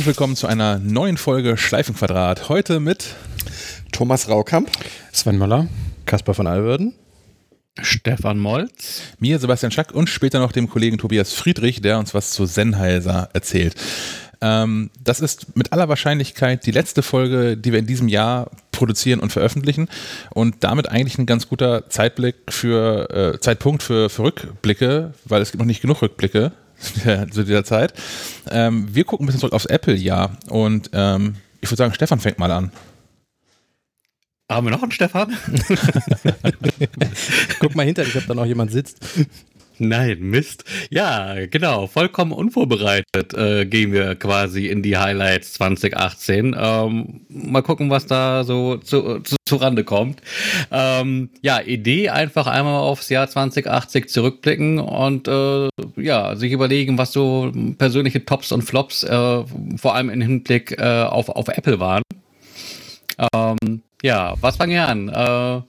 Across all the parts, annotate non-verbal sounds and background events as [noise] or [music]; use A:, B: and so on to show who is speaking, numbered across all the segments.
A: Herzlich willkommen zu einer neuen Folge Schleifenquadrat. Heute mit
B: Thomas Raukamp,
C: Sven Möller, Kaspar von Alverden,
D: Stefan Molz,
A: mir Sebastian Schack und später noch dem Kollegen Tobias Friedrich, der uns was zu Sennheiser erzählt. Ähm, das ist mit aller Wahrscheinlichkeit die letzte Folge, die wir in diesem Jahr produzieren und veröffentlichen und damit eigentlich ein ganz guter Zeitblick für äh, Zeitpunkt für, für Rückblicke, weil es gibt noch nicht genug Rückblicke [laughs] zu dieser Zeit. Ähm, wir gucken ein bisschen zurück aufs Apple-Jahr und ähm, ich würde sagen, Stefan fängt mal an.
D: Haben wir noch einen Stefan? [laughs]
C: Guck mal hinter dich, ob da noch jemand sitzt.
D: Nein, Mist. Ja, genau. Vollkommen unvorbereitet äh, gehen wir quasi in die Highlights 2018. Ähm, mal gucken, was da so zu, zu, zu Rande kommt. Ähm, ja, Idee einfach einmal aufs Jahr 2080 zurückblicken und äh, ja, sich überlegen, was so persönliche Tops und Flops äh, vor allem im Hinblick äh, auf, auf Apple waren. Ähm, ja, was fangen wir an?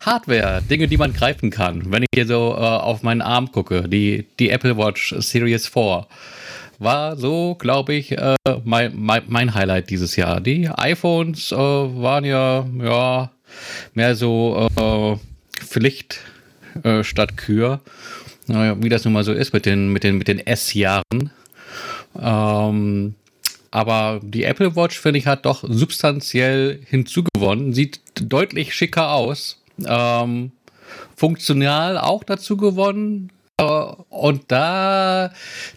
D: Hardware, Dinge, die man greifen kann. Wenn ich hier so äh, auf meinen Arm gucke, die, die Apple Watch Series 4 war so, glaube ich, äh, mein, mein, mein, Highlight dieses Jahr. Die iPhones äh, waren ja, ja mehr so äh, Pflicht äh, statt Kür. wie das nun mal so ist mit den, mit den, mit den S-Jahren. Ähm, aber die Apple Watch, finde ich, hat doch substanziell hinzugewonnen. Sieht deutlich schicker aus. Ähm, funktional auch dazu gewonnen. Äh, und da,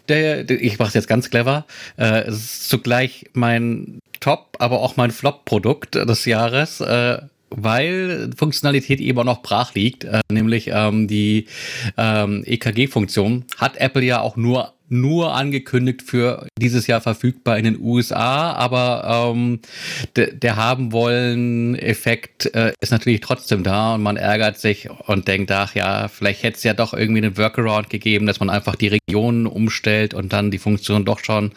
D: der, ich mache es jetzt ganz clever, äh, ist zugleich mein Top, aber auch mein Flop-Produkt des Jahres. Äh, weil Funktionalität eben auch noch brach liegt, äh, nämlich ähm, die ähm, EKG-Funktion hat Apple ja auch nur nur angekündigt für dieses Jahr verfügbar in den USA, aber ähm, der haben wollen Effekt äh, ist natürlich trotzdem da und man ärgert sich und denkt, ach ja, vielleicht hätte es ja doch irgendwie einen Workaround gegeben, dass man einfach die Regionen umstellt und dann die Funktion doch schon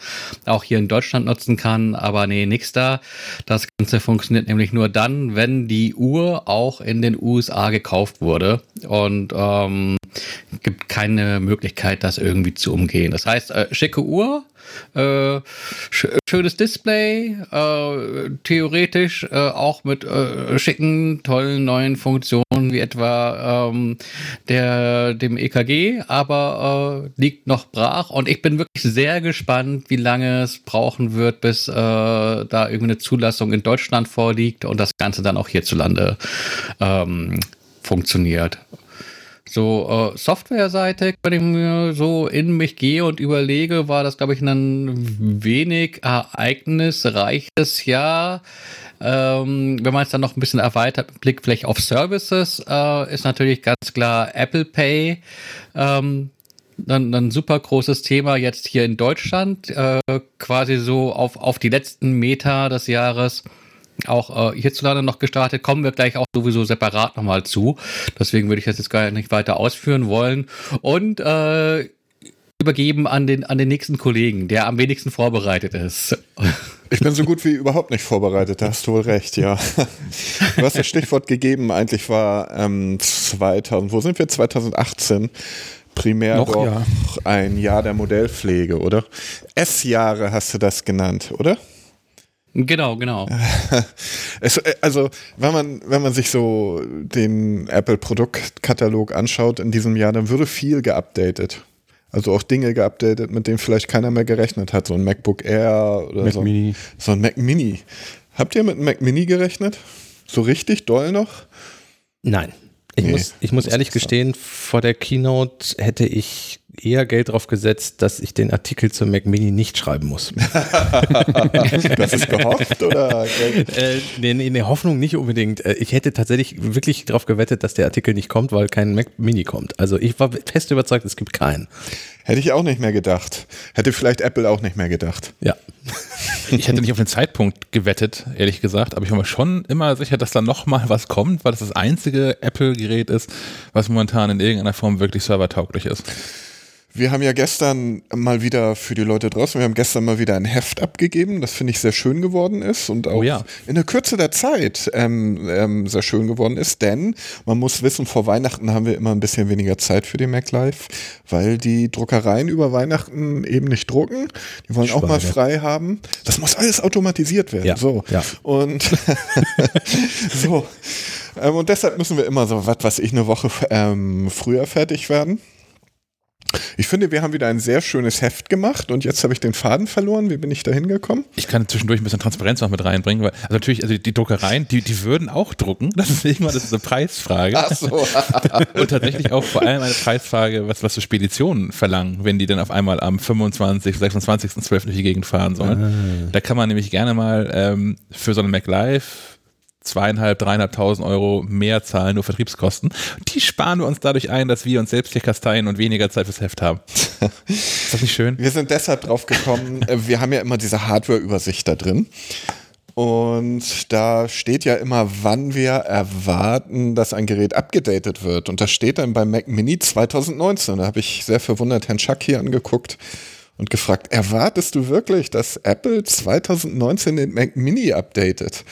D: auch hier in Deutschland nutzen kann, aber nee, nix da. Das Ganze funktioniert nämlich nur dann, wenn die Uhr auch in den USA gekauft wurde und ähm, gibt keine Möglichkeit, das irgendwie zu umgehen. Das heißt, äh, schicke Uhr, äh, sch schönes Display, äh, theoretisch äh, auch mit äh, schicken, tollen neuen Funktionen wie etwa ähm, der, dem EKG, aber äh, liegt noch brach und ich bin wirklich sehr gespannt, wie lange es brauchen wird, bis da irgendeine Zulassung in Deutschland vorliegt und das Ganze dann auch hierzulande ähm, funktioniert. So äh, Softwareseitig, wenn ich mir so in mich gehe und überlege, war das, glaube ich, ein wenig ereignisreiches Jahr. Ähm, wenn man es dann noch ein bisschen erweitert Blick vielleicht auf Services, äh, ist natürlich ganz klar Apple Pay. Ähm, dann ein super großes Thema jetzt hier in Deutschland, äh, quasi so auf, auf die letzten Meter des Jahres auch äh, hierzulande noch gestartet. Kommen wir gleich auch sowieso separat nochmal zu. Deswegen würde ich das jetzt gar nicht weiter ausführen wollen. Und äh, übergeben an den, an den nächsten Kollegen, der am wenigsten vorbereitet ist.
B: Ich bin so gut wie überhaupt nicht vorbereitet, da hast du wohl recht, ja. Du hast das Stichwort gegeben, eigentlich war ähm, 2000, wo sind wir? 2018 primär Noch, doch ja. ein Jahr der Modellpflege, oder? S-Jahre hast du das genannt, oder?
D: Genau, genau. [laughs]
B: es, äh, also, wenn man, wenn man sich so den Apple-Produktkatalog anschaut in diesem Jahr, dann würde viel geupdatet. Also auch Dinge geupdatet, mit denen vielleicht keiner mehr gerechnet hat. So ein MacBook Air oder
C: Mac
B: so,
C: Mini.
B: so ein Mac Mini. Habt ihr mit einem Mac Mini gerechnet? So richtig doll noch?
C: Nein. Ich, nee, muss, ich muss ehrlich gestehen, vor der Keynote hätte ich eher Geld drauf gesetzt, dass ich den Artikel zum Mac Mini nicht schreiben muss. [laughs]
B: das ist gehofft oder?
C: äh, nee, nee, nee, Hoffnung nicht unbedingt. Äh, ich hätte tatsächlich wirklich darauf gewettet, dass der Artikel nicht kommt, weil kein Mac Mini kommt. Also ich war fest überzeugt, es gibt keinen.
B: Hätte ich auch nicht mehr gedacht. Hätte vielleicht Apple auch nicht mehr gedacht.
C: Ja.
A: Ich hätte nicht auf den Zeitpunkt gewettet, ehrlich gesagt, aber ich war mir schon immer sicher, dass da nochmal was kommt, weil das das einzige Apple-Gerät ist, was momentan in irgendeiner Form wirklich servertauglich ist.
B: Wir haben ja gestern mal wieder für die Leute draußen, wir haben gestern mal wieder ein Heft abgegeben, das finde ich sehr schön geworden ist und auch oh ja. in der Kürze der Zeit ähm, ähm, sehr schön geworden ist, denn man muss wissen, vor Weihnachten haben wir immer ein bisschen weniger Zeit für die MacLife, weil die Druckereien über Weihnachten eben nicht drucken. Die wollen Schweine. auch mal frei haben. Das muss alles automatisiert werden. Ja. So. Ja. Und [laughs] so. Ähm, und deshalb müssen wir immer so, was weiß ich, eine Woche ähm, früher fertig werden. Ich finde, wir haben wieder ein sehr schönes Heft gemacht und jetzt habe ich den Faden verloren. Wie bin ich da hingekommen?
A: Ich kann zwischendurch ein bisschen Transparenz noch mit reinbringen, weil also natürlich, also die Druckereien, die, die würden auch drucken. Das ist irgendwann das ist eine Preisfrage. Ach so. [laughs] und tatsächlich auch vor allem eine Preisfrage, was, was so Speditionen verlangen, wenn die dann auf einmal am 25., 26., 12. durch die Gegend fahren sollen. Ah. Da kann man nämlich gerne mal ähm, für so eine MacLive zweieinhalb, dreieinhalbtausend Euro mehr zahlen, nur Vertriebskosten. Die sparen wir uns dadurch ein, dass wir uns selbst hier kasteien und weniger Zeit fürs Heft haben. [laughs]
B: Ist das nicht schön? Wir sind deshalb drauf gekommen, äh, wir haben ja immer diese Hardware-Übersicht da drin. Und da steht ja immer, wann wir erwarten, dass ein Gerät abgedatet wird. Und das steht dann beim Mac Mini 2019. Da habe ich sehr verwundert Herrn Schack hier angeguckt und gefragt, erwartest du wirklich, dass Apple 2019 den Mac Mini updatet?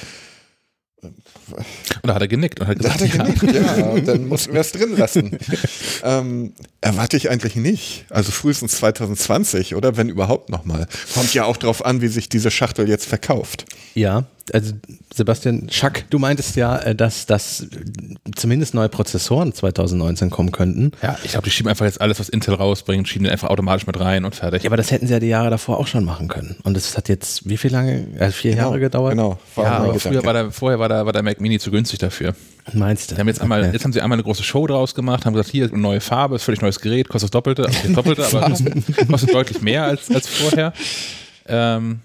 A: Und da hat er genickt und hat
B: gesagt, da hat er genickt, ja. ja. [laughs] dann mussten wir es drin lassen. [laughs] ähm, erwarte ich eigentlich nicht. Also frühestens 2020, oder? Wenn überhaupt nochmal. Kommt ja auch drauf an, wie sich diese Schachtel jetzt verkauft.
C: Ja, also Sebastian Schack, du meintest ja, äh, dass, dass zumindest neue Prozessoren 2019 kommen könnten.
A: Ja, ich glaube, die schieben einfach jetzt alles, was Intel rausbringt, schieben einfach automatisch mit rein und fertig.
C: Ja, aber das hätten sie ja die Jahre davor auch schon machen können. Und es hat jetzt wie viel lange? Also vier genau, Jahre gedauert? Genau.
A: Ja, früher war der, vorher war der, war der Mac Mini zu günstig dafür.
C: Meinst du?
A: haben jetzt, einmal, okay. jetzt haben sie einmal eine große Show draus gemacht, haben gesagt, hier eine neue Farbe, ist völlig neues Gerät, kostet das Doppelte, also das Doppelte, aber [laughs] kostet deutlich mehr als, als vorher. Ähm,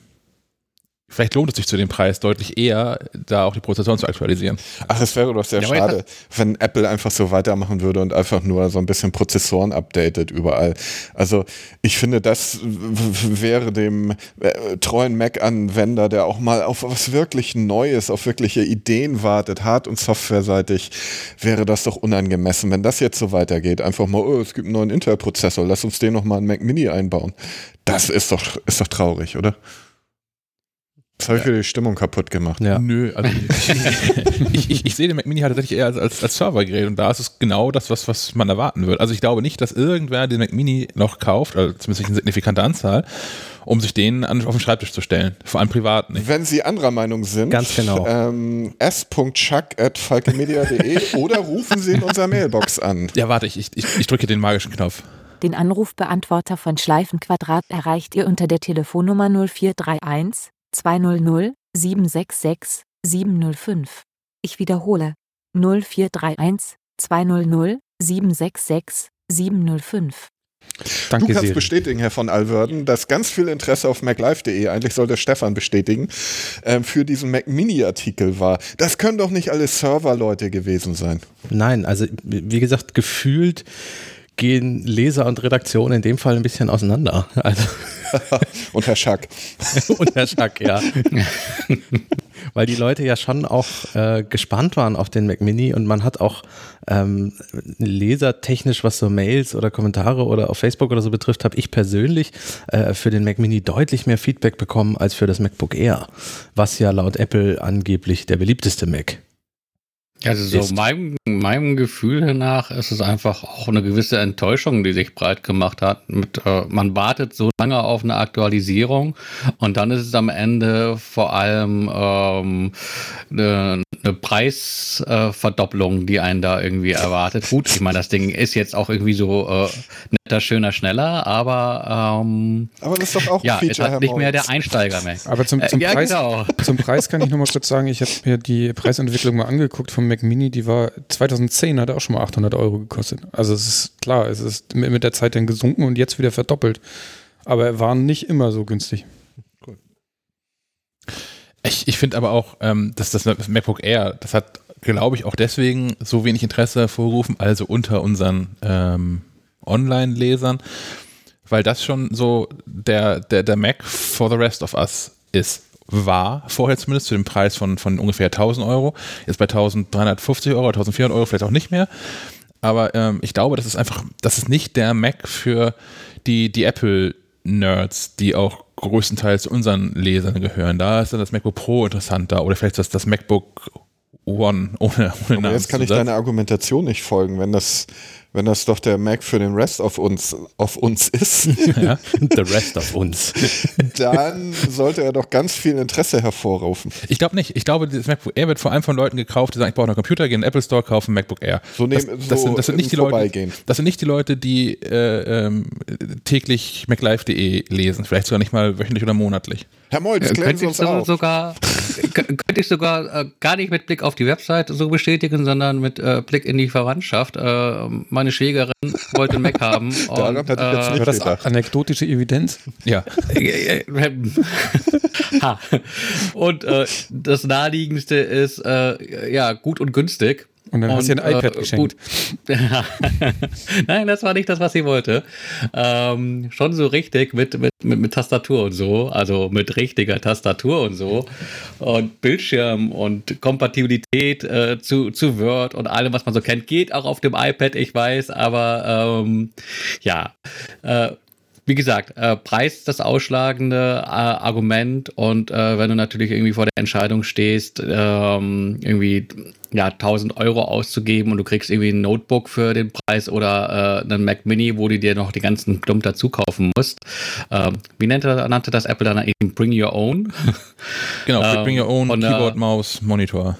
A: vielleicht lohnt es sich zu dem Preis deutlich eher, da auch die Prozessoren zu aktualisieren.
B: Ach, es wäre doch sehr ja, schade, wenn Apple einfach so weitermachen würde und einfach nur so ein bisschen Prozessoren updatet überall. Also ich finde, das wäre dem äh, treuen Mac-Anwender, der auch mal auf was wirklich Neues, auf wirkliche Ideen wartet, hard- und softwareseitig, wäre das doch unangemessen, wenn das jetzt so weitergeht. Einfach mal, oh, es gibt einen neuen Intel-Prozessor, lass uns den nochmal in Mac Mini einbauen. Das ist doch, ist doch traurig, oder? Habe ich wieder die Stimmung kaputt gemacht.
A: Ja. Nö, also [laughs] ich, ich, ich, sehe den Mac Mini halt tatsächlich eher als, als, als Servergerät und da ist es genau das, was, was man erwarten würde. Also ich glaube nicht, dass irgendwer den Mac Mini noch kauft, also zumindest eine signifikante Anzahl, um sich den an, auf den Schreibtisch zu stellen. Vor allem privat nicht.
B: Wenn Sie anderer Meinung sind,
C: Ganz genau.
B: ähm, s.chuck.falkemedia.de [laughs] oder rufen Sie in unserer Mailbox an.
A: Ja, warte, ich, ich, ich drücke den magischen Knopf.
E: Den Anrufbeantworter von Schleifenquadrat erreicht ihr unter der Telefonnummer 0431 200 766 705. Ich wiederhole 0431 200 766 705.
B: Danke, du kannst Siri. bestätigen, Herr von Alverden, dass ganz viel Interesse auf maclife.de, eigentlich sollte Stefan bestätigen, äh, für diesen Mac Mini-Artikel war. Das können doch nicht alle Serverleute gewesen sein.
C: Nein, also wie gesagt, gefühlt gehen Leser und Redaktion in dem Fall ein bisschen auseinander. [laughs] Also [laughs]
B: und Herr Schack. [laughs]
C: und Herr Schack, ja. Weil die Leute ja schon auch äh, gespannt waren auf den Mac Mini und man hat auch ähm, lesertechnisch, was so Mails oder Kommentare oder auf Facebook oder so betrifft, habe ich persönlich äh, für den Mac Mini deutlich mehr Feedback bekommen als für das MacBook Air, was ja laut Apple angeblich der beliebteste Mac
D: also so meinem, meinem Gefühl nach ist es einfach auch eine gewisse Enttäuschung, die sich breit gemacht hat. Mit, äh, man wartet so lange auf eine Aktualisierung und dann ist es am Ende vor allem ähm, eine, eine Preisverdopplung, äh, die einen da irgendwie erwartet. Gut, ich meine, das Ding ist jetzt auch irgendwie so äh, netter, schöner, schneller, aber ähm,
B: aber das ist doch auch
D: ja, ein Feature, ist halt nicht mehr der Einsteiger mehr.
F: Aber zum, zum, äh, ja, Preis, genau. [laughs] zum Preis kann ich noch mal kurz sagen, ich habe mir die Preisentwicklung mal angeguckt vom Mac Mini, die war 2010, hat auch schon mal 800 Euro gekostet. Also es ist klar, es ist mit der Zeit dann gesunken und jetzt wieder verdoppelt. Aber er war nicht immer so günstig. Cool.
A: Ich, ich finde aber auch, ähm, dass das MacBook Air, das hat, glaube ich, auch deswegen so wenig Interesse hervorgerufen, also unter unseren ähm, Online-Lesern, weil das schon so der, der, der Mac for the rest of us ist war, vorher zumindest zu dem Preis von, von ungefähr 1000 Euro, jetzt bei 1350 Euro, 1400 Euro vielleicht auch nicht mehr. aber ähm, ich glaube, das ist einfach, das ist nicht der Mac für die, die Apple-Nerds, die auch größtenteils unseren Lesern gehören. Da ist dann das MacBook Pro interessanter oder vielleicht das, das MacBook One ohne, ohne
B: Aber jetzt kann ich deiner Argumentation nicht folgen, wenn das wenn das doch der Mac für den Rest of uns, auf uns ist, [laughs]
C: ja, [laughs] the rest of uns,
B: dann sollte er doch ganz viel Interesse hervorrufen.
A: Ich glaube nicht. Ich glaube, das MacBook Air wird vor allem von Leuten gekauft, die sagen, ich brauche einen Computer, gehen in den Apple Store, kaufen MacBook Air.
B: So nehmen,
A: das, das,
B: so
A: sind, das sind nicht die Leute, das sind nicht die Leute, die äh, ähm, täglich maclife.de lesen, vielleicht sogar nicht mal wöchentlich oder monatlich.
B: Herr Molz,
D: äh,
B: klären Sie uns
D: auf. Sogar, könnte ich sogar äh, gar nicht mit Blick auf die Website so bestätigen, sondern mit äh, Blick in die Verwandtschaft. Äh, meine Schwägerin wollte einen Mac haben. [laughs]
B: Daran und, hatte ich jetzt nicht
F: das gedacht. anekdotische Evidenz?
A: Ja. [laughs]
D: und äh, das naheliegendste ist, äh, ja, gut und günstig.
F: Und dann und, hast du ihr ein iPad äh, geschenkt. [laughs]
D: Nein, das war nicht das, was sie wollte. Ähm, schon so richtig mit, mit, mit, mit, Tastatur und so, also mit richtiger Tastatur und so. Und Bildschirm und Kompatibilität äh, zu, zu Word und allem, was man so kennt, geht auch auf dem iPad, ich weiß, aber ähm, ja. Äh, wie gesagt, äh, Preis das ausschlagende äh, Argument und äh, wenn du natürlich irgendwie vor der Entscheidung stehst, ähm, irgendwie ja 1000 Euro auszugeben und du kriegst irgendwie ein Notebook für den Preis oder äh, einen Mac Mini, wo du dir noch die ganzen Klump dazu kaufen musst. Ähm, wie nannte, nannte das Apple dann eben Bring Your Own? [laughs]
A: Genau, Bring Your Own ähm, Keyboard, Maus, Monitor.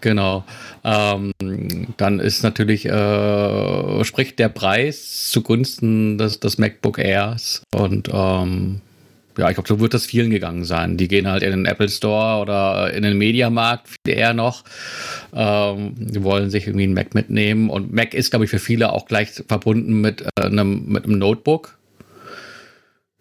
D: Genau. Ähm, dann ist natürlich, äh, spricht der Preis zugunsten des, des MacBook Airs und ähm, ja, ich glaube, so wird das vielen gegangen sein. Die gehen halt in den Apple Store oder in den Mediamarkt, viel eher noch. Ähm, die wollen sich irgendwie einen Mac mitnehmen. Und Mac ist, glaube ich, für viele auch gleich verbunden mit, äh, einem, mit einem Notebook.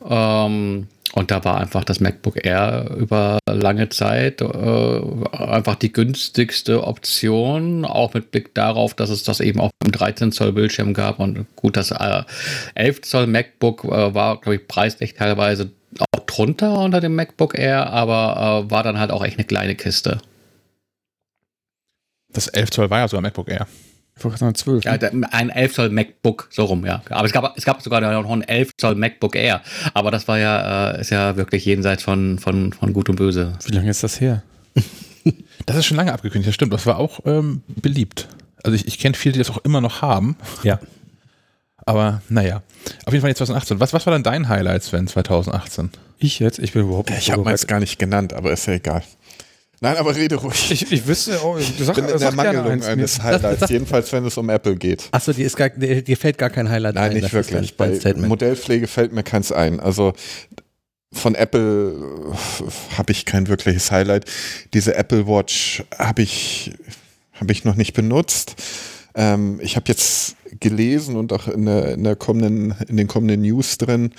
D: Ähm, und da war einfach das MacBook Air über lange Zeit äh, einfach die günstigste Option, auch mit Blick darauf, dass es das eben auch im 13 Zoll Bildschirm gab. Und gut, das äh, 11 Zoll MacBook äh, war, glaube ich, preislich teilweise auch drunter unter dem MacBook Air, aber äh, war dann halt auch echt eine kleine Kiste.
A: Das 11 Zoll war ja sogar MacBook Air.
F: Ich wollte sagen 12.
D: Ja, ein 11 Zoll MacBook, so rum, ja. Aber es gab, es gab sogar noch ein 11 Zoll MacBook Air. Aber das war ja, äh, ist ja wirklich jenseits von, von, von Gut und Böse.
F: Wie lange ist das her? [laughs]
A: das ist schon lange abgekündigt, das stimmt. Das war auch ähm, beliebt. Also ich, ich kenne viele, die das auch immer noch haben.
F: Ja.
A: Aber naja, auf jeden Fall jetzt 2018. Was, was war denn dein Highlight, Sven, 2018?
F: Ich jetzt? Ich bin überhaupt
B: nicht Ich habe meins gar nicht genannt, aber ist ja egal. Nein, aber rede ruhig.
F: Ich, ich wüsste, oh,
B: du sag, bin in der Mangelung eines Highlights, jedenfalls wenn es um Apple geht.
C: Achso, dir, dir, fällt gar kein Highlight
B: Nein, ein. Nein, nicht wirklich. Bei Modellpflege fällt mir keins ein. Also von Apple äh, habe ich kein wirkliches Highlight. Diese Apple Watch habe ich, hab ich noch nicht benutzt. Ähm, ich habe jetzt gelesen und auch in, der, in, der kommenden, in den kommenden News drin,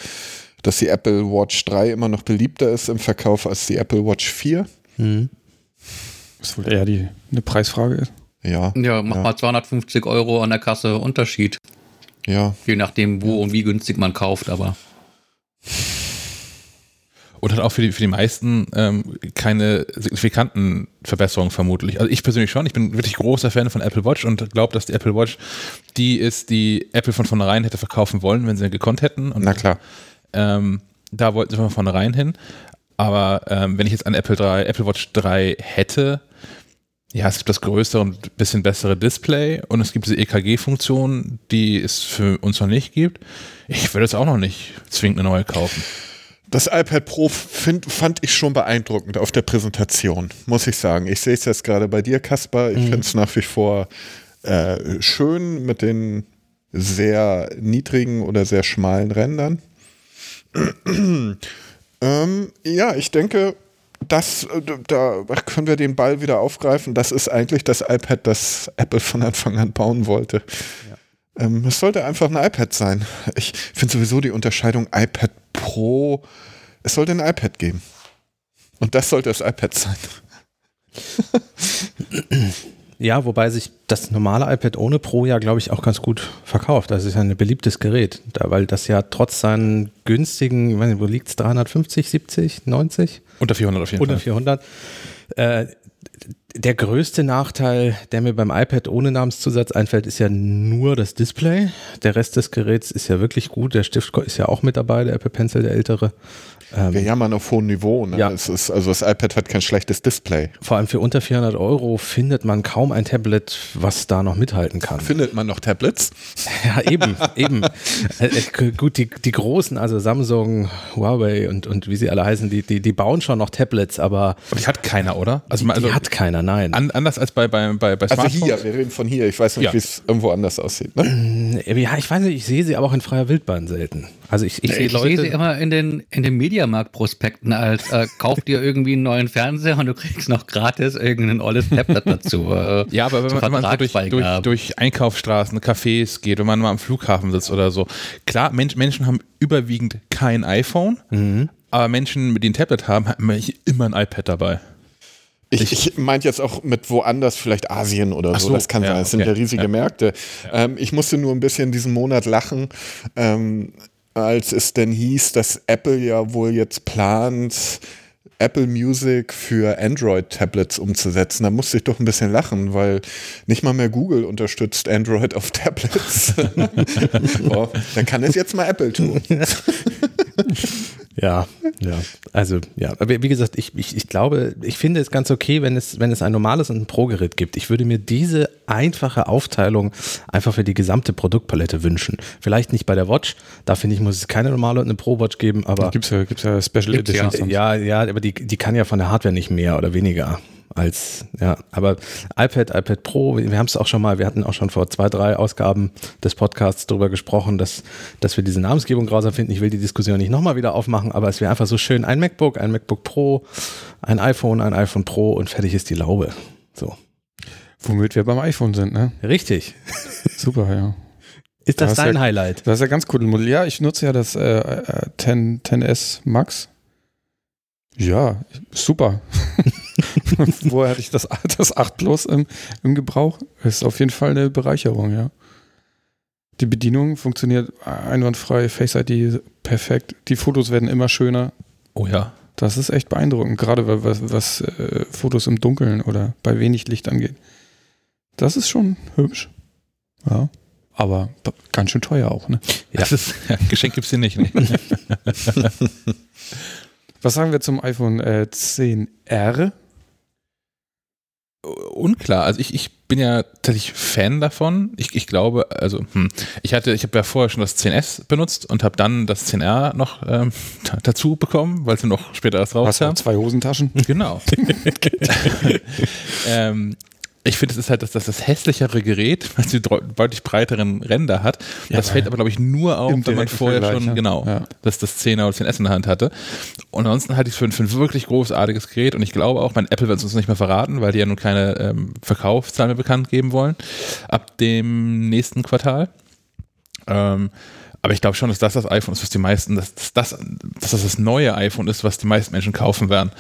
B: dass die Apple Watch 3 immer noch beliebter ist im Verkauf als die Apple Watch 4. Mhm.
F: Was wohl eher die, eine Preisfrage ist.
B: Ja.
D: Ja, mach ja. mal 250 Euro an der Kasse Unterschied.
B: Ja.
D: Je nachdem, wo und wie günstig man kauft, aber.
A: Und hat auch für die, für die meisten ähm, keine signifikanten Verbesserungen vermutlich. Also ich persönlich schon. Ich bin wirklich großer Fan von Apple Watch und glaube, dass die Apple Watch die ist, die Apple von vornherein hätte verkaufen wollen, wenn sie gekonnt hätten. Und,
B: Na klar.
A: Ähm, da wollten sie von vornherein hin. Aber ähm, wenn ich jetzt ein Apple 3, Apple Watch 3 hätte, ja, es gibt das größere und bisschen bessere Display und es gibt diese EKG-Funktion, die es für uns noch nicht gibt. Ich würde es auch noch nicht zwingend eine neue kaufen.
B: Das iPad Pro find, fand ich schon beeindruckend auf der Präsentation, muss ich sagen. Ich sehe es jetzt gerade bei dir, Kaspar. Ich mhm. finde es nach wie vor äh, schön mit den sehr niedrigen oder sehr schmalen Rändern. [clears throat] ähm, ja, ich denke, das, äh, da können wir den Ball wieder aufgreifen. Das ist eigentlich das iPad, das Apple von Anfang an bauen wollte. Ja. Ähm, es sollte einfach ein iPad sein. Ich finde sowieso die Unterscheidung iPad Pro. Es sollte ein iPad geben. Und das sollte das iPad sein.
C: Ja, wobei sich das normale iPad ohne Pro ja, glaube ich, auch ganz gut verkauft. Das ist ja ein beliebtes Gerät, da, weil das ja trotz seinen günstigen, ich weiß nicht, wo liegt es, 350, 70, 90?
A: Unter 400 auf jeden
C: Unter Fall. Unter 400. Äh, der größte Nachteil, der mir beim iPad ohne Namenszusatz einfällt, ist ja nur das Display. Der Rest des Geräts ist ja wirklich gut. Der Stift ist ja auch mit dabei, der Apple Pencil, der ältere.
B: Ähm, Wir jammern auf hohem Niveau. Ne?
C: Ja.
B: Es ist, also das iPad hat kein schlechtes Display.
C: Vor allem für unter 400 Euro findet man kaum ein Tablet, was da noch mithalten kann.
B: Findet man noch Tablets? [laughs]
C: Ja, eben, eben. Äh, äh, gut, die, die großen, also Samsung, Huawei und, und wie sie alle heißen, die, die, die bauen schon noch Tablets, aber
A: Aber die hat keiner, oder? Also,
C: die,
A: also
C: die hat keiner, nein.
A: an, anders als bei, bei, bei, bei
B: Also
A: Smartphones.
B: hier, wir reden von hier. Ich weiß nicht,
A: Ja.
B: wie es irgendwo anders aussieht. Ne?
C: Ja, ich weiß nicht, ich sehe sie aber auch in freier Wildbahn selten. Also ich, ich sehe
D: Ich sehe sie
C: Leute.
D: immer in den, in den Mediamarkt-Prospekten als äh, kauf dir irgendwie einen neuen Fernseher und du kriegst noch gratis irgendein olles Tablet dazu. Äh,
A: Ja, aber wenn man, wenn man so durch, durch, durch Einkaufsstraßen, Cafés geht, wenn man mal am Flughafen sitzt oder so. Klar, Mensch, Menschen haben überwiegend kein iPhone, aber Menschen, die ein Tablet haben, haben immer ein iPad dabei.
B: Ich, ich meinte jetzt auch mit woanders, vielleicht Asien oder so,
A: so,
B: das kann
A: ja,
B: sein. Es sind
A: okay.
B: ja riesige
A: Ja.
B: Märkte. Ähm, ich musste nur ein bisschen diesen Monat lachen, ähm, als es denn hieß, dass Apple ja wohl jetzt plant, Apple Music für Android-Tablets umzusetzen. Da musste ich doch ein bisschen lachen, weil nicht mal mehr Google unterstützt Android auf Tablets. [laughs] [laughs] oh, dann kann es jetzt mal Apple tun. [laughs] [laughs]
C: Ja, ja. Also ja, aber wie gesagt, ich, ich, ich glaube, ich finde es ganz okay, wenn es, wenn es ein normales und ein Pro-Gerät gibt. Ich würde mir diese einfache Aufteilung einfach für die gesamte Produktpalette wünschen. Vielleicht nicht bei der Watch, da finde ich, muss es keine normale und eine Pro-Watch geben, aber
F: Gibt es ja, gibt's ja Special
D: ja.
F: Editions. so.
C: ja, ja, aber die, die kann ja von der Hardware nicht mehr oder weniger als, ja, aber iPad, iPad Pro, wir haben es auch schon mal, wir hatten auch schon vor zwei, drei Ausgaben des Podcasts darüber gesprochen, dass, dass wir diese Namensgebung grausam finden. Ich will die Diskussion nicht nochmal wieder aufmachen, aber es wäre einfach so schön, ein MacBook, ein MacBook Pro, ein iPhone, ein iPhone Pro und fertig ist die Laube. So.
F: Womit wir beim iPhone sind, ne?
C: Richtig.
F: Super, ja.
C: Ist das
F: Da ist
C: dein
F: ja-
C: Highlight?
F: Das ist ja ganz cool. Modell. Ja, ich nutze ja das äh, äh, 10, 10S Max. Ja, super. [laughs] [laughs] Woher hatte ich das, das 8 Plus im, im Gebrauch? Ist auf jeden Fall eine Bereicherung, ja. Die Bedienung funktioniert einwandfrei, Face ID perfekt. Die Fotos werden immer schöner.
A: Oh ja.
F: Das ist echt beeindruckend, gerade was, was äh, Fotos im Dunkeln oder bei wenig Licht angeht. Das ist schon hübsch. Ja. Aber ganz schön teuer auch, ne?
C: Ja.
A: Das ist, ja, Geschenk gibt's hier nicht. Ne? [laughs]
F: Was sagen wir zum iPhone äh, 10R?
A: Unklar. Also ich, ich bin ja tatsächlich Fan davon. Ich, ich glaube, also hm, ich hatte, ich habe ja vorher schon das 10S benutzt und habe dann das 10R noch ähm, [laughs] da- dazu bekommen, weil es noch später erst
F: Hast du
A: rauskam.
F: zwei Hosentaschen?
A: Genau. [laughs] [laughs] ähm, ich finde, es ist halt das, das, das hässlichere Gerät, [laughs] weil es die deutlich breiteren Ränder hat.
F: Ja,
A: das fällt aber, glaube ich, nur auf, wenn man vorher
F: Vergleich,
A: schon,
F: ja.
A: genau,
F: Ja.
A: dass das 10er oder 10S in der Hand hatte. Und ansonsten halte ich es für, ein- für ein wirklich großartiges Gerät und ich glaube auch, mein Apple wird es uns nicht mehr verraten, weil die ja nun keine ähm, Verkaufszahlen mehr bekannt geben wollen ab dem nächsten Quartal. Ähm, aber ich glaube schon, dass das das iPhone ist, was die meisten, dass, dass, das, dass das das neue iPhone ist, was die meisten Menschen kaufen werden.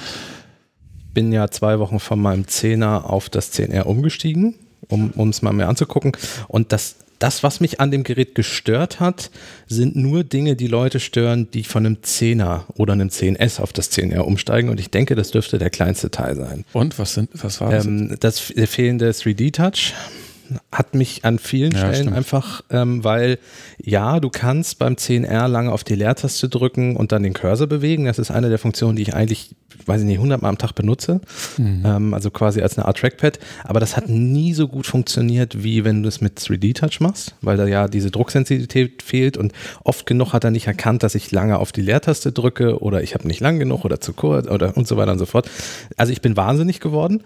C: Bin ja zwei Wochen von meinem 10er auf das 10R umgestiegen, um es mal mehr anzugucken. Und das, das, was mich an dem Gerät gestört hat, sind nur Dinge, die Leute stören, die von einem 10er oder einem 10S auf das 10R umsteigen. Und ich denke, das dürfte der kleinste Teil sein.
F: Und was sind, was war das?
C: Ähm, das fehlende 3D-Touch hat mich an vielen
F: Ja,
C: Stellen
F: stimmt.
C: einfach, ähm, weil ja, du kannst beim 10R lange auf die Leertaste drücken und dann den Cursor bewegen. Das ist eine der Funktionen, die ich eigentlich, weiß ich nicht, 100 Mal am Tag benutze. Ähm, also quasi als eine Art Trackpad. Aber das hat nie so gut funktioniert, wie wenn du es mit 3D-Touch machst, weil da ja diese Drucksensitivität fehlt und oft genug hat er nicht erkannt, dass ich lange auf die Leertaste drücke oder ich habe nicht lang genug oder zu kurz oder und so weiter und so fort. Also ich bin wahnsinnig geworden.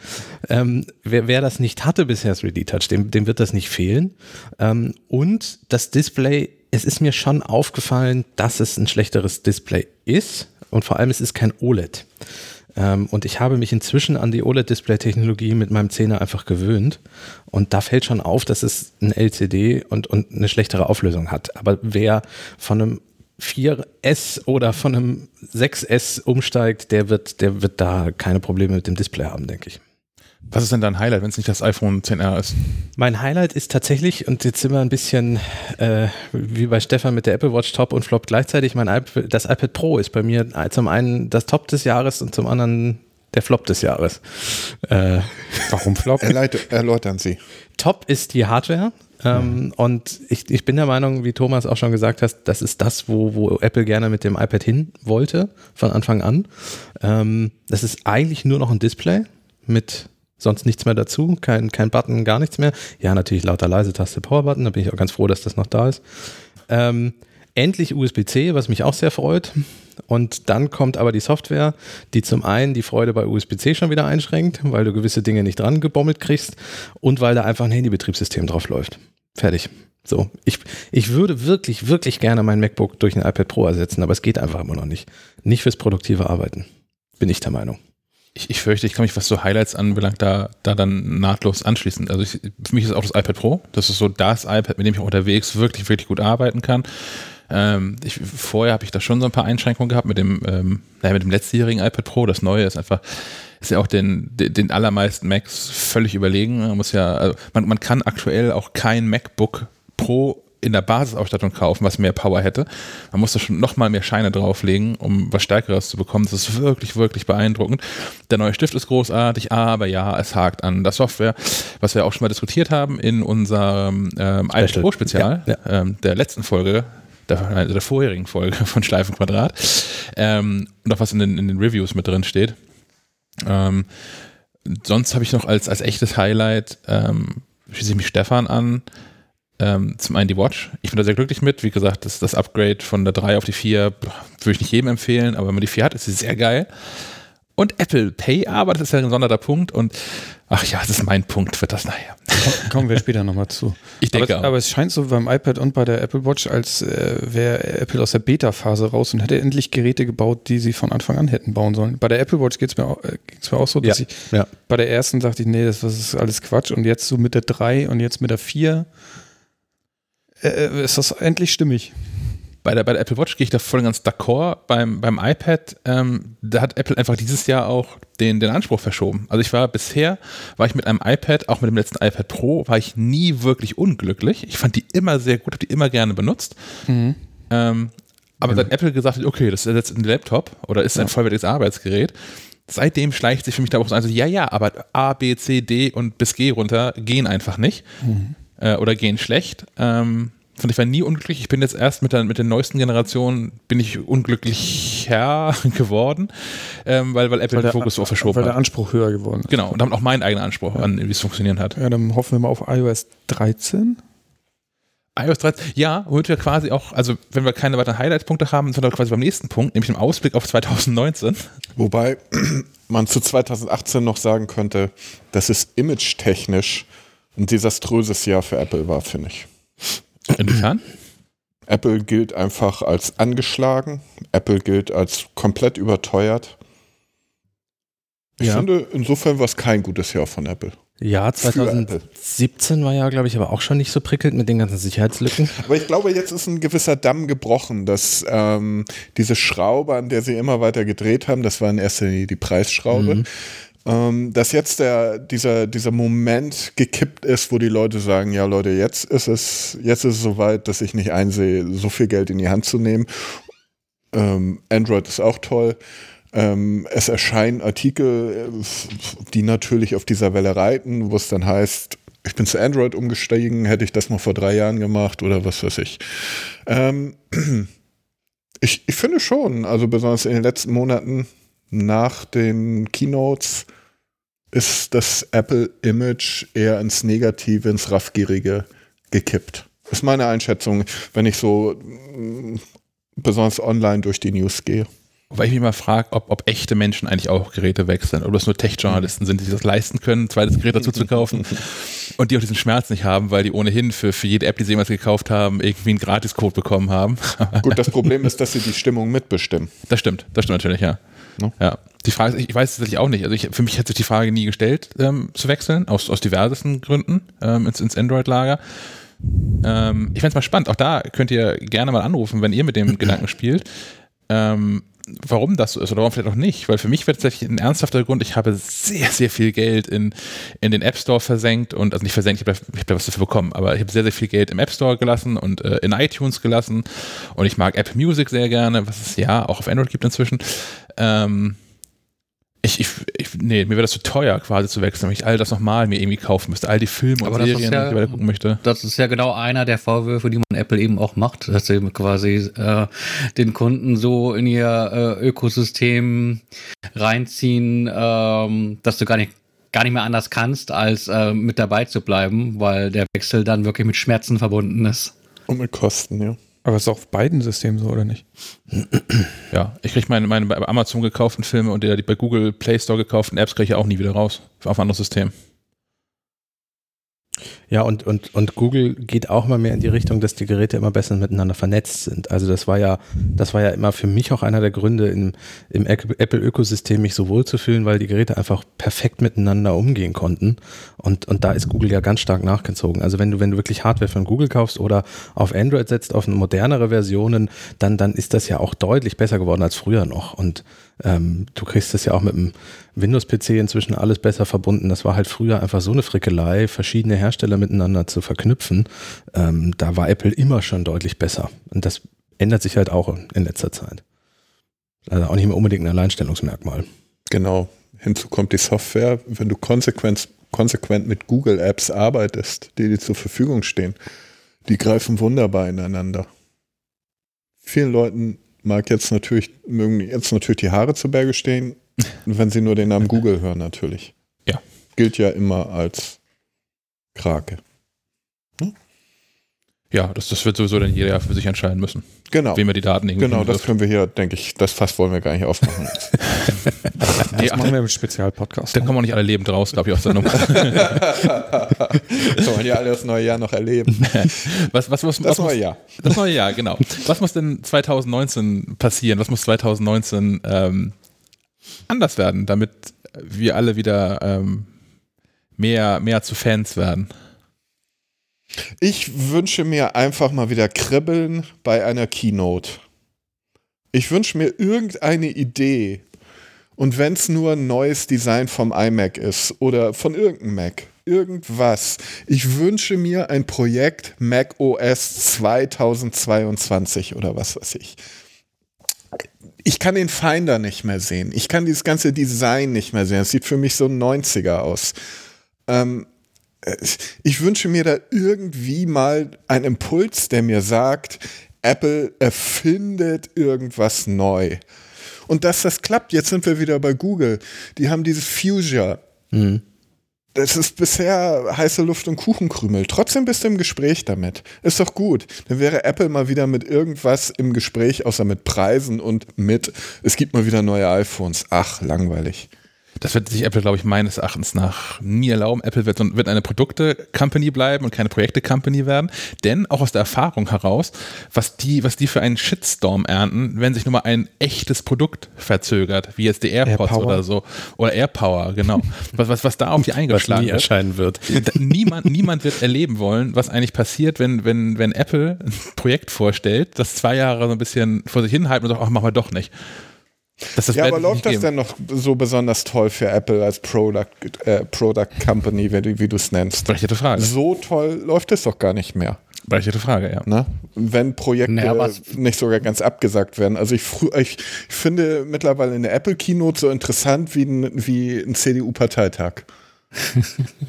C: Ähm, wer, wer das nicht hatte bisher 3D-Touch, dem, dem wird das nicht fehlen. Ähm, und das Display, es ist mir schon aufgefallen, dass es ein schlechteres Display ist und vor allem es ist kein OLED. Ähm, und ich habe mich inzwischen an die OLED-Display-Technologie mit meinem 10er einfach gewöhnt. Und da fällt schon auf, dass es ein LCD und, und eine schlechtere Auflösung hat. Aber wer von einem 4S oder von einem 6S umsteigt, der wird, der wird da keine Probleme mit dem Display haben, denke ich.
A: Was ist denn dein Highlight, wenn es nicht das iPhone 10R ist?
C: Mein Highlight ist tatsächlich, und jetzt sind wir ein bisschen äh, wie bei Stefan mit der Apple Watch Top und Flop gleichzeitig, mein iP das iPad Pro ist bei mir zum einen das Top des Jahres und zum anderen der Flop des Jahres. Äh,
B: Warum Flop? erläutern Sie.
C: Top ist die Hardware. Ähm, mhm. Und ich, ich bin der Meinung, wie Thomas auch schon gesagt hat, das ist das, wo, wo Apple gerne mit dem iPad hin wollte, von Anfang an. Ähm, das ist eigentlich nur noch ein Display mit sonst nichts mehr dazu, kein, kein Button, gar nichts mehr. Ja, natürlich lauter leise Taste Power-Button, da bin ich auch ganz froh, dass das noch da ist. Ähm, endlich USB-C, was mich auch sehr freut. Und dann kommt aber die Software, die zum einen die Freude bei USB-C schon wieder einschränkt, weil du gewisse Dinge nicht dran gebommelt kriegst und weil da einfach ein Handybetriebssystem drauf läuft. Fertig. So, ich, ich würde wirklich, wirklich gerne mein MacBook durch ein iPad Pro ersetzen, aber es geht einfach immer noch nicht. Nicht fürs produktive Arbeiten. Bin ich der Meinung
A: ich, ich fürchte, ich kann mich, was so Highlights anbelangt, da, da dann nahtlos anschließen. Also ich, für mich ist auch das iPad Pro. Das ist so das iPad, mit dem ich auch unterwegs wirklich, wirklich gut arbeiten kann. Ähm, ich, vorher habe ich da schon so ein paar Einschränkungen gehabt mit dem, ähm, naja, mit dem letztjährigen iPad Pro. Das neue ist einfach, ist ja auch den, den, den allermeisten Macs völlig überlegen. Man muss ja, also man, man kann aktuell auch kein MacBook Pro in der Basisausstattung kaufen, was mehr Power hätte. Man muss da schon noch mal mehr Scheine drauflegen, um was Stärkeres zu bekommen. Das ist wirklich, wirklich beeindruckend. Der neue Stift ist großartig, aber ja, es hakt an der Software, was wir auch schon mal diskutiert haben in unserem ähm, iPad Pro Spezial, ja, ja. Ähm, der letzten Folge, der, also der vorherigen Folge von Schleifenquadrat. Ähm, und auch was in den, in den Reviews mit drin steht. Ähm, sonst habe ich noch als, als echtes Highlight, ähm, schließe ich mich Stefan an, ähm, zum einen die Watch. Ich bin da sehr glücklich mit. Wie gesagt, das, das Upgrade von der 3 auf die 4 würde ich nicht jedem empfehlen, aber wenn man die 4 hat, ist sie sehr geil. Und Apple Pay, aber das ist ja ein sonderter Punkt und ach ja, das ist mein Punkt, wird das nachher.
F: Kommen wir später nochmal zu. [laughs]
A: Ich denke
F: aber, aber, es scheint so beim iPad und bei der Apple Watch, als äh, wäre Apple aus der Beta-Phase raus und hätte endlich Geräte gebaut, die sie von Anfang an hätten bauen sollen. Bei der Apple Watch geht es mir, auch, äh, mir auch so, dass ja, ich ja. bei der ersten sagte ich, nee, das, das ist alles Quatsch und jetzt so mit der 3 und jetzt mit der 4 äh, äh, ist das endlich stimmig.
A: Bei der, bei der Apple Watch gehe ich da voll ganz d'accord. Beim, beim iPad, ähm, da hat Apple einfach dieses Jahr auch den, den Anspruch verschoben. Also ich war bisher, war ich mit einem iPad, auch mit dem letzten iPad Pro, war ich nie wirklich unglücklich. Ich fand die immer sehr gut, habe die immer gerne benutzt. Mhm. Ähm, aber ja. seit Apple gesagt hat, okay, das ist jetzt ein Laptop oder ist ein vollwertiges Arbeitsgerät, seitdem schleicht sich für mich da auch so ein, also, ja, ja, aber A, B, C, D und bis G runter gehen einfach nicht. Mhm äh, oder gehen schlecht. Ähm, ich war nie unglücklich. Ich bin jetzt erst mit der, mit der neuesten Generation bin ich unglücklicher [laughs] geworden, ähm, weil, weil Apple weil den Fokus so verschoben
F: hat. Weil der Anspruch höher geworden ist.
A: Genau, und damit auch mein eigener Anspruch ja. an, wie es funktionieren hat.
F: Ja, dann hoffen wir mal auf iOS 13
A: iOS 13, ja, womit wir quasi auch, also wenn wir keine weiteren Highlight-Punkte haben, sondern quasi beim nächsten Punkt, nämlich im Ausblick auf 2019.
B: Wobei [clears throat] man zu 2018 noch sagen könnte, dass es image-technisch ein desaströses Jahr für Apple war, finde ich.
A: Inwiefern? [clears throat]
B: Apple gilt einfach als angeschlagen. Apple gilt als komplett überteuert. Ich ja. finde, insofern war es kein gutes Jahr von Apple.
C: Ja, 2017 war ja, glaube ich, aber auch schon nicht so prickelnd mit den ganzen Sicherheitslücken. [laughs]
B: Aber ich glaube, jetzt ist ein gewisser Damm gebrochen, dass ähm, diese Schraube, an der sie immer weiter gedreht haben, das war in erster Linie die Preisschraube, mhm ähm, dass jetzt der, dieser, dieser Moment gekippt ist, wo die Leute sagen, ja Leute, jetzt ist es, jetzt ist es soweit, dass ich nicht einsehe, so viel Geld in die Hand zu nehmen. Ähm, Android ist auch toll. Ähm, es erscheinen Artikel, die natürlich auf dieser Welle reiten, wo es dann heißt, ich bin zu Android umgestiegen, hätte ich das noch vor drei Jahren gemacht oder was weiß ich. Ähm, [clears throat] ich, ich finde schon, also besonders in den letzten Monaten nach den Keynotes ist das Apple-Image eher ins Negative, ins Raffgierige gekippt. Das ist meine Einschätzung, wenn ich so mm, besonders online durch die News gehe.
A: Weil ich mich mal frage, ob, ob echte Menschen eigentlich auch Geräte wechseln, ob das nur Tech-Journalisten sind, die sich das leisten können, ein zweites Gerät dazu zu kaufen [laughs] und die auch diesen Schmerz nicht haben, weil die ohnehin für, für jede App, die sie jemals gekauft haben, irgendwie einen Gratiscode bekommen haben.
B: Gut, das [laughs] Problem ist, dass sie die Stimmung mitbestimmen.
A: Das stimmt, das stimmt natürlich, ja. No? Ja. Die Frage ist, ich weiß es tatsächlich auch nicht. Also ich, für mich hat sich die Frage nie gestellt, ähm, zu wechseln, aus, aus diversesten Gründen ähm, ins, ins Android-Lager. Ähm, ich fände es mal spannend. Auch da könnt ihr gerne mal anrufen, wenn ihr mit dem [clears throat] Gedanken spielt. Ähm, warum das so ist oder warum vielleicht auch nicht. Weil für mich wird es tatsächlich ein ernsthafter Grund, ich habe sehr, sehr viel Geld in, in den App Store versenkt und, also nicht versenkt, ich habe hab da was dafür bekommen, aber ich habe sehr, sehr viel Geld im App Store gelassen und äh, in iTunes gelassen und ich mag Apple Music sehr gerne, was es ja auch auf Android gibt inzwischen. Ähm, Ich, ich, ich, nee, mir wäre das zu teuer, quasi zu wechseln, wenn ich all das nochmal mir irgendwie kaufen müsste. All die Filme und Serien,
D: ja,
A: die ich weiter gucken möchte.
D: Das ist ja genau einer der Vorwürfe, die man Apple eben auch macht, dass sie quasi äh, den Kunden so in ihr äh, Ökosystem reinziehen, ähm, dass du gar nicht gar nicht mehr anders kannst, als äh, mit dabei zu bleiben, weil der Wechsel dann wirklich mit Schmerzen verbunden ist.
B: Und mit Kosten, ja.
F: Aber ist auch auf beiden Systemen so, oder nicht? [clears throat]
A: Ja, ich kriege meine, meine bei Amazon gekauften Filme und die, bei Google Play Store gekauften Apps kriege ich auch nie wieder raus. Auf ein anderes System.
C: Ja, und, und, und Google geht auch mal mehr in die Richtung, dass die Geräte immer besser miteinander vernetzt sind. Also das war ja, das war ja immer für mich auch einer der Gründe, im, im Apple-Ökosystem mich so wohl zu fühlen, weil die Geräte einfach perfekt miteinander umgehen konnten. Und, und da ist Google ja ganz stark nachgezogen. Also wenn du, wenn du wirklich Hardware von Google kaufst oder auf Android setzt, auf modernere Versionen, dann, dann ist das ja auch deutlich besser geworden als früher noch. Und ähm, du kriegst das ja auch mit dem Windows-PC inzwischen alles besser verbunden. Das war halt früher einfach so eine Frickelei, verschiedene Hersteller miteinander zu verknüpfen. Ähm, da war Apple immer schon deutlich besser. Und das ändert sich halt auch in letzter Zeit. Also auch nicht mehr unbedingt ein Alleinstellungsmerkmal.
B: Genau. Hinzu kommt die Software. Wenn du konsequent, konsequent mit Google Apps arbeitest, die dir zur Verfügung stehen, die greifen wunderbar ineinander. Vielen Leuten mag jetzt natürlich, mögen jetzt natürlich die Haare zu Berge stehen, [laughs] wenn sie nur den Namen Google hören, natürlich.
A: Ja.
B: Gilt ja immer als Krake.
A: Hm? Ja, das, das wird sowieso dann jeder für sich entscheiden müssen.
B: Genau.
A: Wem wir die Daten irgendwie
B: Genau, das können wir hier, denke ich, das Fass wollen wir gar nicht aufmachen. [laughs]
F: das nee, machen wir im Spezialpodcast.
A: Dann kommen auch nicht alle lebend raus, glaube ich, aus der Nummer. [laughs]
B: das wollen ja alle das neue Jahr noch erleben. [laughs]
A: was, was, was,
B: das
A: was
B: neue
A: muss,
B: Jahr.
A: Das neue Jahr, genau. Was muss denn 2019 passieren? Was muss 2019 ähm, anders werden, damit wir alle wieder ähm, mehr, mehr zu Fans werden?
B: Ich wünsche mir einfach mal wieder Kribbeln bei einer Keynote. Ich wünsche mir irgendeine Idee. Und wenn es nur ein neues Design vom iMac ist oder von irgendeinem Mac, irgendwas. Ich wünsche mir ein Projekt Mac OS 2022 oder was weiß ich. Ich kann den Finder nicht mehr sehen. Ich kann dieses ganze Design nicht mehr sehen. Es sieht für mich so 90er aus. Ähm, ich wünsche mir da irgendwie mal einen Impuls, der mir sagt, Apple erfindet irgendwas neu. Und dass das klappt, jetzt sind wir wieder bei Google. Die haben dieses Fusion. Mhm. Das ist bisher heiße Luft und Kuchenkrümel. Trotzdem bist du im Gespräch damit. Ist doch gut. Dann wäre Apple mal wieder mit irgendwas im Gespräch, außer mit Preisen und mit, es gibt mal wieder neue iPhones. Ach, langweilig.
A: Das wird sich Apple, glaube ich, meines Erachtens nach nie erlauben. Apple wird, wird eine Produkte-Company bleiben und keine Projekte-Company werden. Denn auch aus der Erfahrung heraus, was die, was die für einen Shitstorm ernten, wenn sich nur mal ein echtes Produkt verzögert, wie jetzt die AirPods Air oder so. Oder AirPower, genau. was, was, was da auf die eingeschlagen
C: was erscheinen wird.
A: niemand, niemand wird erleben wollen, was eigentlich passiert, wenn, wenn, wenn Apple ein Projekt vorstellt, das zwei Jahre so ein bisschen vor sich hinhalten und sagt, ach, machen wir doch nicht.
B: Das, ja, aber läuft das denn noch so besonders toll für Apple als Product, äh, Product Company, wie, wie du es nennst?
A: Berechtigte Frage.
B: So toll läuft es doch gar nicht mehr.
A: Berechtigte Frage, ja.
B: Ne? Wenn Projekte naja, nicht sogar ganz abgesagt werden. Also ich, ich, finde mittlerweile eine Apple Keynote so interessant wie ein, wie ein CDU-Parteitag.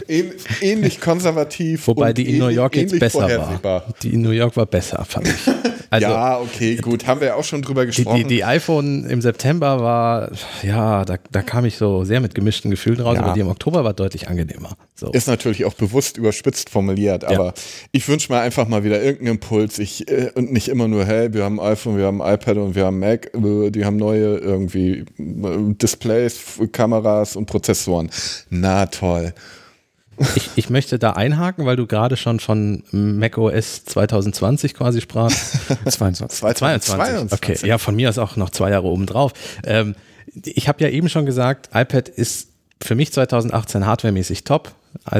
B: Ähnlich konservativ.
C: Wobei die in New York jetzt besser war. Die in New York war besser, fand ich. [laughs]
B: Also, ja, okay, gut. Haben wir ja auch schon drüber gesprochen.
C: Die, die, die, iPhone im September war, ja, da, da kam ich so sehr mit gemischten Gefühlen raus, ja. aber die im Oktober war deutlich angenehmer. So.
B: Ist natürlich auch bewusst überspitzt formuliert, aber ja. ich wünsche mir einfach mal wieder irgendeinen Impuls. Ich, äh, und nicht immer nur, hey, wir haben iPhone, wir haben iPad und wir haben Mac, äh, die haben neue irgendwie äh, Displays, Kameras und Prozessoren. Na toll.
C: Ich, ich, möchte da einhaken, weil du gerade schon von macOS 2020 quasi sprachst. [laughs]
F: 22.
C: 22. Okay, ja, von mir ist auch noch zwei Jahre oben drauf. Ähm, ich habe ja eben schon gesagt, iPad ist für mich 2018 hardwaremäßig top,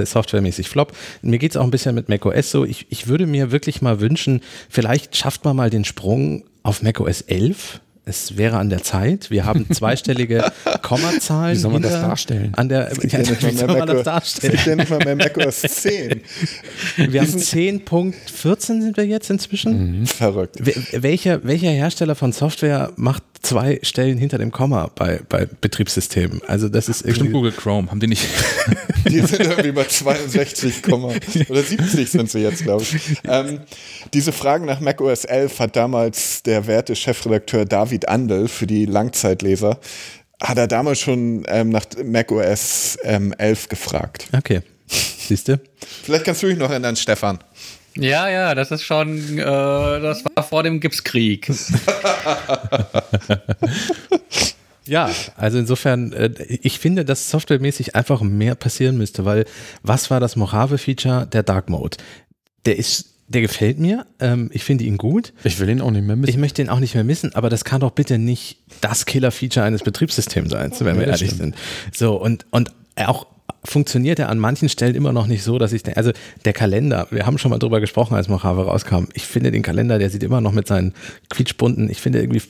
C: softwaremäßig flop. Mir geht es auch ein bisschen mit macOS so. Ich, ich würde mir wirklich mal wünschen, vielleicht schafft man mal den Sprung auf macOS 11 es wäre an der Zeit. Wir haben zweistellige [laughs] Kommazahlen.
F: Wie soll man das darstellen?
C: An der,
B: ja, wie soll man das darstellen? Ich nicht mal mehr macOS 10.
C: Wir haben 10.14 sind wir jetzt inzwischen.
B: Mhm. Verrückt.
C: Welcher, welcher Hersteller von Software macht zwei Stellen hinter dem Komma bei, bei Betriebssystemen. Also das ist irgendwie.
A: Bestimmt Google Chrome, haben die nicht. [laughs]
B: Die sind irgendwie bei 62, [laughs] oder 70 sind sie jetzt, glaube ich. Ähm, diese Fragen nach Mac OS 11 hat damals der werte Chefredakteur David Andel für die Langzeitleser, hat er damals schon ähm, nach Mac OS ähm, 11 gefragt.
C: Okay. Siehst du?
B: Vielleicht kannst du dich noch erinnern, Stefan.
D: Ja, ja, das ist schon, äh, das war vor dem Gipskrieg. [laughs] [laughs]
C: ja, also insofern, äh, ich finde, dass softwaremäßig einfach mehr passieren müsste, weil was war das Mojave-Feature? Der Dark Mode. Der ist der gefällt mir. Ähm, ich finde ihn gut.
F: Ich will ihn auch nicht mehr missen.
C: Ich möchte ihn auch nicht mehr missen, aber das kann doch bitte nicht das Killer-Feature eines Betriebssystems sein, wenn wir ehrlich sind. So, und, und auch funktioniert er an manchen Stellen immer noch nicht so, dass ich denke, also der Kalender, wir haben schon mal drüber gesprochen, als Mojave rauskam. Ich finde den Kalender, der sieht immer noch mit seinen quietschbunten, ich finde irgendwie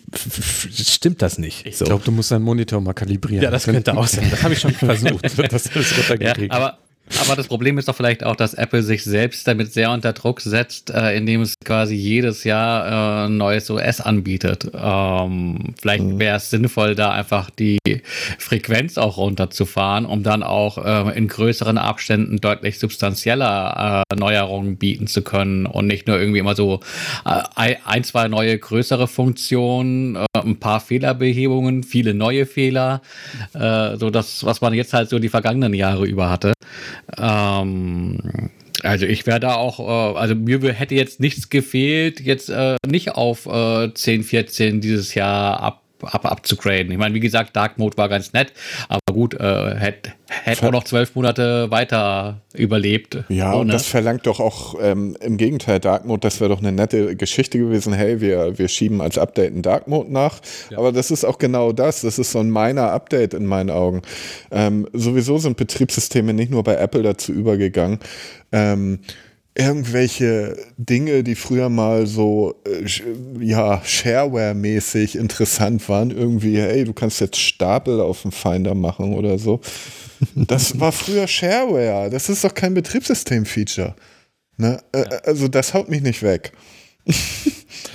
C: stimmt das nicht.
F: Ich so. glaube, du musst deinen Monitor mal kalibrieren.
C: Ja, das könnte auch sein. Das habe ich schon [laughs] versucht. das ist
D: runtergekriegt. Ja, aber aber das Problem ist doch vielleicht auch, dass Apple sich selbst damit sehr unter Druck setzt, äh, indem es quasi jedes Jahr äh, ein neues OS anbietet. Ähm, vielleicht mhm. wäre es sinnvoll, da einfach die Frequenz auch runterzufahren, um dann auch äh, in größeren Abständen deutlich substanzieller äh, Neuerungen bieten zu können und nicht nur irgendwie immer so äh, ein, zwei neue größere Funktionen, ein paar Fehlerbehebungen, viele neue Fehler, so das, was man jetzt halt so die vergangenen Jahre über hatte. Ähm, also ich wäre da auch, äh, also mir hätte jetzt nichts gefehlt, jetzt äh, nicht auf äh, 10, 14 dieses Jahr ab ab, abzugraden. Ich meine, wie gesagt, Dark Mode war ganz nett, aber gut, äh, hätte hätt auch noch zwölf Monate weiter überlebt.
B: Ja, und das verlangt doch auch ähm, im Gegenteil Dark Mode, das wäre doch eine nette Geschichte gewesen. Hey, wir, wir schieben als Update einen Dark Mode nach. Ja. Aber das ist auch genau das. Das ist so ein meiner Update in meinen Augen. Ähm, sowieso sind Betriebssysteme nicht nur bei Apple dazu übergegangen. Ähm, irgendwelche Dinge, die früher mal so äh, ja Shareware-mäßig interessant waren, irgendwie, hey, du kannst jetzt Stapel auf dem Finder machen oder so. Das [laughs] war früher Shareware. Das ist doch kein Betriebssystem-Feature. Ne? Äh, also das haut mich nicht weg. [laughs]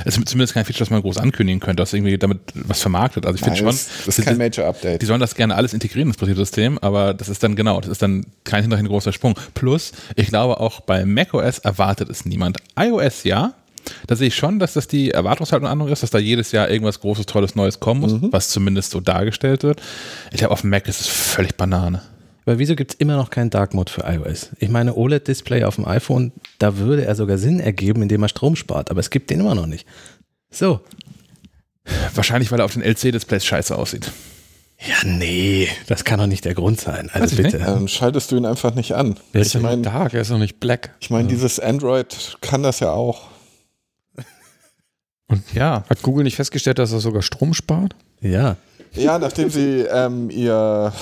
A: Es ist zumindest kein Feature, das man groß ankündigen könnte, das irgendwie damit was vermarktet. Also ich finde schon. Das,
B: das ist kein Major-Update.
A: Die sollen das gerne alles integrieren ins Betriebssystem, aber das ist dann genau, das ist dann kein hinterhin großer Sprung. Plus, ich glaube auch bei macOS erwartet es niemand. iOS ja, da sehe ich schon, dass das die Erwartungshaltung andere ist, dass da jedes Jahr irgendwas Großes, Tolles, Neues kommen muss, mhm. was zumindest so dargestellt wird. Ich glaube, auf dem Mac ist es völlig Banane.
C: Weil wieso gibt es immer noch keinen Dark Mode für iOS? Ich meine, OLED-Display auf dem iPhone, da würde er sogar Sinn ergeben, indem er Strom spart, aber es gibt den immer noch nicht. So.
A: Wahrscheinlich, weil er auf den LC-Displays scheiße aussieht.
C: Ja, nee, das kann doch nicht der Grund sein. Also bitte.
B: Dann schaltest du ihn einfach nicht an.
F: Er ist ich ja mein, dark, er ist noch nicht black.
B: Ich meine, ja. dieses Android kann das ja auch.
F: Und ja. Hat Google nicht festgestellt, dass er sogar Strom spart?
C: Ja.
B: Ja, nachdem sie ähm, ihr,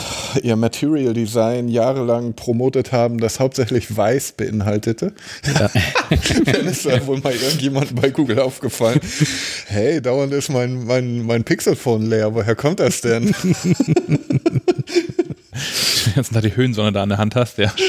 B: ihr Material Design jahrelang promotet haben, das hauptsächlich weiß beinhaltete, ja. [laughs] dann ist da wohl mal irgendjemand bei Google aufgefallen. Hey, dauernd ist mein, mein, mein Pixelphone leer. Woher kommt das denn? [laughs]
A: Jetzt da die Höhensonne da an der Hand hast, ja. [laughs]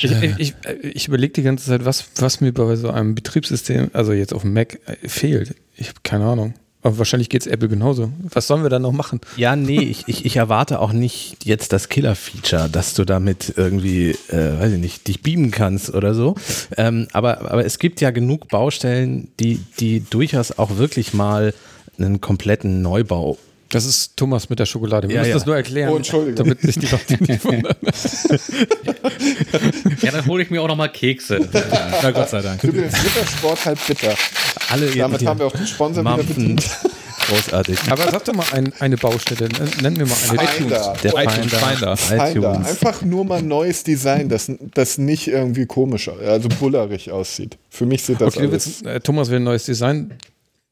F: Ich, ich, ich überlege die ganze Zeit, was, was mir bei so einem Betriebssystem, also jetzt auf dem Mac, äh, fehlt. Ich habe keine Ahnung. Aber wahrscheinlich geht es Apple genauso. Was sollen wir dann noch machen?
C: Ja, nee, ich, ich, ich erwarte auch nicht jetzt das Killer-Feature, dass du damit irgendwie, äh, weiß ich nicht, dich beamen kannst oder so. Ähm, aber, aber es gibt ja genug Baustellen, die, die durchaus auch wirklich mal einen kompletten Neubau
F: das ist Thomas mit der Schokolade. Wir ja, müssen ja. das nur erklären,
B: oh, Entschuldigung.
F: damit sich die Leute nicht [laughs] wundern. [laughs]
D: ja, dann hole ich mir auch nochmal Kekse. [laughs]
A: Na Gott sei Dank.
B: Übrigens, Rittersport halt bitter.
C: Alle
B: Damit haben wir auch den Sponsor Mampfen. wieder
C: Großartig.
F: Aber sag doch mal ein, eine Baustelle. Nennen wir mal eine.
B: Finder.
C: Der Finder.
B: Finder. Finder. Einfach nur mal neues Design, das, das nicht irgendwie komisch, also bullerig aussieht. Für mich sieht das okay, alles.
F: Willst, äh, Thomas will ein neues Design.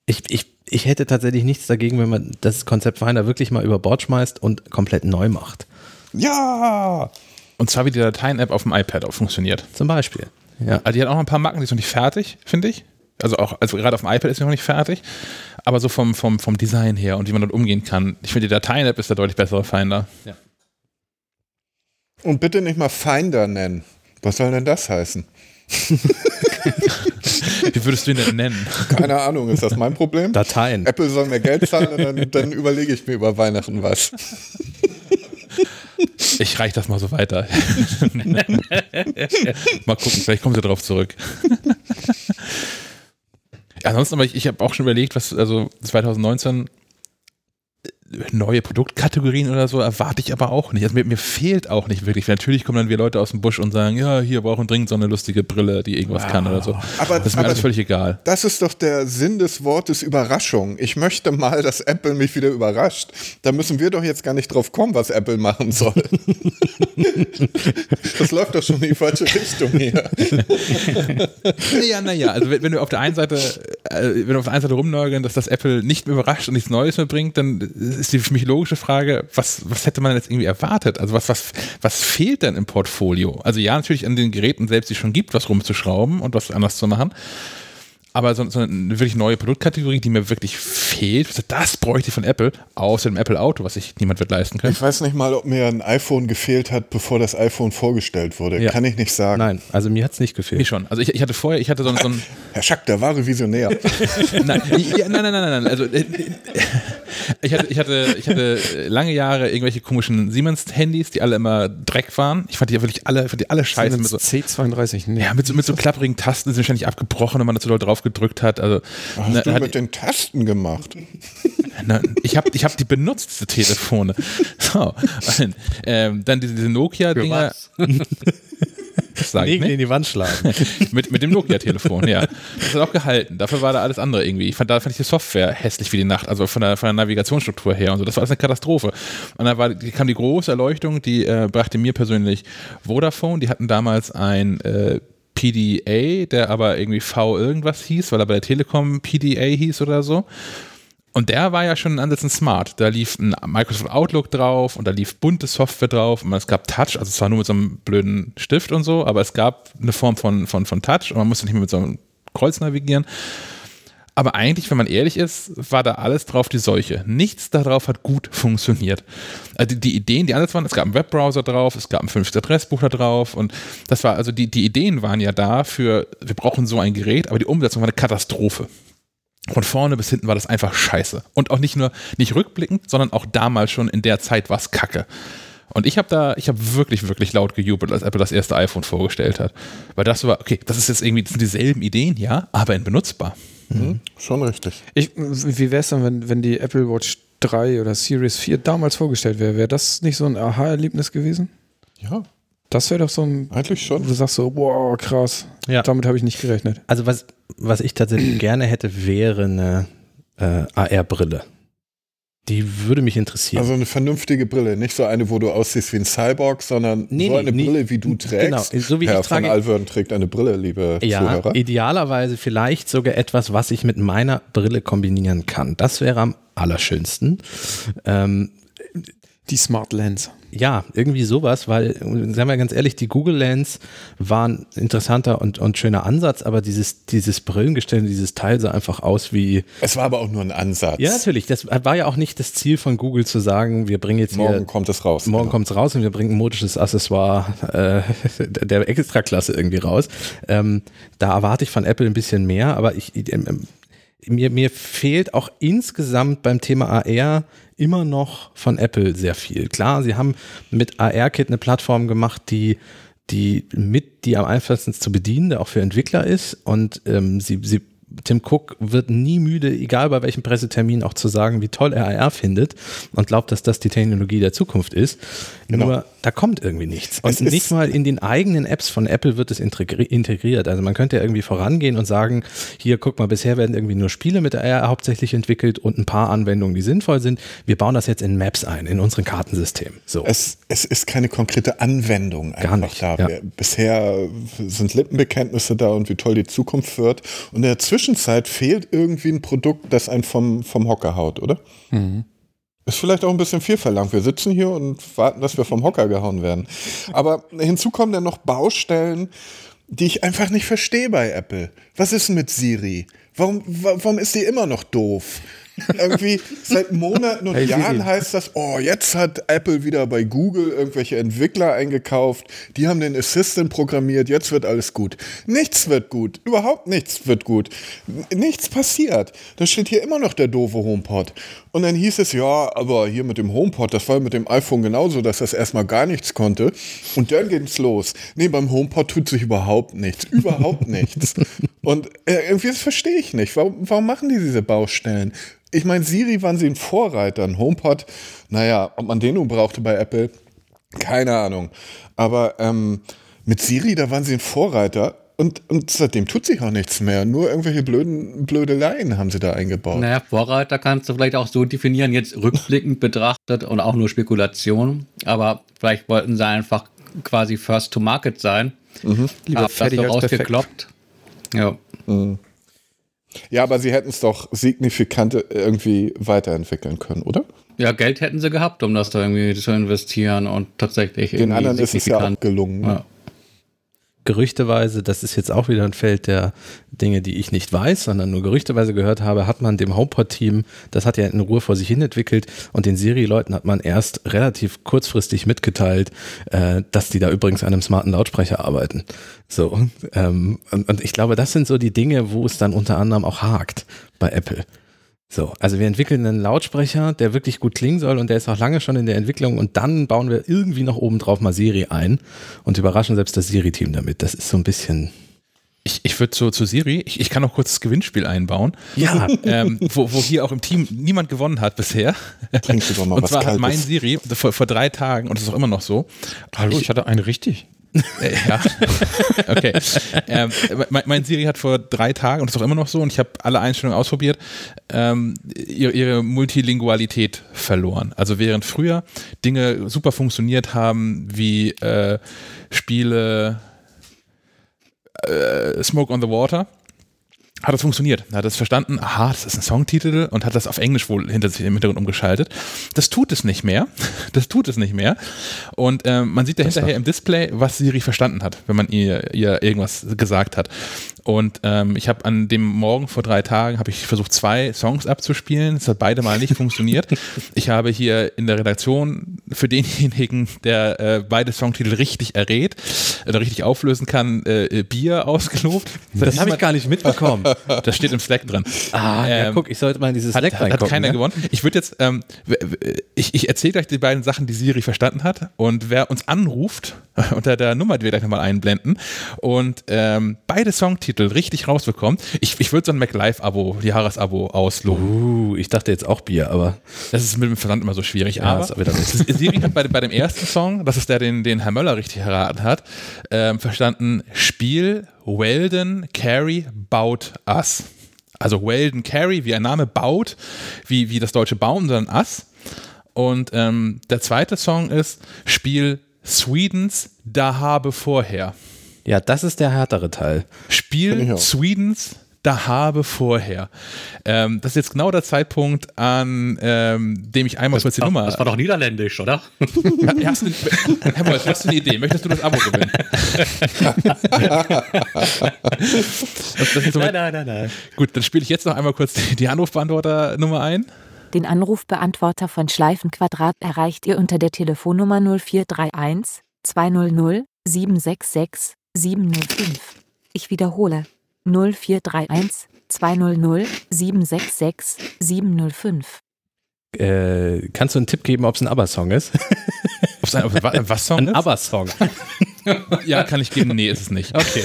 C: Ich, ich ich hätte tatsächlich nichts dagegen, wenn man das Konzept Finder wirklich mal über Bord schmeißt und komplett neu macht.
B: Ja!
A: Und zwar wie die Dateien-App auf dem iPad auch funktioniert.
C: Zum Beispiel.
A: Ja. Also die hat auch noch ein paar Macken, die ist noch nicht fertig, finde ich. Also auch, also gerade auf dem iPad ist sie noch nicht fertig. Aber so vom, vom, vom Design her und wie man dort umgehen kann. Ich finde, die Dateien-App ist der deutlich bessere Finder. Ja.
B: Und bitte nicht mal Finder nennen. Was soll denn das heißen? [laughs]
A: Wie würdest du ihn denn nennen?
B: Keine Ahnung, ist das mein Problem?
C: Dateien.
B: Apple soll mir Geld zahlen und dann, dann überlege ich mir über Weihnachten was.
A: Ich reich das mal so weiter. [laughs] mal gucken, vielleicht kommen sie drauf zurück. Ansonsten, aber ich, ich habe auch schon überlegt, was, also 2019 neue Produktkategorien oder so erwarte ich aber auch nicht. Also mir, mir, fehlt auch nicht wirklich. Natürlich kommen dann wieder Leute aus dem Busch und sagen, ja, hier brauchen dringend so eine lustige Brille, die irgendwas wow. kann oder so.
B: Aber,
A: das ist
B: mir
A: alles völlig egal.
B: Das ist doch der Sinn des Wortes Überraschung. Ich möchte mal, dass Apple mich wieder überrascht. Da müssen wir doch jetzt gar nicht drauf kommen, was Apple machen soll. [laughs] das läuft doch schon in die falsche Richtung hier. [laughs]
A: naja, naja, also wenn, wenn, du auf der einen Seite, äh, wenn du auf der einen Seite rumnörgeln, dass das Apple nicht mehr überrascht und nichts Neues mehr bringt, dann ist die für mich logische Frage, was, was hätte man jetzt irgendwie erwartet? Also was, was, was fehlt denn im Portfolio? Also ja, natürlich an den Geräten selbst, die es schon gibt, was rumzuschrauben und was anders zu machen aber so, so, eine wirklich neue Produktkategorie, die mir wirklich fehlt, das bräuchte ich von Apple, außer dem Apple Auto, was sich niemand wird leisten können.
B: Ich weiß nicht mal, ob mir ein iPhone gefehlt hat, bevor das iPhone vorgestellt wurde. Ja. Kann ich nicht sagen.
C: Nein, also mir hat es nicht gefehlt.
A: Mir schon. Also ich, ich hatte vorher, ich hatte so, so ein. [laughs]
B: Herr Schack, der wahre Visionär. [laughs]
A: nein, ja, nein, nein, nein, nein, Also äh, ich hatte, ich hatte, ich hatte lange Jahre irgendwelche komischen Siemens-Handys, die alle immer Dreck waren. Ich fand die wirklich alle, fand die alle scheiße.
F: Siemens so, C32,
A: nee. Ja, mit so, mit so klapprigen Tasten sind wahrscheinlich abgebrochen und man dazu doll drauf gedrückt hat. Also,
B: Was hast na, du mit den Tasten gemacht?
A: Na, ich habe ich hab die benutzt, diese Telefone. So, ähm, dann diese, diese Nokia-Dinger. [laughs]
C: Sag Nägel in die Wand schlagen. [laughs]
A: mit, mit dem Nokia-Telefon, ja. Das hat auch gehalten. Dafür war da alles andere irgendwie. Ich fand, da fand ich die Software hässlich wie die Nacht, also von der, von der Navigationsstruktur her und so. Das war alles eine Katastrophe. Und dann war, kam die große Erleuchtung, die äh, brachte mir persönlich Vodafone. Die hatten damals ein äh, PDA, der aber irgendwie V irgendwas hieß, weil er bei der Telekom PDA hieß oder so. Und der war ja schon in Ansätzen smart. Da lief ein Microsoft Outlook drauf und da lief bunte Software drauf und es gab Touch, also zwar nur mit so einem blöden Stift und so, aber es gab eine Form von, von, von Touch und man musste nicht mehr mit so einem Kreuz navigieren. Aber eigentlich, wenn man ehrlich ist, war da alles drauf die Seuche. Nichts darauf hat gut funktioniert. Also die, die Ideen, die anders waren, es gab einen Webbrowser drauf, es gab ein fünftes Adressbuch da drauf und das war, also die, die Ideen waren ja da für, wir brauchen so ein Gerät, aber die Umsetzung war eine Katastrophe. Von vorne bis hinten war das einfach scheiße. Und auch nicht nur, nicht rückblickend, sondern auch damals schon in der Zeit war es kacke. Und ich habe da, ich habe wirklich, wirklich laut gejubelt, als Apple das erste iPhone vorgestellt hat. Weil das war, okay, das ist jetzt irgendwie, das sind dieselben Ideen, ja, aber in benutzbar.
B: Mhm. Schon richtig.
F: Ich, wie wäre es dann, wenn, wenn die Apple Watch 3 oder Series 4 damals vorgestellt wäre? Wäre das nicht so ein Aha-Erlebnis gewesen?
B: Ja.
F: Das wäre doch so ein.
B: Eigentlich schon.
F: Wo du sagst so, wow, krass.
C: Ja.
F: Damit habe ich nicht gerechnet.
C: Also, was, was ich tatsächlich [clears throat] gerne hätte, wäre eine äh, AR-Brille. Die würde mich interessieren.
B: Also eine vernünftige Brille, nicht so eine, wo du aussiehst wie ein Cyborg, sondern nee, so eine nee, Brille, wie du trägst.
C: Genau, so wie
B: Herr
C: ich trage.
B: von Alvern trägt eine Brille, liebe
C: ja,
B: Zuhörer.
C: idealerweise vielleicht sogar etwas, was ich mit meiner Brille kombinieren kann. Das wäre am allerschönsten. Ähm,
F: die Smart Lens.
C: Ja, irgendwie sowas, weil, sagen wir ganz ehrlich, die Google Lens war ein interessanter und, und schöner Ansatz, aber dieses, dieses Brillengestell, dieses Teil sah einfach aus wie.
B: Es war aber auch nur ein Ansatz.
C: Ja, natürlich. Das war ja auch nicht das Ziel von Google zu sagen, wir bringen jetzt
B: morgen
C: hier.
B: kommt es raus.
C: Morgen genau. kommt es raus und wir bringen ein modisches Accessoire äh, [laughs] der Extraklasse irgendwie raus. Ähm, da erwarte ich von Apple ein bisschen mehr, aber ich, ähm, mir, mir fehlt auch insgesamt beim Thema AR immer noch von Apple sehr viel. Klar, sie haben mit AR-Kit eine Plattform gemacht, die die mit die am einfachsten zu bedienen, der auch für Entwickler ist und ähm, sie, sie Tim Cook wird nie müde, egal bei welchem Pressetermin, auch zu sagen, wie toll er AR findet und glaubt, dass das die Technologie der Zukunft ist. Genau. Nur da kommt irgendwie nichts. Und nicht mal in den eigenen Apps von Apple wird es integriert. Also man könnte ja irgendwie vorangehen und sagen, hier guck mal, bisher werden irgendwie nur Spiele mit AR hauptsächlich entwickelt und ein paar Anwendungen, die sinnvoll sind. Wir bauen das jetzt in Maps ein, in unseren Kartensystem. So.
B: Es, es ist keine konkrete Anwendung einfach
C: Gar nicht,
B: da.
C: Ja.
B: Bisher sind Lippenbekenntnisse da und wie toll die Zukunft wird. Und in der Zwischenzeit fehlt irgendwie ein Produkt, das einen vom, vom Hocker haut, oder? Mhm. Ist vielleicht auch ein bisschen viel verlangt. Wir sitzen hier und warten, dass wir vom Hocker gehauen werden. Aber hinzu kommen dann noch Baustellen, die ich einfach nicht verstehe bei Apple. Was ist mit Siri? Warum, warum ist sie immer noch doof? [laughs] Irgendwie seit Monaten und hey, Jahren heißt das, oh, jetzt hat Apple wieder bei Google irgendwelche Entwickler eingekauft, die haben den Assistant programmiert, jetzt wird alles gut. Nichts wird gut, überhaupt nichts wird gut. Nichts passiert. Da steht hier immer noch der doofe HomePod. Und dann hieß es, ja, aber hier mit dem HomePod, das war mit dem iPhone genauso, dass das erstmal gar nichts konnte. Und dann ging es los. Nee, beim HomePod tut sich überhaupt nichts. Überhaupt [laughs] nichts. Und äh, irgendwie, das verstehe ich nicht. Warum, warum machen die diese Baustellen? Ich meine, Siri waren sie ein Vorreiter, ein HomePod. Naja, ob man den nun brauchte bei Apple, keine Ahnung. Aber ähm, mit Siri, da waren sie ein Vorreiter. Und, und seitdem tut sich auch nichts mehr. Nur irgendwelche blöden Blödeleien haben sie da eingebaut.
D: Naja, Vorreiter kannst du vielleicht auch so definieren, jetzt rückblickend betrachtet und auch nur Spekulation. Aber vielleicht wollten sie einfach quasi First to Market sein. Mhm. Lieber fertig das so rausgekloppt.
B: Ja. Mhm. Ja, aber sie hätten es doch signifikant irgendwie weiterentwickeln können, oder?
D: Ja, Geld hätten sie gehabt, um das da irgendwie zu investieren und tatsächlich.
B: Den anderen ist es ja auch gelungen. Ja
C: gerüchteweise, das ist jetzt auch wieder ein Feld der Dinge, die ich nicht weiß, sondern nur gerüchteweise gehört habe, hat man dem HomePod-Team, das hat ja in Ruhe vor sich hin entwickelt und den Siri-Leuten hat man erst relativ kurzfristig mitgeteilt, äh, dass die da übrigens an einem smarten Lautsprecher arbeiten. So, ähm, und, und ich glaube, das sind so die Dinge, wo es dann unter anderem auch hakt bei Apple. So, also wir entwickeln einen Lautsprecher, der wirklich gut klingen soll und der ist auch lange schon in der Entwicklung und dann bauen wir irgendwie noch oben drauf mal Siri ein und überraschen selbst das Siri-Team damit. Das ist so ein bisschen.
A: Ich, ich würde so zu Siri, ich, ich kann noch kurz das Gewinnspiel einbauen.
C: Ja. [laughs]
A: ähm, wo, wo hier auch im Team niemand gewonnen hat bisher.
B: Trinkst du doch mal
A: und
B: was
A: zwar
B: Kaltes.
A: hat mein Siri vor, vor drei Tagen, und das ist auch immer noch so.
F: Hallo, ich, ich hatte einen richtig.
A: Äh, ja, [laughs] okay. Ähm, mein, mein, Siri hat vor drei Tagen, und das ist auch immer noch so, und ich habe alle Einstellungen ausprobiert, ähm, ihre, ihre, Multilingualität verloren. Also während früher Dinge super funktioniert haben, wie äh, Spiele äh, Smoke on the Water, hat das funktioniert. Hat es verstanden, aha, das ist ein Songtitel und hat das auf Englisch wohl hinter sich im Hintergrund umgeschaltet. Das tut es nicht mehr. [laughs] Das tut es nicht mehr. Und ähm, man sieht da hinterher im Display, was Siri verstanden hat, wenn man ihr, ihr irgendwas gesagt hat. Und ähm, ich habe an dem Morgen vor drei Tagen habe ich versucht, zwei Songs abzuspielen. Es hat beide mal nicht [laughs] funktioniert. Ich habe hier in der Redaktion für denjenigen, der äh, beide Songtitel richtig errät oder richtig auflösen kann, äh, Bier ausgelobt.
C: Das, das habe ich gar nicht mitbekommen. [laughs]
A: Das steht im Slack drin.
C: Ah, ähm, ja, guck, ich sollte mal in dieses
A: Slack hat, hat keiner ne? gewonnen. Ich würde jetzt, ähm, ich, ich erzähle gleich die beiden Sachen, die Siri verstanden hat. Und wer uns anruft, [laughs] unter der Nummer, die wir gleich nochmal einblenden, und ähm, beide Songtitel richtig rausbekommt, ich, ich würde so ein MacLive-Abo, Jahresabo ausloben.
C: Uh, ich dachte jetzt auch Bier, aber.
A: Das ist mit dem Versand immer so schwierig. Ja, aber Siri hat bei, bei dem ersten Song, das ist der, den, den Herr Möller richtig erraten hat, ähm, verstanden, Spiel Weldon Carey baut Us. Also Weldon Carey, wie ein Name baut, wie, wie das deutsche Baum, sondern Us. Und ähm, der zweite Song ist Spiel Swedens Da habe vorher.
C: Ja, das ist der härtere Teil.
A: Spiel Swedens da habe vorher. Ähm, das ist jetzt genau der Zeitpunkt, an ähm, dem ich einmal das, kurz die Nummer.
D: Das war doch niederländisch, oder?
A: Ja, hast du, Herr Wolf, hast du eine Idee? Möchtest du das Abo gewinnen? [laughs] das, das so nein, nein, nein, nein. Gut, dann spiele ich jetzt noch einmal kurz die, die Anrufbeantworter-Nummer ein.
E: Den Anrufbeantworter von Schleifenquadrat erreicht ihr unter der Telefonnummer 0431 200 766 705. Ich wiederhole 0431 200 766 705.
C: Äh, kannst du einen Tipp geben, ob es ein ABBA-Song ist? [laughs]
A: ob es ein was Song
C: ein ABBA-Song. [laughs]
A: ja, kann ich geben. Nee, ist es nicht.
C: Okay.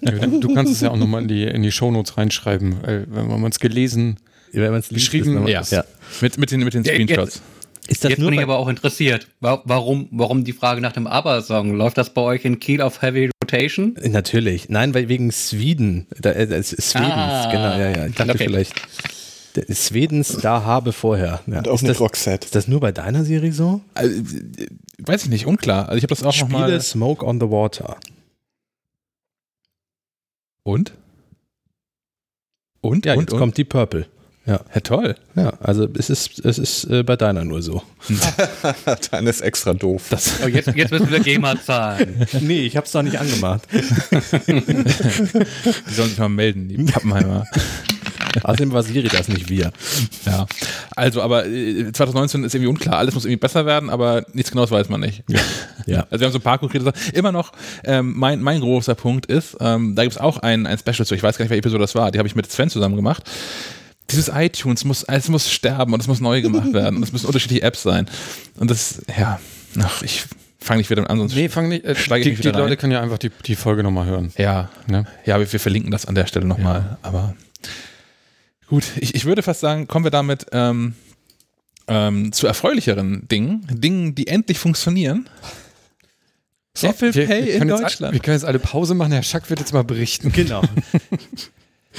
C: [laughs]
F: du kannst es ja auch nochmal in die, in die Shownotes reinschreiben, weil wenn man es gelesen,
C: wenn man es
F: geschrieben,
A: ja. ja. Mit, mit, den, mit den Screenshots.
D: Ist das Jetzt nur bin ich aber auch interessiert. Warum, warum die Frage nach dem ABBA-Song? Läuft das bei euch in Kiel auf Heavy Rotation?
C: Natürlich. Nein, weil wegen Sweden. Da, äh, Swedens, ah, genau, ja, ja. Ich dachte okay. vielleicht. Swedens da habe vorher. Ja.
B: Und auch
C: ist, das,
B: Roxette.
C: ist das nur bei deiner Serie so?
A: Also, weiß ich nicht, unklar. Also ich habe das auch
C: Spiele
A: noch mal
C: Smoke on the Water.
A: Und?
C: Und? Ja,
A: und,
C: jetzt
A: und?
C: kommt die Purple. Ja.
A: ja, toll.
C: Ja, also es ist, es ist äh, bei deiner nur so. [laughs]
B: Deine ist extra doof.
D: Das oh, jetzt, jetzt müssen wir GEMA zahlen. [laughs]
C: nee, ich hab's doch nicht angemacht. [laughs]
A: die sollen sich mal melden, die Pappenheimer.
C: Außerdem war Siri das, nicht wir.
A: Ja. Also, aber äh, 2019 ist irgendwie unklar. Alles muss irgendwie besser werden, aber nichts Genaues weiß man nicht.
C: Ja. ja.
A: Also wir haben so ein paar konkrete Sachen. Immer noch, ähm, mein, mein großer Punkt ist, ähm, da gibt es auch ein, ein Special zu, ich weiß gar nicht, welche Episode das war, die habe ich mit Sven zusammen gemacht. Dieses iTunes muss, es muss sterben und es muss neu gemacht [laughs] werden und es müssen unterschiedliche Apps sein. Und das, ja, ach, ich fange nicht wieder an, sonst
F: Nee, fang nicht, äh,
A: steige
F: die,
A: ich
F: die
A: wieder rein.
F: Leute können ja einfach die, die Folge nochmal hören.
A: Ja,
F: Ne?
A: ja, wir, wir verlinken das an der Stelle nochmal. Aber gut, ich, ich würde fast sagen, kommen wir damit ähm, ähm, zu erfreulicheren Dingen, Dingen, die endlich funktionieren. Apple
F: wir,
A: Pay
F: wir
A: in
F: können jetzt,
A: Deutschland.
F: wir können jetzt alle Pause machen, Herr Schack wird jetzt mal berichten.
C: Genau. [laughs]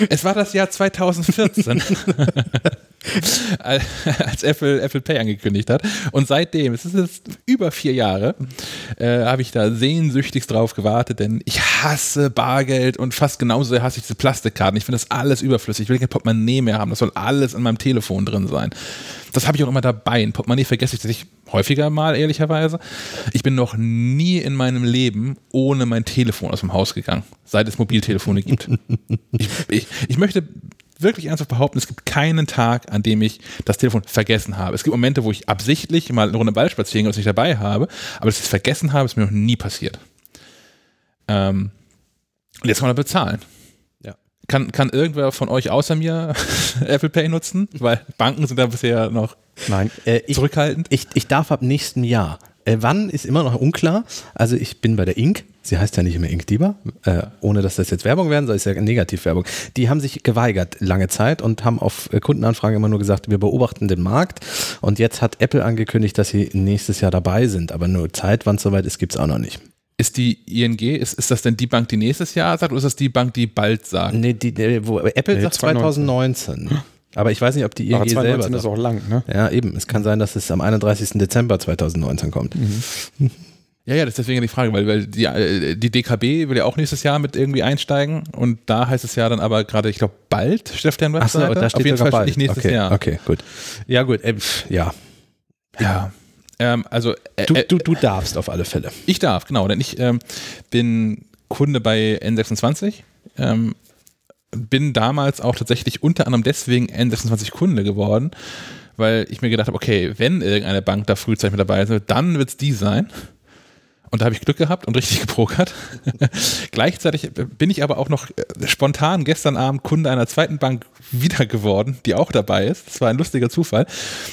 A: Es war das Jahr 2014, [laughs] als Apple Apple Pay angekündigt hat. Und seitdem, es ist jetzt über vier Jahre, äh, habe ich da sehnsüchtigst drauf gewartet, denn ich hasse Bargeld und fast genauso hasse ich diese Plastikkarten. Ich finde das alles überflüssig. Ich will kein Portemonnaie mehr haben. Das soll alles in meinem Telefon drin sein. Das habe ich auch immer dabei. Ein Portemonnaie vergesse ich tatsächlich häufiger mal, ehrlicherweise. Ich bin noch nie in meinem Leben ohne mein Telefon aus dem Haus gegangen, seit es Mobiltelefone gibt. [laughs] ich, ich, ich möchte wirklich ernsthaft behaupten, es gibt keinen Tag, an dem ich das Telefon vergessen habe. Es gibt Momente, wo ich absichtlich mal eine Runde Ball spazieren und es nicht dabei habe, aber dass ich es vergessen habe, ist mir noch nie passiert. Ähm, und jetzt kann man bezahlen. Kann, kann irgendwer von euch außer mir [laughs] Apple Pay nutzen? Weil Banken sind da bisher noch
F: Nein.
C: Äh, ich,
A: zurückhaltend.
C: ich, ich darf ab nächsten Jahr. Äh, wann ist immer noch unklar. Also ich bin bei der Ink. Sie heißt ja nicht immer Ink Diva, äh, ohne dass das jetzt Werbung werden soll, ist ja Negativwerbung. Die haben sich geweigert lange Zeit und haben auf äh, Kundenanfragen immer nur gesagt, wir beobachten den Markt. Und jetzt hat Apple angekündigt, dass sie nächstes Jahr dabei sind. Aber nur Zeit, wann es soweit ist, gibt es auch noch nicht.
A: Ist die ING, ist, ist das denn die Bank, die nächstes Jahr sagt oder ist das die Bank, die bald sagt?
C: Nee, die, die, wo, Apple
F: Nee,
C: sagt 2019. Aber ich weiß nicht, ob die
F: Aber
C: ING selber
F: 2019 ist
C: sagt.
F: auch lang, ne?
C: Ja, eben. Es kann sein, dass es am 31. Dezember 2019 kommt.
A: Ja, ja, das ist deswegen die Frage, weil, weil die, äh, die DKB will ja auch nächstes Jahr mit irgendwie einsteigen und da heißt es ja dann aber gerade, ich glaube, bald, auf deren
C: Ach so,
A: Webseite.
C: da steht
A: auf jeden
C: sogar
A: Fall
C: bald.
A: nicht nächstes
C: okay,
A: Jahr.
C: Okay, gut. Ja, gut. Äh, pf, ja.
A: Ja. Ähm, also, äh,
C: Du,
A: äh,
C: du, du darfst auf alle Fälle.
A: ich darf, genau, denn ich ähm, bin Kunde bei N26. Ähm, bin damals auch tatsächlich unter anderem deswegen N26 Kunde geworden, weil ich mir gedacht habe, okay, wenn irgendeine Bank da frühzeitig mit dabei ist, dann wird es die sein. Und da habe ich Glück gehabt und richtig [laughs] gepokert. Gleichzeitig bin ich aber auch noch äh, spontan gestern Abend Kunde einer zweiten Bank wieder geworden, die auch dabei ist. Das war ein lustiger Zufall.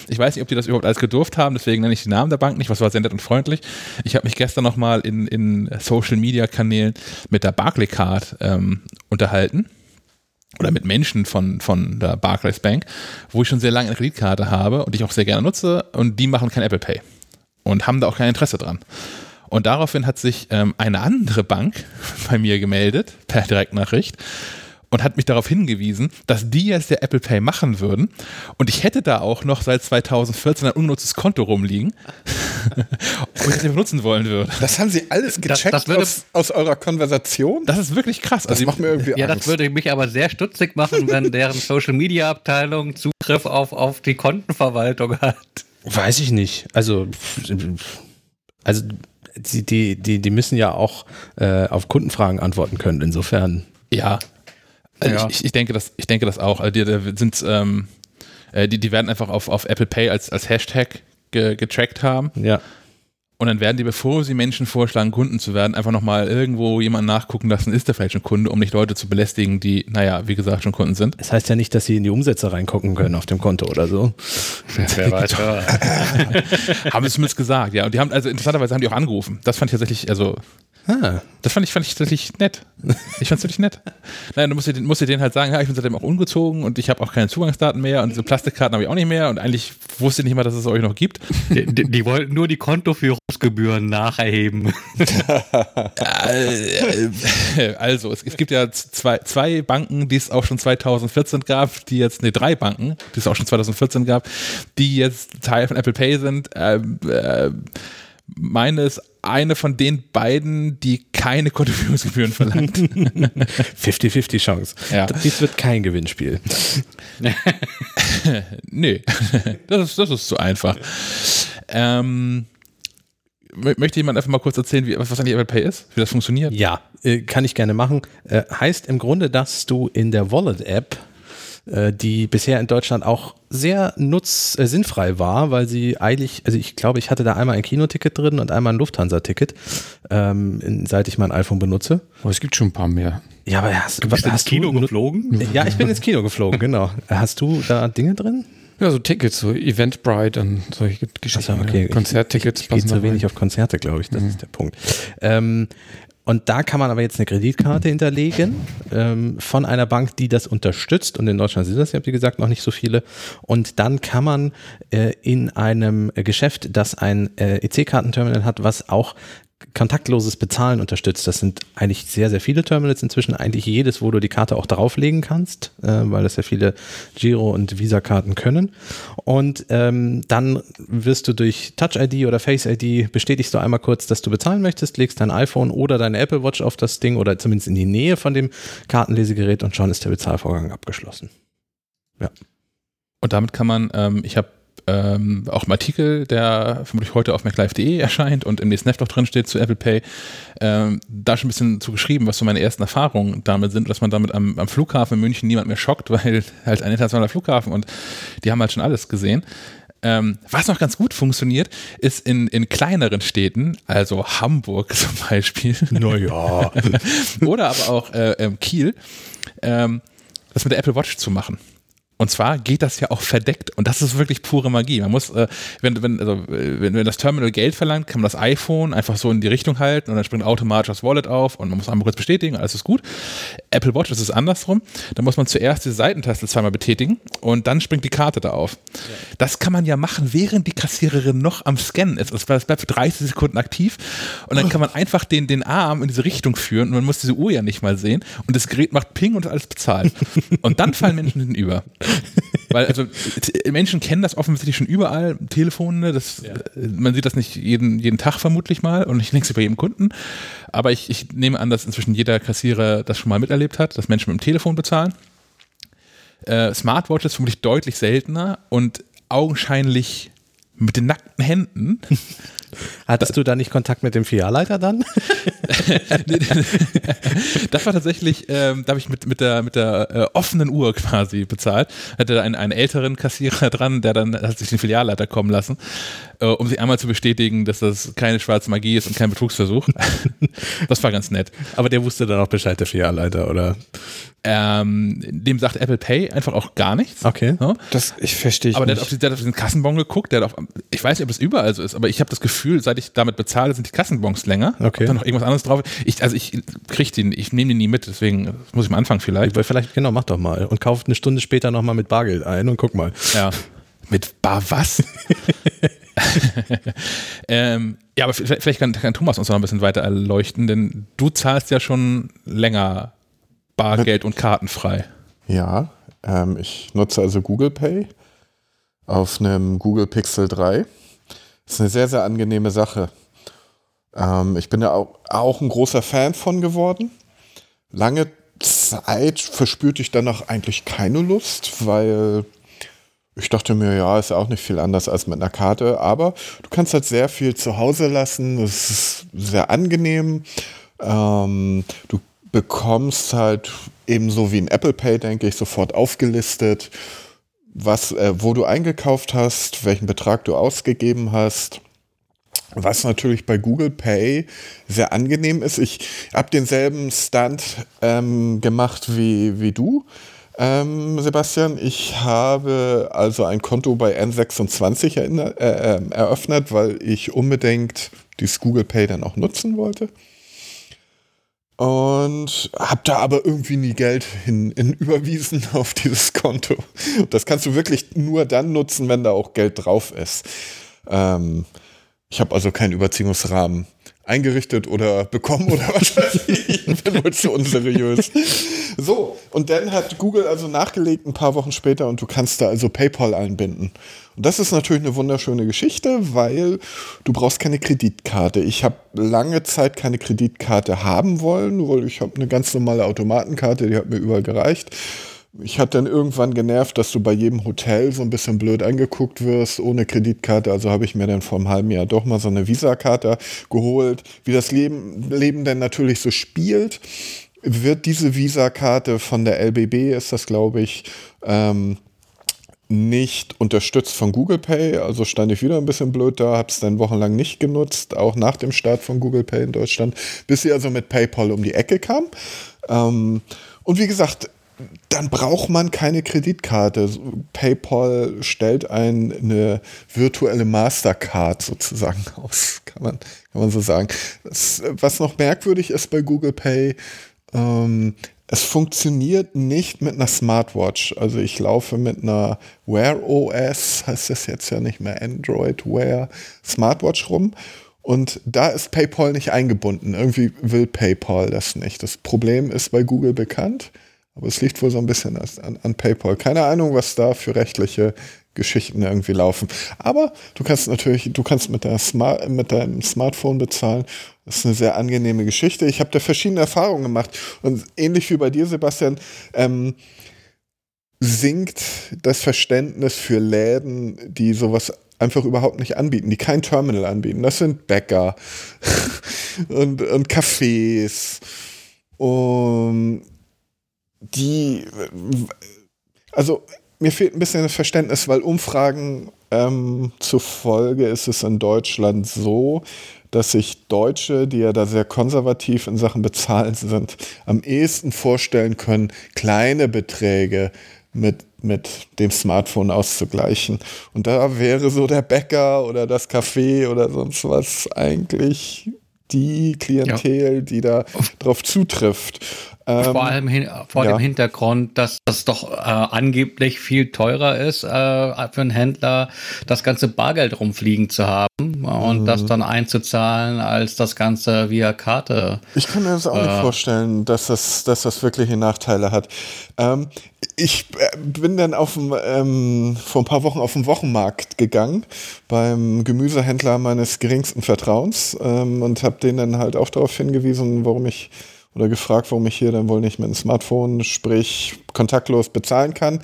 A: Ich weiß nicht, ob die das überhaupt alles gedurft haben, deswegen nenne ich die Namen der Bank nicht, was war sehr nett und freundlich. Ich habe mich gestern nochmal in, in Social Media Kanälen mit der Barclaycard ähm, unterhalten oder mit Menschen von, von der Barclays Bank, wo ich schon sehr lange eine Kreditkarte habe und ich auch sehr gerne nutze und die machen kein Apple Pay und haben da auch kein Interesse dran. Und daraufhin hat sich ähm, eine andere Bank [laughs] bei mir gemeldet, per Direktnachricht, und hat mich darauf hingewiesen, dass die jetzt der Apple Pay machen würden. Und ich hätte da auch noch seit 2014 ein ungenutztes Konto rumliegen, [laughs] ob ich das nicht benutzen wollen würde.
B: Das haben Sie alles gecheckt
D: das würde-
B: aus, aus eurer Konversation?
A: Das ist wirklich krass.
B: Das
A: Also,
B: macht mir irgendwie
D: Ja, das
B: Angst.
D: würde mich aber sehr stutzig machen, wenn deren Social Media Abteilung Zugriff auf, auf die Kontenverwaltung hat.
C: Weiß ich nicht. Also, also die, die, die, die müssen ja auch äh, auf Kundenfragen antworten können. Insofern.
A: Ja. Also
D: Ja.
A: Ich, ich, denke das, ich denke das auch. Also die, die sind, ähm, äh, die, die werden einfach auf, auf Apple Pay als, als Hashtag ge, getrackt haben.
C: Ja.
A: Und dann werden die, bevor sie Menschen vorschlagen, Kunden zu werden, einfach nochmal irgendwo jemanden nachgucken lassen, ist der vielleicht schon Kunde, um nicht Leute zu belästigen, die, naja, wie gesagt, schon Kunden sind.
C: Das heißt ja nicht, dass sie in die Umsätze reingucken können auf dem Konto oder so.
D: Wer [laughs] weiß, wer weiß.
A: haben sie zumindest gesagt, ja. Und die haben, also interessanterweise haben die auch angerufen. Das fand ich tatsächlich, also,
C: Ah,
A: das fand ich, fand ich tatsächlich nett. Ich fand es wirklich nett. Nein, du musst dir, musst dir denen halt sagen, ja, ich bin seitdem auch ungezogen und ich habe auch keine Zugangsdaten mehr und diese Plastikkarten habe ich auch nicht mehr und eigentlich wusste ich nicht mal, dass es euch noch gibt.
D: Die, die, die wollten nur die Kontoführungsgebühren nacherheben.
A: Äh, Also, es, es gibt ja zwei, zwei Banken, die es auch schon 2014 gab, die jetzt, ne, drei Banken, die es auch schon 2014 gab, die jetzt Teil von Apple Pay sind. Ähm, äh, meine ist eine von den beiden, die keine Kontoführungsgebühren verlangt. [laughs]
C: 50-50 Chance.
A: Ja.
C: Dies wird kein Gewinnspiel. [laughs]
A: nee, das ist, das ist zu einfach. Ähm, mö- möchte jemand einfach mal kurz erzählen, wie, was eigentlich Apple Pay ist, wie das funktioniert?
C: Ja, äh, kann ich gerne machen. Äh, heißt im Grunde, dass du in der Wallet-App die bisher in Deutschland auch sehr nutz, äh, sinnfrei war, weil sie eigentlich, also ich glaube, ich hatte da einmal ein Kinoticket drin und einmal ein Lufthansa-Ticket, ähm, seit ich mein iPhone benutze.
F: Aber es gibt schon ein paar mehr.
C: Ja, aber hast,
D: du bist
C: hast
D: ins Kino geflogen?
C: Ja, ich bin ins Kino geflogen, genau. Hast du da Dinge drin?
F: Ja, so Tickets, so Eventbrite und solche Geschichten. Also, okay.
C: Konzerttickets. Ich, ich gehe zu wenig auf Konzerte, glaube ich, das mhm. ist der Punkt. Ähm, und da kann man aber jetzt eine Kreditkarte hinterlegen ähm, von einer Bank, die das unterstützt. Und in Deutschland sind das ja, wie gesagt, noch nicht so viele. Und dann kann man äh, in einem Geschäft, das ein äh, EC-Kartenterminal hat, was auch kontaktloses Bezahlen unterstützt. Das sind eigentlich sehr, sehr viele Terminals inzwischen. Eigentlich jedes, wo du die Karte auch drauflegen kannst, äh, weil das ja viele Giro- und Visa-Karten können. Und ähm, dann wirst du durch Touch-ID oder Face-ID bestätigst du einmal kurz, dass du bezahlen möchtest, legst dein iPhone oder deine Apple Watch auf das Ding oder zumindest in die Nähe von dem Kartenlesegerät und schon ist der Bezahlvorgang abgeschlossen.
A: Ja. Und damit kann man, ähm, ich habe ähm, auch im Artikel, der vermutlich heute auf MacLive.de [laughs] erscheint und im nächsten Heft auch drin steht zu Apple Pay, ähm, da schon ein bisschen zu geschrieben, was so meine ersten Erfahrungen damit sind, dass man damit am, am Flughafen in München niemand mehr schockt, [laughs] weil halt ein internationaler Flughafen und die haben halt schon alles gesehen. Ähm, was noch ganz gut funktioniert, ist in, in kleineren Städten, also Hamburg [laughs] zum Beispiel.
C: Naja.
A: oder aber auch äh, ähm, Kiel, ähm, das mit der Apple Watch zu machen. Und zwar geht das ja auch verdeckt und das ist wirklich pure Magie. Man muss, äh, wenn, wenn, also, wenn, wenn das Terminal Geld verlangt, kann man das iPhone einfach so in die Richtung halten und dann springt automatisch das Wallet auf und man muss einmal kurz bestätigen, alles ist gut. Apple Watch ist es andersrum. Da muss man zuerst die Seitentaste zweimal betätigen und dann springt die Karte da auf. Ja. Das kann man ja machen, während die Kassiererin noch am Scannen ist. Das bleibt für 30 Sekunden aktiv und dann kann man einfach den, den Arm in diese Richtung führen und man muss diese Uhr ja nicht mal sehen und das Gerät macht Ping und alles bezahlt. [laughs] und dann fallen Menschen hinüber. Weil also Menschen kennen das offensichtlich schon überall, Telefone, das, ja. man sieht das nicht jeden, jeden Tag vermutlich mal und nicht längst bei jedem Kunden. Aber ich, ich nehme an, dass inzwischen jeder Kassierer das schon mal miterlebt hat, dass Menschen mit dem Telefon bezahlen. Äh, Smartwatches vermutlich deutlich seltener und augenscheinlich mit den nackten Händen. [laughs]
C: Hattest du da nicht Kontakt mit dem Filialleiter dann? [laughs] [laughs]
A: das war tatsächlich, ähm, da habe ich mit, mit der, mit der äh, offenen Uhr quasi bezahlt. Hatte einen, einen älteren Kassierer dran, der dann hat sich den Filialleiter kommen lassen, äh, um sich einmal zu bestätigen, dass das keine schwarze Magie ist und kein Betrugsversuch. [laughs] das war ganz nett.
C: Aber der wusste dann auch Bescheid, der Filialleiter, oder?
A: Ähm, dem sagt Apple Pay einfach auch gar nichts.
C: Okay.
A: Ja?
F: Das ich verstehe.
A: Aber der hat, auf, der hat auf den Kassenbon geguckt, der hat auf, ich weiß nicht, ob es überall so ist, aber ich habe das Gefühl, seit ich damit bezahle, sind die Kassenbons länger.
C: Okay.
A: Ob da noch irgendwas anderes drauf. Ich, also ich kriege den, ich nehme den nie mit, deswegen muss ich am Anfang vielleicht.
C: Weil vielleicht, genau, mach doch mal. Und kauft eine Stunde später nochmal mit Bargeld ein und guck mal.
A: Ja. [laughs] Mit Bar was? [laughs] ähm, ja, aber vielleicht kann, kann Thomas uns noch ein bisschen weiter erleuchten, denn du zahlst ja schon länger Bargeld und kartenfrei.
B: Ja, ähm, ich nutze also Google Pay auf einem Google Pixel 3. Das ist eine sehr, sehr angenehme Sache. Ähm, ich bin da auch, auch ein großer Fan von geworden. Lange Zeit verspürte ich danach eigentlich keine Lust, weil ich dachte mir, ja, ist ja auch nicht viel anders als mit einer Karte, aber du kannst halt sehr viel zu Hause lassen. Es ist sehr angenehm. Ähm, du bekommst halt ebenso wie in Apple Pay, denke ich, sofort aufgelistet, was, äh, wo du eingekauft hast, welchen Betrag du ausgegeben hast. Was natürlich bei Google Pay sehr angenehm ist. Ich habe denselben Stunt ähm, gemacht wie, wie du, ähm, Sebastian. Ich habe also ein Konto bei N26 erinnert, äh, äh, eröffnet, weil ich unbedingt dieses Google Pay dann auch nutzen wollte und habe da aber irgendwie nie Geld hin, hin, [laughs] überwiesen auf dieses Konto. Das kannst du wirklich nur dann nutzen, wenn da auch Geld drauf ist. Ähm, ich habe also keinen Überziehungsrahmen eingerichtet oder [laughs] bekommen oder was weiß ich. Ich bin wohl zu unseriös. So, und dann hat Google also nachgelegt ein paar Wochen später und du kannst da also PayPal einbinden. Und das ist natürlich eine wunderschöne Geschichte, weil du brauchst keine Kreditkarte. Ich habe lange Zeit keine Kreditkarte haben wollen, weil ich habe eine ganz normale Automatenkarte, die hat mir überall gereicht. Ich hatte dann irgendwann genervt, dass du bei jedem Hotel so ein bisschen blöd angeguckt wirst, ohne Kreditkarte. Also habe ich mir dann vor einem halben Jahr doch mal so eine Visa-Karte geholt. Wie das Leben, Leben dann natürlich so spielt, wird diese Visa-Karte von der LBB, ist das glaube ich, ähm, nicht unterstützt von Google Pay. Also stand ich wieder ein bisschen blöd da, habe es dann wochenlang nicht genutzt, auch nach dem Start von Google Pay in Deutschland, bis sie also mit PayPal um die Ecke kam. Ähm, und wie gesagt, dann braucht man keine Kreditkarte. PayPal stellt ein, eine virtuelle Mastercard sozusagen [laughs] aus, kann man, kann man so sagen. Was noch merkwürdig ist bei Google Pay, ähm, es funktioniert nicht mit einer Smartwatch. Also ich laufe mit einer Wear OS, heißt das jetzt ja nicht mehr Android Wear Smartwatch rum. Und da ist PayPal nicht eingebunden. Irgendwie will PayPal das nicht. Das Problem ist bei Google bekannt. Aber es liegt wohl so ein bisschen an, an PayPal. Keine Ahnung, was da für rechtliche Geschichten irgendwie laufen. Aber du kannst natürlich, du kannst mit, der Smart, mit deinem Smartphone bezahlen. Das ist eine sehr angenehme Geschichte. Ich habe da verschiedene Erfahrungen gemacht. Und ähnlich wie bei dir, Sebastian, ähm, sinkt das Verständnis für Läden, die sowas einfach überhaupt nicht anbieten, die kein Terminal anbieten. Das sind Bäcker [laughs] und, und Cafés. Und die, also mir fehlt ein bisschen das Verständnis, weil Umfragen ähm, zufolge ist es in Deutschland so, dass sich Deutsche, die ja da sehr konservativ in Sachen Bezahlen sind, am ehesten vorstellen können, kleine Beträge mit, mit dem Smartphone auszugleichen. Und da wäre so der Bäcker oder das Café oder sonst was eigentlich die Klientel, ja. die da drauf zutrifft.
D: Ähm, vor allem hin, vor ja. dem Hintergrund, dass das doch äh, angeblich viel teurer ist, äh, für einen Händler das ganze Bargeld rumfliegen zu haben und mhm. das dann einzuzahlen, als das Ganze via Karte.
B: Ich kann mir das auch äh, nicht vorstellen, dass das, dass das wirkliche Nachteile hat. Ähm, ich äh, bin dann auf dem, ähm, vor ein paar Wochen auf den Wochenmarkt gegangen beim Gemüsehändler meines geringsten Vertrauens ähm, und habe den dann halt auch darauf hingewiesen, warum ich oder gefragt, warum ich hier dann wohl nicht mit dem Smartphone, sprich kontaktlos bezahlen kann.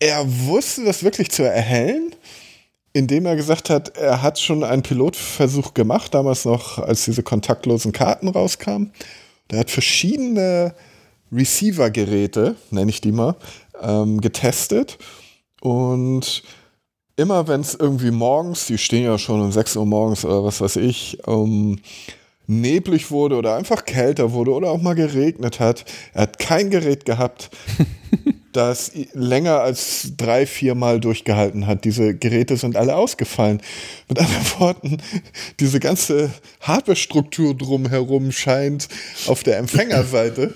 B: Er wusste das wirklich zu erhellen, indem er gesagt hat, er hat schon einen Pilotversuch gemacht, damals noch, als diese kontaktlosen Karten rauskamen. Der hat verschiedene Receiver-Geräte, nenne ich die mal, ähm, getestet. Und immer wenn es irgendwie morgens, die stehen ja schon um 6 Uhr morgens oder was weiß ich, um neblig wurde oder einfach kälter wurde oder auch mal geregnet hat. Er hat kein Gerät gehabt, [laughs] das länger als drei, vier Mal durchgehalten hat. Diese Geräte sind alle ausgefallen. Mit anderen Worten, diese ganze Hardware-Struktur drumherum scheint auf der Empfängerseite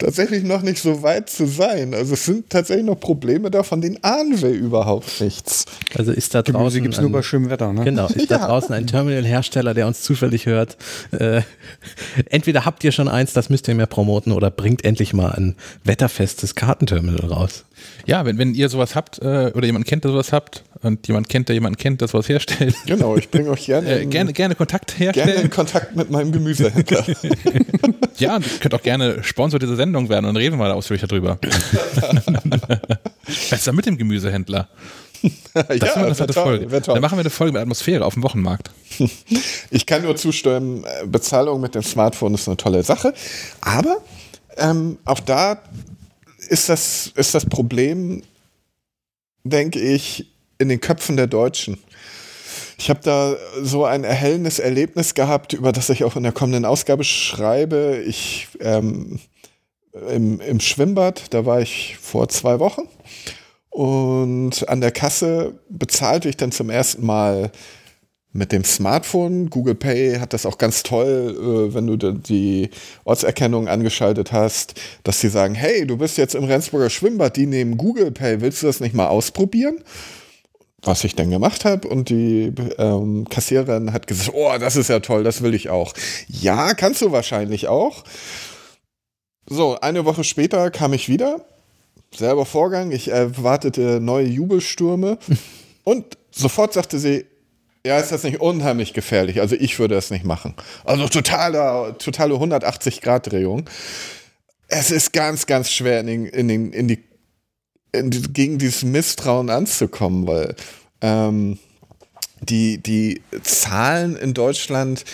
B: tatsächlich noch nicht so weit zu sein. Also es sind tatsächlich noch Probleme da, von denen ahnen wir überhaupt nichts.
C: Also ist da draußen.
F: gibt es nur bei schönem Wetter, ne?
C: Genau, ist ja. da draußen ein Terminal-Hersteller, der uns zufällig hört. Äh, [laughs] entweder habt ihr schon eins, das müsst ihr mehr promoten, oder bringt endlich mal ein wetterfestes Kartenterminal raus.
A: Ja, wenn, wenn ihr sowas habt äh, oder jemand kennt, der sowas habt und jemand kennt, der jemanden kennt, der sowas herstellt.
B: Genau, ich bringe euch gerne, [laughs]
A: äh, gerne, gerne Kontakt herstellen. Gerne
B: in Kontakt mit meinem Gemüsehändler. [laughs]
A: ja, und ihr könnt auch gerne Sponsor dieser Sendung werden und reden wir mal ausführlich darüber. [laughs] Besser mit dem Gemüsehändler. Das ja, das toll, Folge. Dann machen wir eine Folge mit Atmosphäre auf dem Wochenmarkt.
B: Ich kann nur zustimmen, Bezahlung mit dem Smartphone ist eine tolle Sache. Aber ähm, auch da ist das, ist das Problem, denke ich, in den Köpfen der Deutschen. Ich habe da so ein erhellendes Erlebnis gehabt, über das ich auch in der kommenden Ausgabe schreibe. Ich ähm, im, im Schwimmbad, da war ich vor zwei Wochen und an der Kasse bezahlte ich dann zum ersten Mal mit dem Smartphone. Google Pay hat das auch ganz toll, äh, wenn du die Ortserkennung angeschaltet hast, dass sie sagen, hey, du bist jetzt im Rendsburger Schwimmbad, die nehmen Google Pay, willst du das nicht mal ausprobieren? Was ich dann gemacht habe und die ähm, Kassiererin hat gesagt, oh, das ist ja toll, das will ich auch. Ja, kannst du wahrscheinlich auch. So, eine Woche später kam ich wieder, selber Vorgang, ich erwartete neue Jubelstürme [laughs] und sofort sagte sie, ja, ist das nicht unheimlich gefährlich? Also ich würde es nicht machen. Also totale, totale 180-Grad-Drehung. Es ist ganz, ganz schwer in, den, in, den, in die, gegen dieses Misstrauen anzukommen, weil ähm, die, die Zahlen in Deutschland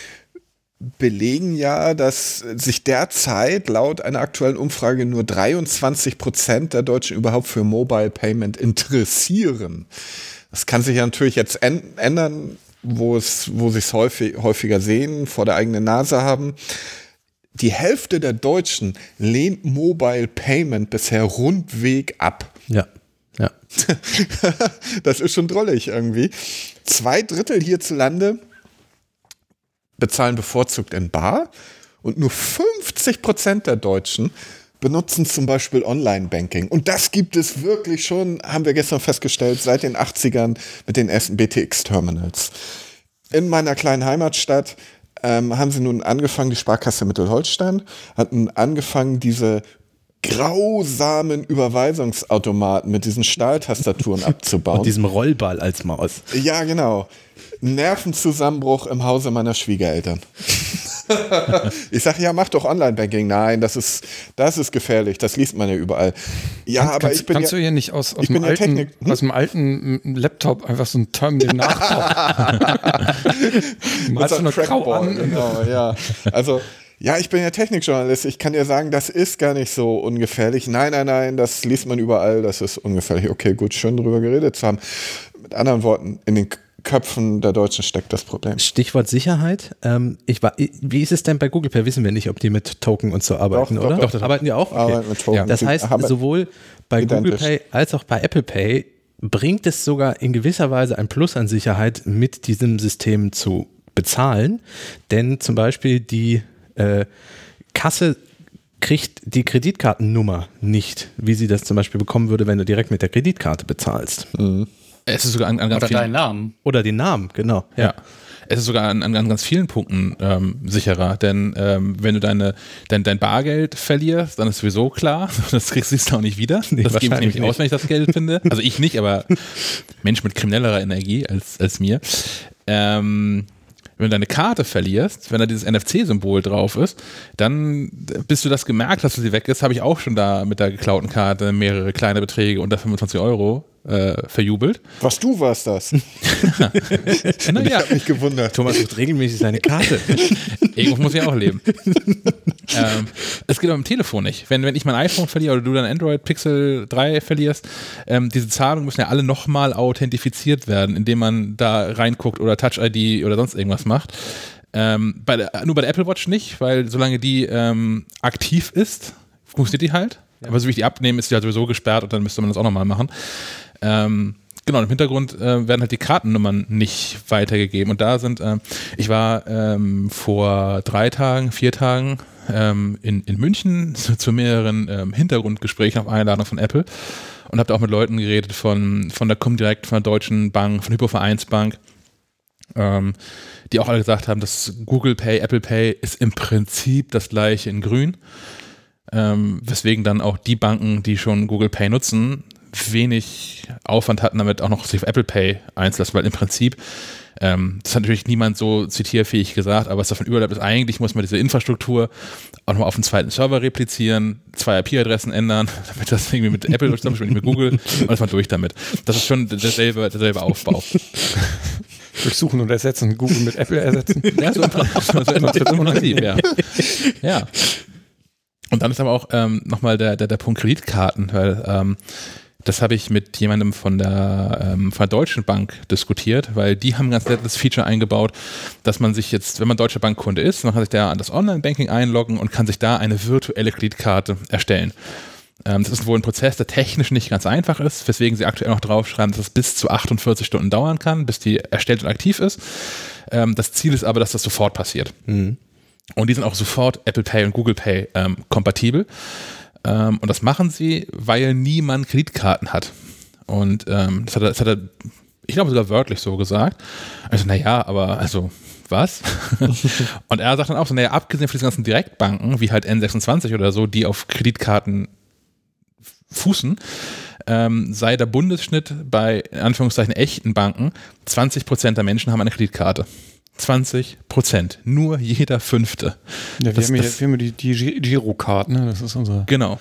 B: belegen ja, dass sich derzeit laut einer aktuellen Umfrage nur 23 Prozent der Deutschen überhaupt für Mobile Payment interessieren. Das kann sich ja natürlich jetzt ändern, wo es, wo sie es häufig, häufiger sehen, vor der eigenen Nase haben. Die Hälfte der Deutschen lehnt Mobile Payment bisher rundweg ab.
C: Ja. Ja. [laughs]
B: das ist schon drollig irgendwie. Zwei Drittel hierzulande bezahlen bevorzugt in Bar und nur 50 Prozent der Deutschen benutzen zum Beispiel Online-Banking. Und das gibt es wirklich schon, haben wir gestern festgestellt, seit den 80ern mit den ersten BTX-Terminals. In meiner kleinen Heimatstadt ähm, haben sie nun angefangen, die Sparkasse Mittelholstein, hatten angefangen, diese grausamen Überweisungsautomaten mit diesen Stahltastaturen [laughs] abzubauen. Und
C: diesem Rollball als Maus.
B: Ja, genau. Nervenzusammenbruch im Hause meiner Schwiegereltern. [laughs] ich sage, ja, mach doch Online-Banking. Nein, das ist, das ist gefährlich. Das liest man ja überall. Ja,
F: Kann,
B: aber
F: kannst,
B: ich bin
F: kannst
B: ja,
F: du hier nicht aus, aus, dem, alten, Technik, hm? aus dem alten Laptop einfach so ein Terminal [laughs] nachbauen?
B: Malst du noch grau an? Genau, ja. Also ja, ich bin ja Technikjournalist. Ich kann dir sagen, das ist gar nicht so ungefährlich. Nein, nein, nein, das liest man überall. Das ist ungefährlich. Okay, gut, schön drüber geredet zu haben. Mit anderen Worten, in den Köpfen der Deutschen steckt das Problem.
C: Stichwort Sicherheit. Ähm, ich war, wie ist es denn bei Google Pay? Wissen wir nicht, ob die mit Token und so arbeiten,
B: doch,
C: oder?
B: Doch,
C: doch, arbeiten die auch? Okay.
B: mit Token. Ja.
C: Das heißt, sowohl bei Google Pay als auch bei Apple Pay bringt es sogar in gewisser Weise ein Plus an Sicherheit, mit diesem System zu bezahlen. Denn zum Beispiel die äh, Kasse kriegt die Kreditkartennummer nicht, wie sie das zum Beispiel bekommen würde, wenn du direkt mit der Kreditkarte bezahlst.
A: Mhm. Es ist sogar an, an
C: ganz Oder deinen Namen. Oder den Namen, genau.
A: Ja. ja. Es ist sogar an, an, ganz vielen Punkten ähm, sicherer, denn ähm, wenn du deine, dein, dein Bargeld verlierst, dann ist sowieso klar, [laughs] das kriegst du auch nicht wieder. [laughs] Nee, das gebe ich nämlich nicht. aus, wenn ich das Geld finde. [laughs] Also ich nicht, aber Mensch mit kriminellerer Energie als, als mir. Ähm, wenn du deine Karte verlierst, wenn da dieses NFC-Symbol drauf ist, dann, bis du das gemerkt hast, dass sie weg ist, habe ich auch schon da mit der geklauten Karte mehrere kleine Beträge unter 25 Euro äh, verjubelt.
B: Was du warst das? [laughs] naja. Ich habe mich gewundert.
C: Thomas sucht regelmäßig seine Karte.
A: Irgendwo muss ich auch leben. [laughs] ähm, es geht aber am Telefon nicht. Wenn, wenn ich mein iPhone verliere oder du dein Android Pixel 3 verlierst, ähm, diese Zahlungen müssen ja alle nochmal authentifiziert werden, indem man da reinguckt oder Touch ID oder sonst irgendwas macht. Ähm, bei der, nur bei der Apple Watch nicht, weil solange die ähm, aktiv ist, funktioniert die halt. Ja. Aber so wie ich die abnehme, ist die halt sowieso gesperrt und dann müsste man das auch nochmal machen. Ähm, genau, im Hintergrund äh, werden halt die Kartennummern nicht weitergegeben. Und da sind, äh, ich war ähm, vor drei Tagen, vier Tagen ähm, in, in München zu, [laughs] zu mehreren ähm, Hintergrundgesprächen auf Einladung von Apple und habe da auch mit Leuten geredet von, von der Comdirect, von der Deutschen Bank, von Hypovereinsbank. Ähm, die auch alle gesagt haben, dass Google Pay, Apple Pay ist im Prinzip das gleiche in grün. Ähm, weswegen dann auch die Banken, die schon Google Pay nutzen, wenig Aufwand hatten, damit auch noch sich auf Apple Pay einzulassen, weil im Prinzip, ähm, das hat natürlich niemand so zitierfähig gesagt, aber was davon überbleibt, ist eigentlich muss man diese Infrastruktur auch nochmal auf einen zweiten Server replizieren, zwei IP-Adressen ändern, [laughs] damit das irgendwie mit Apple nicht mit Google und das war durch damit. Das ist schon derselbe, derselbe Aufbau. [laughs]
F: Durchsuchen und ersetzen, Google mit Apple ersetzen. [laughs]
A: Ja, so im Prinzip, ja. ja. Und dann ist aber auch ähm, nochmal der, der, der Punkt Kreditkarten, weil ähm, das habe ich mit jemandem von der, ähm, von der Deutschen Bank diskutiert, weil die haben ein ganz nettes Feature eingebaut, dass man sich jetzt, wenn man Deutsche Bankkunde ist, man kann sich da an das Online-Banking einloggen und kann sich da eine virtuelle Kreditkarte erstellen. Ähm, das ist wohl ein Prozess, der technisch nicht ganz einfach ist, weswegen sie aktuell noch draufschreiben, dass es bis zu 48 Stunden dauern kann, bis die erstellt und aktiv ist. Ähm, das Ziel ist aber, dass das sofort passiert. Mhm. Und die sind auch sofort Apple Pay und Google Pay ähm, kompatibel. Ähm, und das machen sie, weil niemand Kreditkarten hat. Und ähm, das, hat er, das hat er, ich glaube sogar wörtlich so gesagt. Also, naja, aber also, was? [laughs] und er sagt dann auch so, naja, abgesehen von diesen ganzen Direktbanken, wie halt N26 oder so, die auf Kreditkarten fußen, ähm, sei der Bundesschnitt bei in Anführungszeichen echten Banken, 20 Prozent der Menschen haben eine Kreditkarte. 20 Prozent. Nur jeder Fünfte.
F: Ja, wir, das, haben, das, wir haben die, die Girocard, ne? Das ist unser.
A: Genau.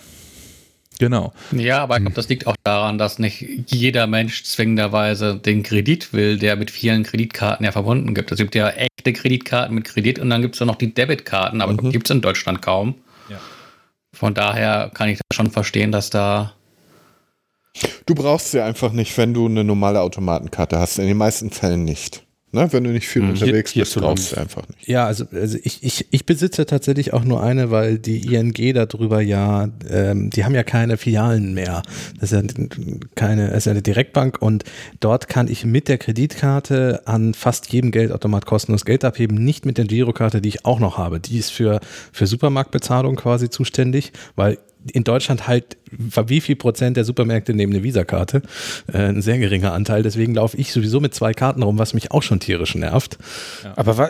A: Genau.
D: Ja, aber ich glaube, das liegt auch daran, dass nicht jeder Mensch zwingenderweise den Kredit will, der mit vielen Kreditkarten ja verbunden gibt. Es gibt ja echt echte Kreditkarten mit Kredit und dann gibt es ja noch die Debitkarten, aber mhm. gibt es in Deutschland kaum. Ja. Von daher kann ich das schon verstehen, dass da.
B: Du brauchst sie einfach nicht, wenn du eine normale Automatenkarte hast. In den meisten Fällen nicht. Ne? Wenn du nicht viel mhm. unterwegs hier, bist, brauchst du einfach nicht.
C: Ja, also, also ich, ich, ich besitze tatsächlich auch nur eine, weil die ING darüber ja, ähm, die haben ja keine Filialen mehr. Das ist ja keine, das ist ja eine Direktbank und dort kann ich mit der Kreditkarte an fast jedem Geldautomat kostenlos Geld abheben, nicht mit der Girokarte, die ich auch noch habe. Die ist für, für Supermarktbezahlung quasi zuständig, weil in Deutschland halt, wie viel Prozent der Supermärkte nehmen eine Visakarte? Äh, ein sehr geringer Anteil. Deswegen laufe ich sowieso mit zwei Karten rum, was mich auch schon tierisch nervt.
F: Ja. Aber war,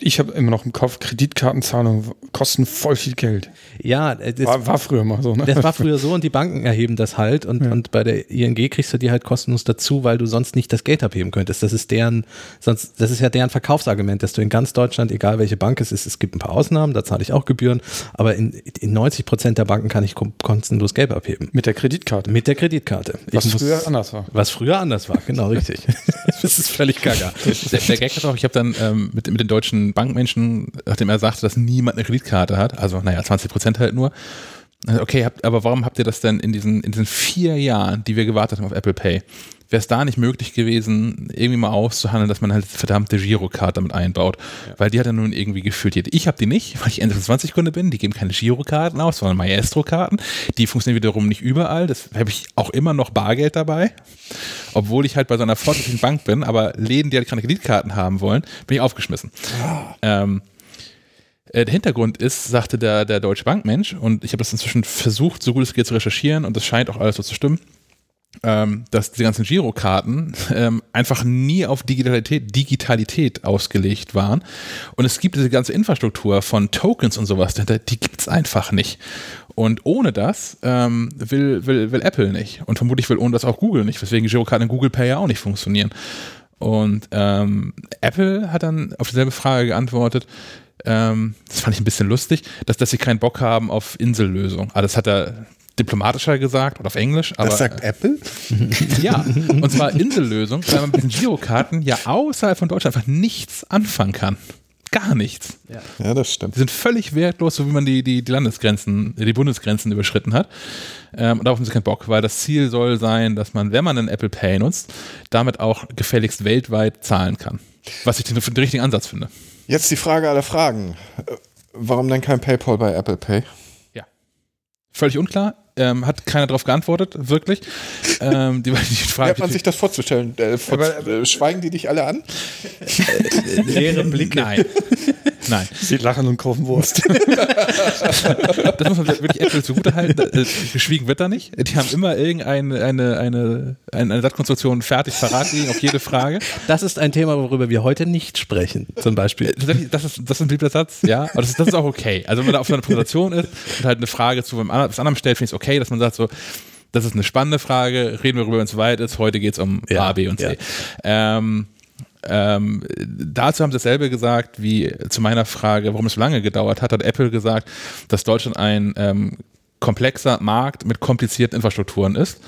F: ich habe immer noch im Kopf, Kreditkartenzahlungen kosten voll viel Geld.
C: Ja,
F: das war, war, früher mal so.
C: Ne? Das war früher so und die Banken erheben das halt und, ja. und bei der ING kriegst du die halt kostenlos dazu, weil du sonst nicht das Geld abheben könntest. Das ist deren, sonst, das ist ja deren Verkaufsargument, dass du in ganz Deutschland, egal welche Bank es ist, es gibt ein paar Ausnahmen, da zahle ich auch Gebühren, aber in, in 90 Prozent der Banken kann ich kostenlos Geld abheben.
F: Mit der Kreditkarte?
C: Mit der Kreditkarte.
F: Was muss, früher anders war.
C: Was früher anders war, genau richtig. [laughs]
A: das ist völlig gaga. Der, der Gag ist auch, ich habe dann ähm, mit, mit den deutschen Bankmenschen nachdem er sagte, dass niemand eine Kreditkarte hat, also naja, 20 Prozent halt nur. Okay, habt, aber warum habt ihr das denn in diesen, in diesen vier Jahren, die wir gewartet haben auf Apple Pay, wäre es da nicht möglich gewesen, irgendwie mal auszuhandeln, dass man halt verdammte Girokarte damit einbaut. Ja. Weil die hat ja nun irgendwie gefühlt. Ich habe die nicht, weil ich Ende 20 Kunde bin. Die geben keine Girokarten aus, sondern Maestro-Karten. Die funktionieren wiederum nicht überall. Das habe ich auch immer noch Bargeld dabei. Obwohl ich halt bei so einer fortschrittlichen Bank bin, aber Läden, die halt keine Kreditkarten haben wollen, bin ich aufgeschmissen. Ja. Ähm, äh, der Hintergrund ist, sagte der, der Deutsche Bankmensch, und ich habe das inzwischen versucht, so gut es geht zu recherchieren, und das scheint auch alles so zu stimmen, ähm, dass die ganzen Girokarten ähm, einfach nie auf Digitalität, Digitalität ausgelegt waren. Und es gibt diese ganze Infrastruktur von Tokens und sowas dahinter, die gibt es einfach nicht. Und ohne das ähm, will, will, will Apple nicht. Und vermutlich will ohne das auch Google nicht, weswegen Girokarten in Google Pay ja auch nicht funktionieren. Und ähm, Apple hat dann auf dieselbe Frage geantwortet, ähm, das fand ich ein bisschen lustig, dass, dass sie keinen Bock haben auf Insellösung. Ah, das hat er diplomatischer gesagt oder auf Englisch. Aber,
B: das sagt Apple? [laughs]
A: ja, und zwar Insellösung, weil man mit den Girokarten ja außerhalb von Deutschland einfach nichts anfangen kann. Gar nichts.
B: Ja. ja, das stimmt.
A: Die sind völlig wertlos, so wie man die, die, die Landesgrenzen, die Bundesgrenzen überschritten hat. Ähm, und darauf haben sie keinen Bock, weil das Ziel soll sein, dass man, wenn man einen Apple Pay nutzt, damit auch gefälligst weltweit zahlen kann. Was ich den, den richtigen Ansatz finde.
B: Jetzt die Frage aller Fragen. Warum denn kein PayPal bei Apple Pay?
A: Völlig unklar. Ähm, hat keiner darauf geantwortet, wirklich. ähm,
B: die, [laughs] die Frage, Wie hat man sich das vorzustellen? Äh, vor, äh, schweigen die dich alle an?
A: Äh, leere Blicke. Nein. Nein.
F: Sie lachen und kaufen Wurst. [laughs]
A: das muss man wirklich Apple zugutehalten. Äh, geschwiegen wird da nicht. Die haben immer irgendeine eine, eine, eine, Satzkonstruktion fertig parat liegen auf jede Frage.
C: Das ist ein Thema, worüber wir heute nicht sprechen, zum Beispiel.
A: Äh, das ist, das ist ein beliebter Satz, ja. Aber das ist, das ist auch okay. Also wenn man da auf so einer Präsentation ist und halt eine Frage zu was anderem stellt, finde ich es okay, dass man sagt so, das ist eine spannende Frage, reden wir darüber, wenn es weit ist. Heute geht es um ja, A, B und C. Ja. Ähm, ähm, dazu haben sie dasselbe gesagt wie zu meiner Frage, warum es so lange gedauert hat, hat Apple gesagt, dass Deutschland ein ähm, komplexer Markt mit komplizierten Infrastrukturen ist.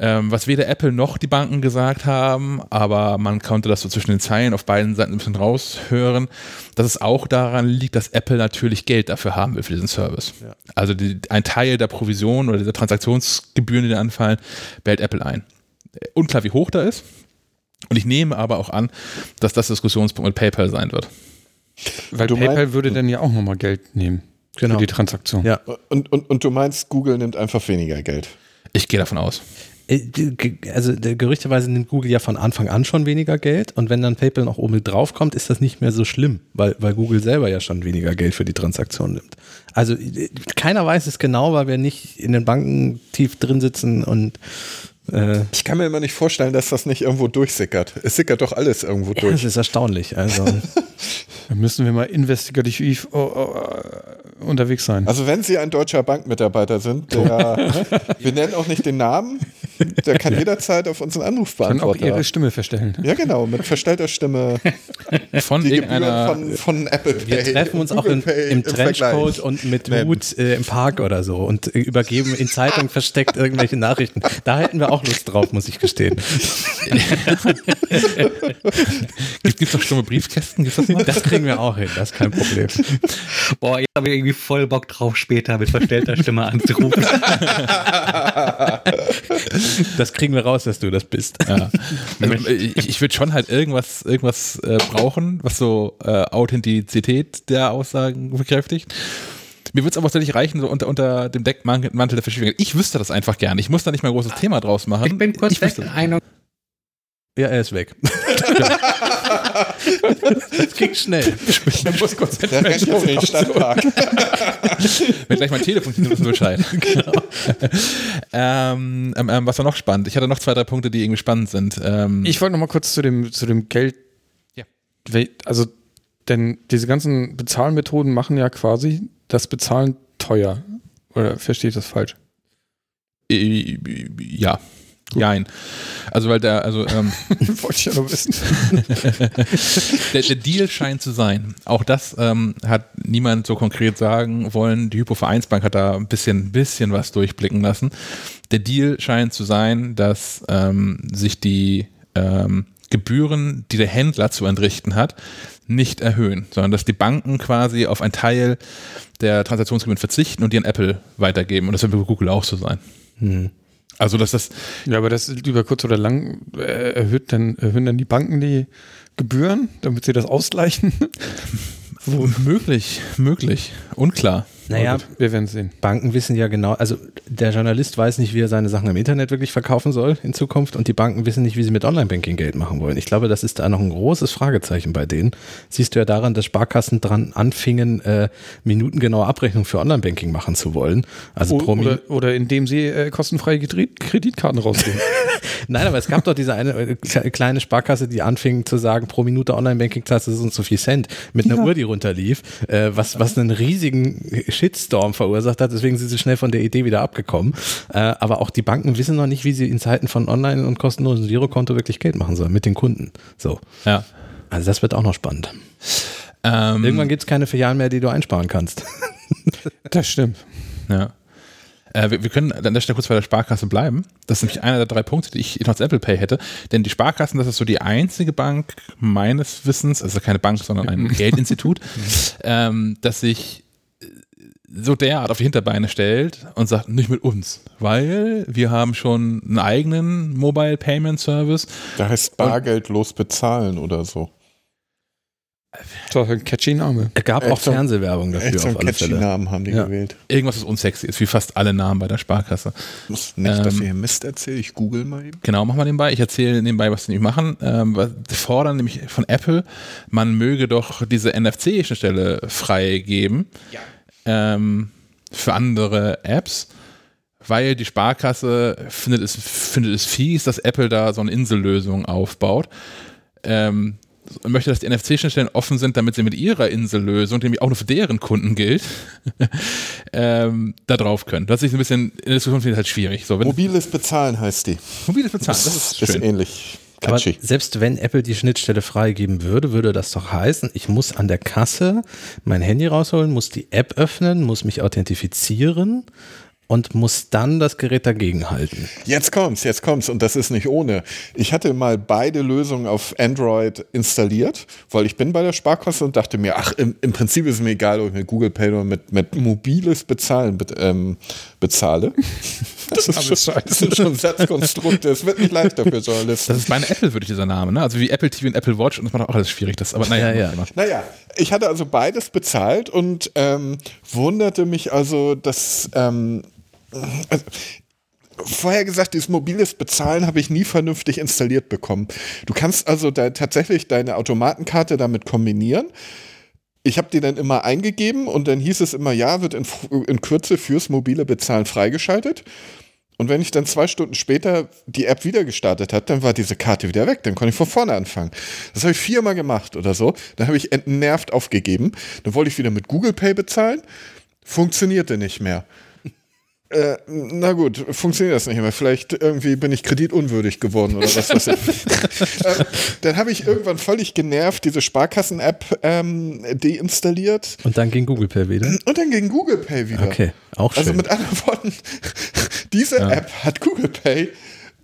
A: Ähm, was weder Apple noch die Banken gesagt haben, aber man konnte das so zwischen den Zeilen auf beiden Seiten ein bisschen raushören, dass es auch daran liegt, dass Apple natürlich Geld dafür haben will für diesen Service. Ja. Also die, ein Teil der Provision oder dieser Transaktionsgebühren, die da anfallen, behält Apple ein. Unklar, wie hoch da ist, und ich nehme aber auch an, dass das Diskussionspunkt mit PayPal sein wird.
F: Weil du PayPal meinst, würde dann ja auch nochmal Geld nehmen genau. für die Transaktion.
B: Ja. Und, und, und du meinst, Google nimmt einfach weniger Geld?
A: Ich gehe davon aus.
C: Äh, also gerüchteweise nimmt Google ja von Anfang an schon weniger Geld und wenn dann PayPal noch oben drauf kommt, ist das nicht mehr so schlimm, weil, weil Google selber ja schon weniger Geld für die Transaktion nimmt. Also äh, keiner weiß es genau, weil wir nicht in den Banken tief drin sitzen und
B: äh, ich kann mir immer nicht vorstellen, dass das nicht irgendwo durchsickert. Es sickert doch alles irgendwo durch.
C: Das ist erstaunlich. Also. [laughs]
F: da müssen wir mal investigativ oh, oh, unterwegs sein.
B: Also wenn Sie ein deutscher Bankmitarbeiter sind, der, [laughs] wir nennen auch nicht den Namen, Der kann [laughs] jederzeit auf unseren Anrufbeantworter.
F: Kann auch ihre Stimme verstellen.
B: Ja, genau, mit verstellter Stimme. [laughs]
A: Von irgendeiner.
B: Von, von Apple Pay.
C: Wir treffen uns auch im, im Trenchcoat und mit Mut äh, im Park oder so und äh, übergeben in Zeitung versteckt irgendwelche Nachrichten. Da hätten wir auch Lust drauf, muss ich gestehen. [laughs]
A: Gibt es doch stumme Briefkästen? Gibt's das,
C: das kriegen wir auch hin, das ist kein Problem.
D: Boah, jetzt habe ich irgendwie voll Bock drauf, später mit verstellter Stimme anzurufen.
C: Das kriegen wir raus, dass du das bist.
A: Ja. [laughs] Also, ich ich würde schon halt irgendwas, irgendwas äh, brauchen, was so äh, Authentizität der Aussagen bekräftigt. Mir würde es aber tatsächlich reichen, so unter, unter dem Deckmantel der Verschwörung. Ich wüsste das einfach gerne. Ich muss da nicht mal ein großes Thema draus machen.
D: Ich bin kurz
A: ich
D: weg.
C: Ja, er ist weg. [laughs] [laughs] das ging schnell.
F: Der muss kurz
B: rennt jetzt in den Stadtpark.
A: Wenn gleich mein Telefon klingelt, wir Bescheid. ähm, ähm, ähm, was war noch spannend? Ich hatte noch zwei, drei Punkte, die irgendwie spannend sind. Ähm,
F: Ich wollte noch mal kurz zu dem, zu dem Geld.
A: Ja.
F: Also, denn diese ganzen Bezahlmethoden machen ja quasi das Bezahlen teuer. Oder verstehe ich das falsch?
A: ja. Jein. Also, weil der, also, ähm, [laughs]
F: Wollte ich ja nur wissen. [laughs]
A: der, der Deal scheint zu sein. Auch das ähm, hat niemand so konkret sagen wollen. Die Hypovereinsbank hat da ein bisschen, bisschen was durchblicken lassen. Der Deal scheint zu sein, dass ähm, sich die ähm, Gebühren, die der Händler zu entrichten hat, nicht erhöhen, sondern dass die Banken quasi auf einen Teil der Transaktionsgebühren verzichten und die an Apple weitergeben. Und das wird bei Google auch so sein. Also, dass das
F: Ja, aber das ist über kurz oder lang äh, erhöht dann, erhöhen dann die Banken die Gebühren, damit sie das ausgleichen. [laughs]
A: möglich, möglich, unklar.
C: Naja,
F: gut, wir werden sehen.
C: Banken wissen ja genau, also der Journalist weiß nicht, wie er seine Sachen im Internet wirklich verkaufen soll in Zukunft und die Banken wissen nicht, wie sie mit Online-Banking Geld machen wollen. Ich glaube, das ist da noch ein großes Fragezeichen bei denen. Siehst du ja daran, dass Sparkassen dran anfingen, äh, minutengenaue Abrechnung für Online-Banking machen zu wollen. Also pro Minute.
F: Oder, oder indem sie äh, kostenfreie Kreditkarten rausgeben. [laughs] [laughs]
C: Nein, aber es gab doch diese eine äh, kle- kleine Sparkasse, die anfing zu sagen, pro Minute Online-Banking-Klasse ist uns so viel Cent mit einer Uhr, die runterlief, äh, was, was einen riesigen Shitstorm verursacht hat. Deswegen sind sie schnell von der Idee wieder abgekommen. Äh, aber auch die Banken wissen noch nicht, wie sie in Zeiten von Online- und kostenlosen Girokonto wirklich Geld machen sollen mit den Kunden. So.
A: Ja.
C: Also das wird auch noch spannend.
A: Ähm,
C: Irgendwann gibt es keine Filialen mehr, die du einsparen kannst. [laughs]
F: Das stimmt.
A: Ja. Äh, wir, wir können an der Stelle kurz bei der Sparkasse bleiben. Das ist nämlich einer der drei Punkte, die ich noch als Apple Pay hätte. Denn die Sparkassen, das ist so die einzige Bank meines Wissens, also keine Bank, sondern ein [laughs] Geldinstitut, ähm, das sich äh, so derart auf die Hinterbeine stellt und sagt, nicht mit uns, weil wir haben schon einen eigenen Mobile Payment Service.
B: Da heißt bargeldlos bezahlen oder so.
F: Das ist ein catchy Name.
C: Es gab
B: Echt
C: auch Fernsehwerbung
B: Echt
C: dafür
B: einen
C: auf alle
B: catchy
C: Fälle.
B: Namen haben die
C: Ja.
B: gewählt.
A: Irgendwas, was unsexy ist, wie fast alle Namen bei der Sparkasse.
B: Muss nicht, dass
A: Ähm,
B: ihr hier Mist erzählt. Ich google mal eben.
A: Genau, mach mal nebenbei. Ich erzähle nebenbei, was die nämlich machen. Ähm, was- die fordern nämlich von Apple, man möge doch diese NFC-Schnittstelle freigeben ähm, für andere Apps, weil die Sparkasse findet es, findet es fies, dass Apple da so eine Insellösung aufbaut. Ähm, und möchte, dass die NFC-Schnittstellen offen sind, damit sie mit ihrer Insellösung, die nämlich auch nur für deren Kunden gilt, [laughs] ähm, da drauf können. Das ist ein bisschen, in der Diskussion finde ich halt schwierig. So,
B: Mobiles Bezahlen heißt die.
A: mobiles Bezahlen, das ist
B: ist
A: schön.
B: ähnlich.
C: Aber selbst wenn Apple die Schnittstelle freigeben würde, würde das doch heißen, ich muss an der Kasse mein Handy rausholen, muss die App öffnen, muss mich authentifizieren und muss dann das Gerät dagegen halten.
B: Jetzt kommt's, jetzt kommt's und das ist nicht ohne. Ich hatte mal beide Lösungen auf Android installiert, weil ich bin bei der Sparkasse und dachte mir, ach, im, im Prinzip ist mir egal, ob ich mit Google Pay oder mit, mit mobiles Bezahlen be ähm, bezahle. [laughs] Das ist, schon, das sind schon Satzkonstrukte, es wird nicht leichter für Journalisten.
A: Das ist bei einer Apple, würde ich dieser Name, ne? Also wie Apple TV und Apple Watch und das macht auch alles schwierig. Das, aber naja,
C: Ja, ja.
B: Naja, ich hatte also beides bezahlt und ähm, wunderte mich also, dass ähm, also, vorher gesagt, dieses mobiles Bezahlen habe ich nie vernünftig installiert bekommen. Du kannst also da tatsächlich deine Automatenkarte damit kombinieren. Ich habe die dann immer eingegeben und dann hieß es immer, ja, wird in, in Kürze fürs mobile Bezahlen freigeschaltet. Und wenn ich dann zwei Stunden später die App wieder gestartet hat, dann war diese Karte wieder weg. Dann konnte ich von vorne anfangen. Das habe ich viermal gemacht oder so. Dann habe ich entnervt aufgegeben. Dann wollte ich wieder mit Google Pay bezahlen. Funktionierte nicht mehr. Äh, na gut, funktioniert das nicht mehr. Vielleicht irgendwie bin ich kreditunwürdig geworden oder was weiß ich. [laughs] äh, dann habe ich irgendwann völlig genervt diese Sparkassen-App ähm, deinstalliert.
C: Und dann ging Google Pay wieder?
B: Und dann ging Google Pay wieder.
C: Okay, auch
B: also
C: schön.
B: Also mit anderen Worten, [laughs] diese ja. App hat Google Pay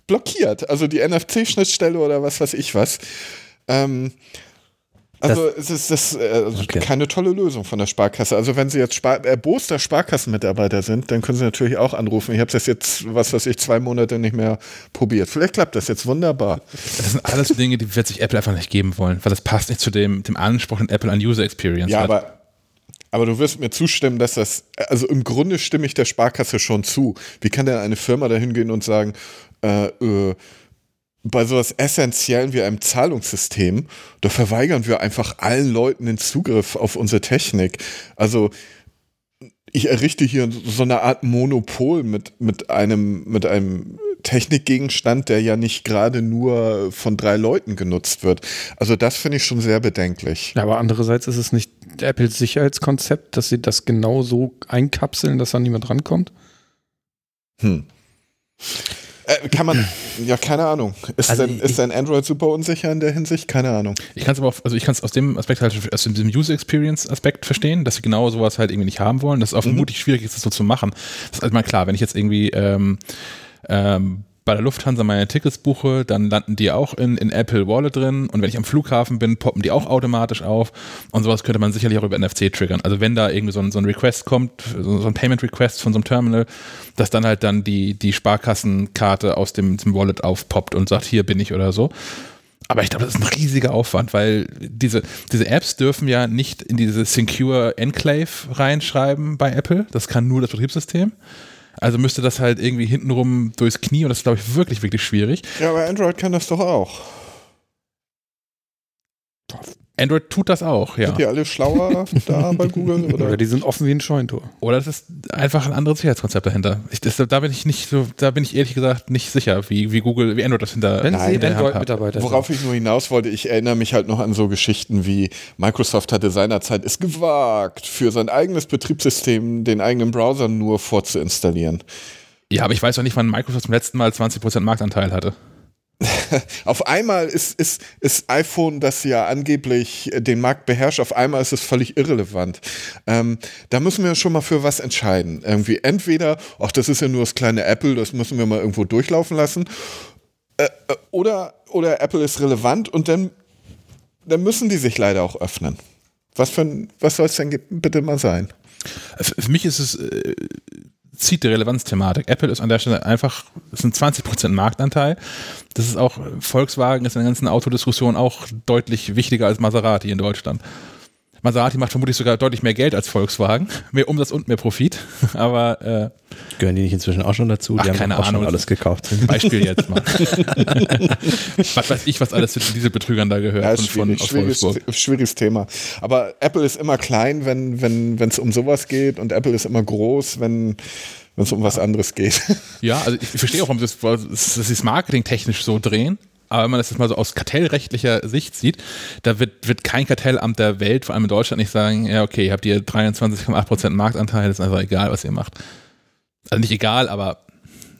B: blockiert. Also die NFC-Schnittstelle oder was weiß ich was. Ähm, also das, es ist das äh, also okay. keine tolle Lösung von der Sparkasse. Also wenn Sie jetzt Spar erboster Sparkassenmitarbeiter sind, dann können Sie natürlich auch anrufen. Ich habe das jetzt, was weiß ich, zwei Monate nicht mehr probiert. Vielleicht klappt das jetzt wunderbar.
A: Das sind alles Dinge, die wird sich Apple einfach nicht geben wollen, weil das passt nicht zu dem, dem Anspruch, den Apple an User Experience
B: ja,
A: hat.
B: Aber aber du wirst mir zustimmen, dass das, also im Grunde stimme ich der Sparkasse schon zu. Wie kann denn eine Firma da hingehen und sagen, äh, äh, bei sowas Essentiellen wie einem Zahlungssystem, da verweigern wir einfach allen Leuten den Zugriff auf unsere Technik. Also ich errichte hier so eine Art Monopol mit, mit, einem, mit einem Technikgegenstand, der ja nicht gerade nur von drei Leuten genutzt wird. Also das finde ich schon sehr bedenklich.
F: Ja, aber andererseits ist es nicht Apples Sicherheitskonzept, dass sie das genau so einkapseln, dass da niemand rankommt?
B: Hm. Äh, kann man, ja, keine Ahnung. Ist, also denn, ist dein Android super unsicher in der Hinsicht? Keine Ahnung.
A: Ich kann es aber, auf, also ich kann es aus dem Aspekt halt, aus diesem User Experience Aspekt verstehen, dass sie genau sowas halt irgendwie nicht haben wollen. Dass es auch mhm. vermutlich schwierig ist, das so zu machen. Das ist also mal klar, wenn ich jetzt irgendwie ähm, ähm, bei der Lufthansa meine Tickets buche, dann landen die auch in, in Apple Wallet drin und wenn ich am Flughafen bin, poppen die auch automatisch auf und sowas könnte man sicherlich auch über NFC triggern. Also wenn da irgendwie so ein, so ein Request kommt, so ein Payment Request von so einem Terminal, dass dann halt dann die, die Sparkassenkarte aus dem, dem Wallet aufpoppt und sagt, hier bin ich oder so. Aber ich glaube, das ist ein riesiger Aufwand, weil diese, diese Apps dürfen ja nicht in diese Secure Enclave reinschreiben bei Apple. Das kann nur das Betriebssystem. Also müsste das halt irgendwie hintenrum durchs Knie und das ist, glaube ich, wirklich, wirklich schwierig.
B: Ja, aber Android kann das doch auch.
A: Android tut das auch, ja.
B: Sind die alle schlauer [laughs] da bei Google?
F: Oder? oder die sind offen wie ein Scheuntor.
A: Oder es ist einfach ein anderes Sicherheitskonzept dahinter. Ich, das, da bin ich nicht so, da bin ich ehrlich gesagt nicht sicher, wie, wie Google, wie Android das hinter.
F: Wenn Nein, sie Android-Mitarbeiter
B: Worauf ich nur hinaus wollte, ich erinnere mich halt noch an so Geschichten wie Microsoft hatte seinerzeit es gewagt, für sein eigenes Betriebssystem den eigenen Browser nur vorzuinstallieren.
A: Ja, aber ich weiß auch nicht, wann Microsoft zum letzten Mal 20% Marktanteil hatte. [laughs]
B: auf einmal ist, ist, ist iPhone, das ja angeblich den Markt beherrscht, auf einmal ist es völlig irrelevant. Ähm, da müssen wir schon mal für was entscheiden. Irgendwie entweder, ach, das ist ja nur das kleine Apple, das müssen wir mal irgendwo durchlaufen lassen. Äh, äh oder, oder Apple ist relevant und dann, dann müssen die sich leider auch öffnen. Was, für was soll es denn bitte mal sein?
A: Für mich ist es äh, zieht die Relevanzthematik. Apple ist an der Stelle einfach, es sind 20% Marktanteil. Das ist auch, Volkswagen ist in der ganzen Autodiskussion auch deutlich wichtiger als Maserati in Deutschland. Maserati macht vermutlich sogar deutlich mehr Geld als Volkswagen, mehr Umsatz und mehr Profit. [laughs] Aber äh,
C: gehören die nicht inzwischen auch schon dazu?
A: Ach,
C: die
A: haben keine auch Ahnung. schon
C: alles gekauft. [laughs]
A: Beispiel jetzt mal. [laughs] was weiß ich, was alles zu diesen Betrügern da gehört
B: ja, von, von schwieriges, schwieriges, Thema. Aber Apple ist immer klein, wenn wenn wenn es um sowas geht, und Apple ist immer groß, wenn wenn es um was anderes geht.
A: Ja, also ich verstehe auch, warum sie das Marketing technisch so drehen. Aber wenn man das jetzt mal so aus kartellrechtlicher Sicht sieht, da wird, wird kein Kartellamt der Welt, vor allem in Deutschland, nicht sagen, ja, okay, ihr habt hier 23,8% Marktanteil, ist einfach egal, was ihr macht. Also nicht egal, aber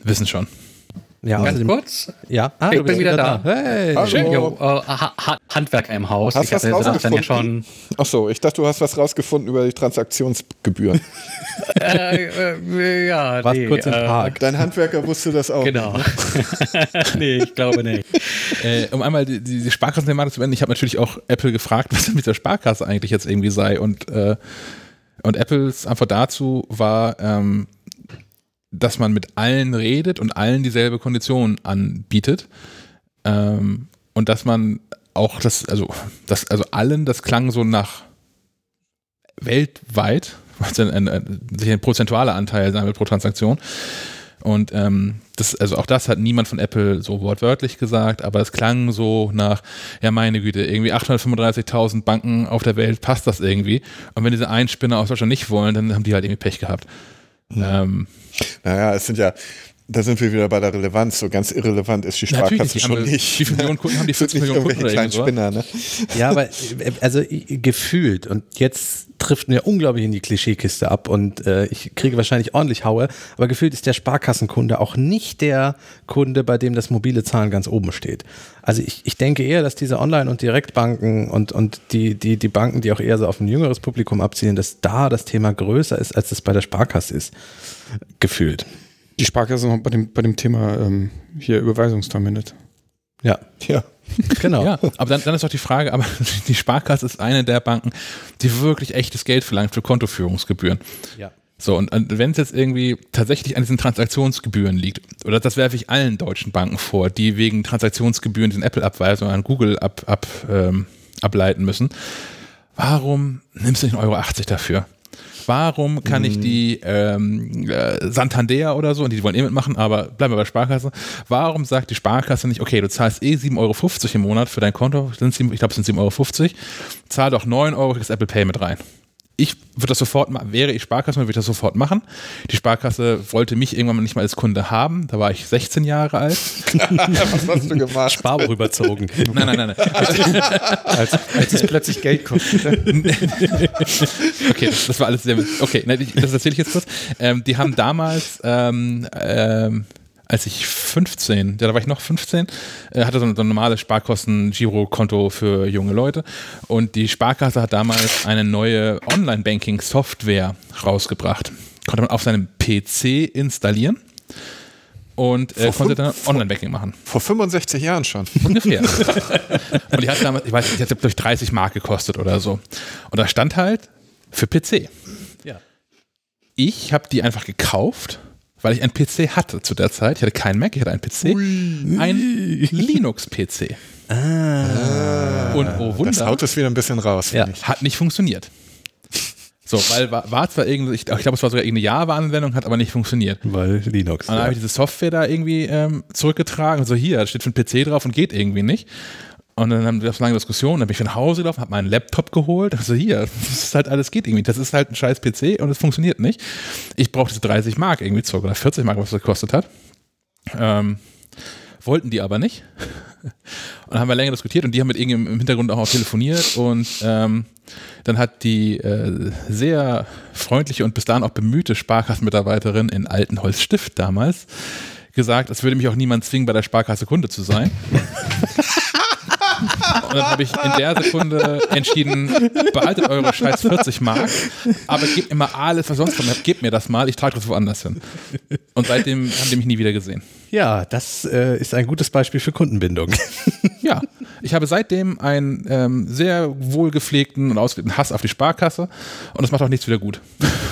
A: wissen schon.
D: Ja, Ganz kurz.
C: Ja,
D: ah, ich bin wieder da.
C: da. Hey.
D: Hallo. Schön. Jo, uh, ha Handwerker im Haus.
B: Hast ich was rausgefunden? Ja schon Achso, ich dachte, du hast was rausgefunden über die Transaktionsgebühren. [laughs]
D: äh, äh, ja,
C: Was nee, kurz im äh, Park.
B: Dein Handwerker wusste das auch.
D: Genau. [laughs] nee, ich glaube nicht.
A: Äh, um einmal die, die Sparkassenthematik zu beenden, ich habe natürlich auch Apple gefragt, [laughs] was denn mit der Sparkasse eigentlich jetzt irgendwie sei und äh, und Apples Antwort dazu war, ähm, dass man mit allen redet und allen dieselbe Kondition anbietet. Ähm, und dass man auch das, also, das, also allen, das klang so nach weltweit, [laughs] was ein, ein, ein, ein prozentualer Anteil sein wird pro Transaktion. Und ähm, das, also auch das hat niemand von Apple so wortwörtlich gesagt, aber es klang so nach, ja meine Güte, irgendwie 835.000 Banken auf der Welt passt das irgendwie. Und wenn diese einen Spinner aus Deutschland nicht wollen, dann haben die halt irgendwie Pech gehabt.
B: Mhm. Ähm, naja, es sind ja, Da sind wir wieder bei der Relevanz. So ganz irrelevant ist die Sparkasse schon nicht.
A: Wie viele Millionen Kunden haben die 40 Millionen Kunden oder
B: kleinen Spinner, ne?
C: Ja, aber also gefühlt und jetzt trifft mir unglaublich in die Klischeekiste ab und äh, ich kriege wahrscheinlich ordentlich Haue, aber gefühlt ist der Sparkassenkunde auch nicht der Kunde, bei dem das mobile Zahlen ganz oben steht. Also ich, ich denke eher, dass diese Online- und Direktbanken und, und die, die, die Banken, die auch eher so auf ein jüngeres Publikum abzielen, dass da das Thema größer ist, als es bei der Sparkasse ist. Gefühlt.
F: Die Sparkasse noch bei dem, bei dem Thema ähm, hier Überweisungsterminate.
C: Ja. Ja.
A: Genau. Ja, aber dann, dann ist doch die Frage, aber [laughs] die Sparkasse ist eine der Banken, die wirklich echtes Geld verlangt für Kontoführungsgebühren.
C: Ja.
A: So, und, und wenn es jetzt irgendwie tatsächlich an diesen Transaktionsgebühren liegt, oder das werfe ich allen deutschen Banken vor, die wegen Transaktionsgebühren den Apple-Abweisung an Google ab, ab, ähm, ableiten müssen, warum nimmst du nicht 1,80 Euro dafür? Warum kann ich die ähm, äh, Santander oder so, und die wollen eh mitmachen, aber bleiben wir bei Sparkasse, warum sagt die Sparkasse nicht, okay, du zahlst eh 7,50 Euro im Monat für dein Konto, ich glaube es sind 7,50 Euro, zahl doch 9 Euro das Apple Pay mit rein ich würde das sofort machen, wäre ich Sparkasse, würde ich das sofort machen. Die Sparkasse wollte mich irgendwann nicht mal als Kunde haben. Da war ich 16 Jahre alt. [laughs]
B: Was hast du gemacht?
C: Sparbuch überzogen. [laughs]
A: Nein, nein, nein. nein.
F: als, als es plötzlich Geld kostete. [laughs]
A: okay, das, das, war alles sehr. Okay, das erzähle ich jetzt kurz. Ähm, die haben damals ähm, ähm, als ich 15, ja, da war ich noch 15, äh, hatte so ein, so ein normales Sparkosten-Girokonto für junge Leute. Und die Sparkasse hat damals eine neue Online-Banking-Software rausgebracht. Konnte man auf seinem PC installieren und äh, konnte dann Online-Banking machen.
B: Vor 65 Jahren schon.
A: Ungefähr. [laughs] und die hat damals, ich weiß nicht, die hat durch 30 Mark gekostet oder so. Und da stand halt für PC.
C: Ja.
A: Ich habe die einfach gekauft weil ich einen PC hatte zu der Zeit. Ich hatte keinen Mac, ich hatte einen PC. Ui. Ein Linux-PC.
B: Ah. Und oh Wunder. Das haut es wieder ein bisschen raus.
A: Ja. Hat nicht funktioniert. So, weil war, war zwar irgendwie, ich, ich glaube, es war sogar irgendeine Java-Anwendung, hat aber nicht funktioniert.
C: Weil Linux.
A: Und dann ja. habe ich diese Software da irgendwie ähm, zurückgetragen so, hier, da steht für ein PC drauf und geht irgendwie nicht. Und dann haben wir das lange Diskussion, dann bin ich nach Hause gelaufen, habe meinen Laptop geholt. Also hier, das ist halt alles geht irgendwie. Das ist halt ein scheiß PC und es funktioniert nicht. Ich brauchte diese 30 Mark irgendwie zurück oder 40 Mark, was das gekostet hat. Ähm, wollten die aber nicht. [laughs] Und dann haben wir länger diskutiert und die haben mit irgendjemandem im Hintergrund auch, auch telefoniert und ähm, dann hat die äh, sehr freundliche und bis dahin auch bemühte Sparkassenmitarbeiterin in Altenholz Stift damals gesagt, es würde mich auch niemand zwingen, bei der Sparkasse Kunde zu sein. [laughs] Und dann habe ich in der Sekunde entschieden, behaltet eure scheiß 40 Mark, aber gebt mir mal alles, was sonst kommt. Gebt mir das mal, ich trage das woanders hin. Und seitdem haben die mich nie wieder gesehen.
C: Ja, das äh, ist ein gutes Beispiel für Kundenbindung.
A: Ja, ich habe seitdem einen ähm, sehr wohlgepflegten und ausgelegten Hass auf die Sparkasse und das macht auch nichts wieder gut.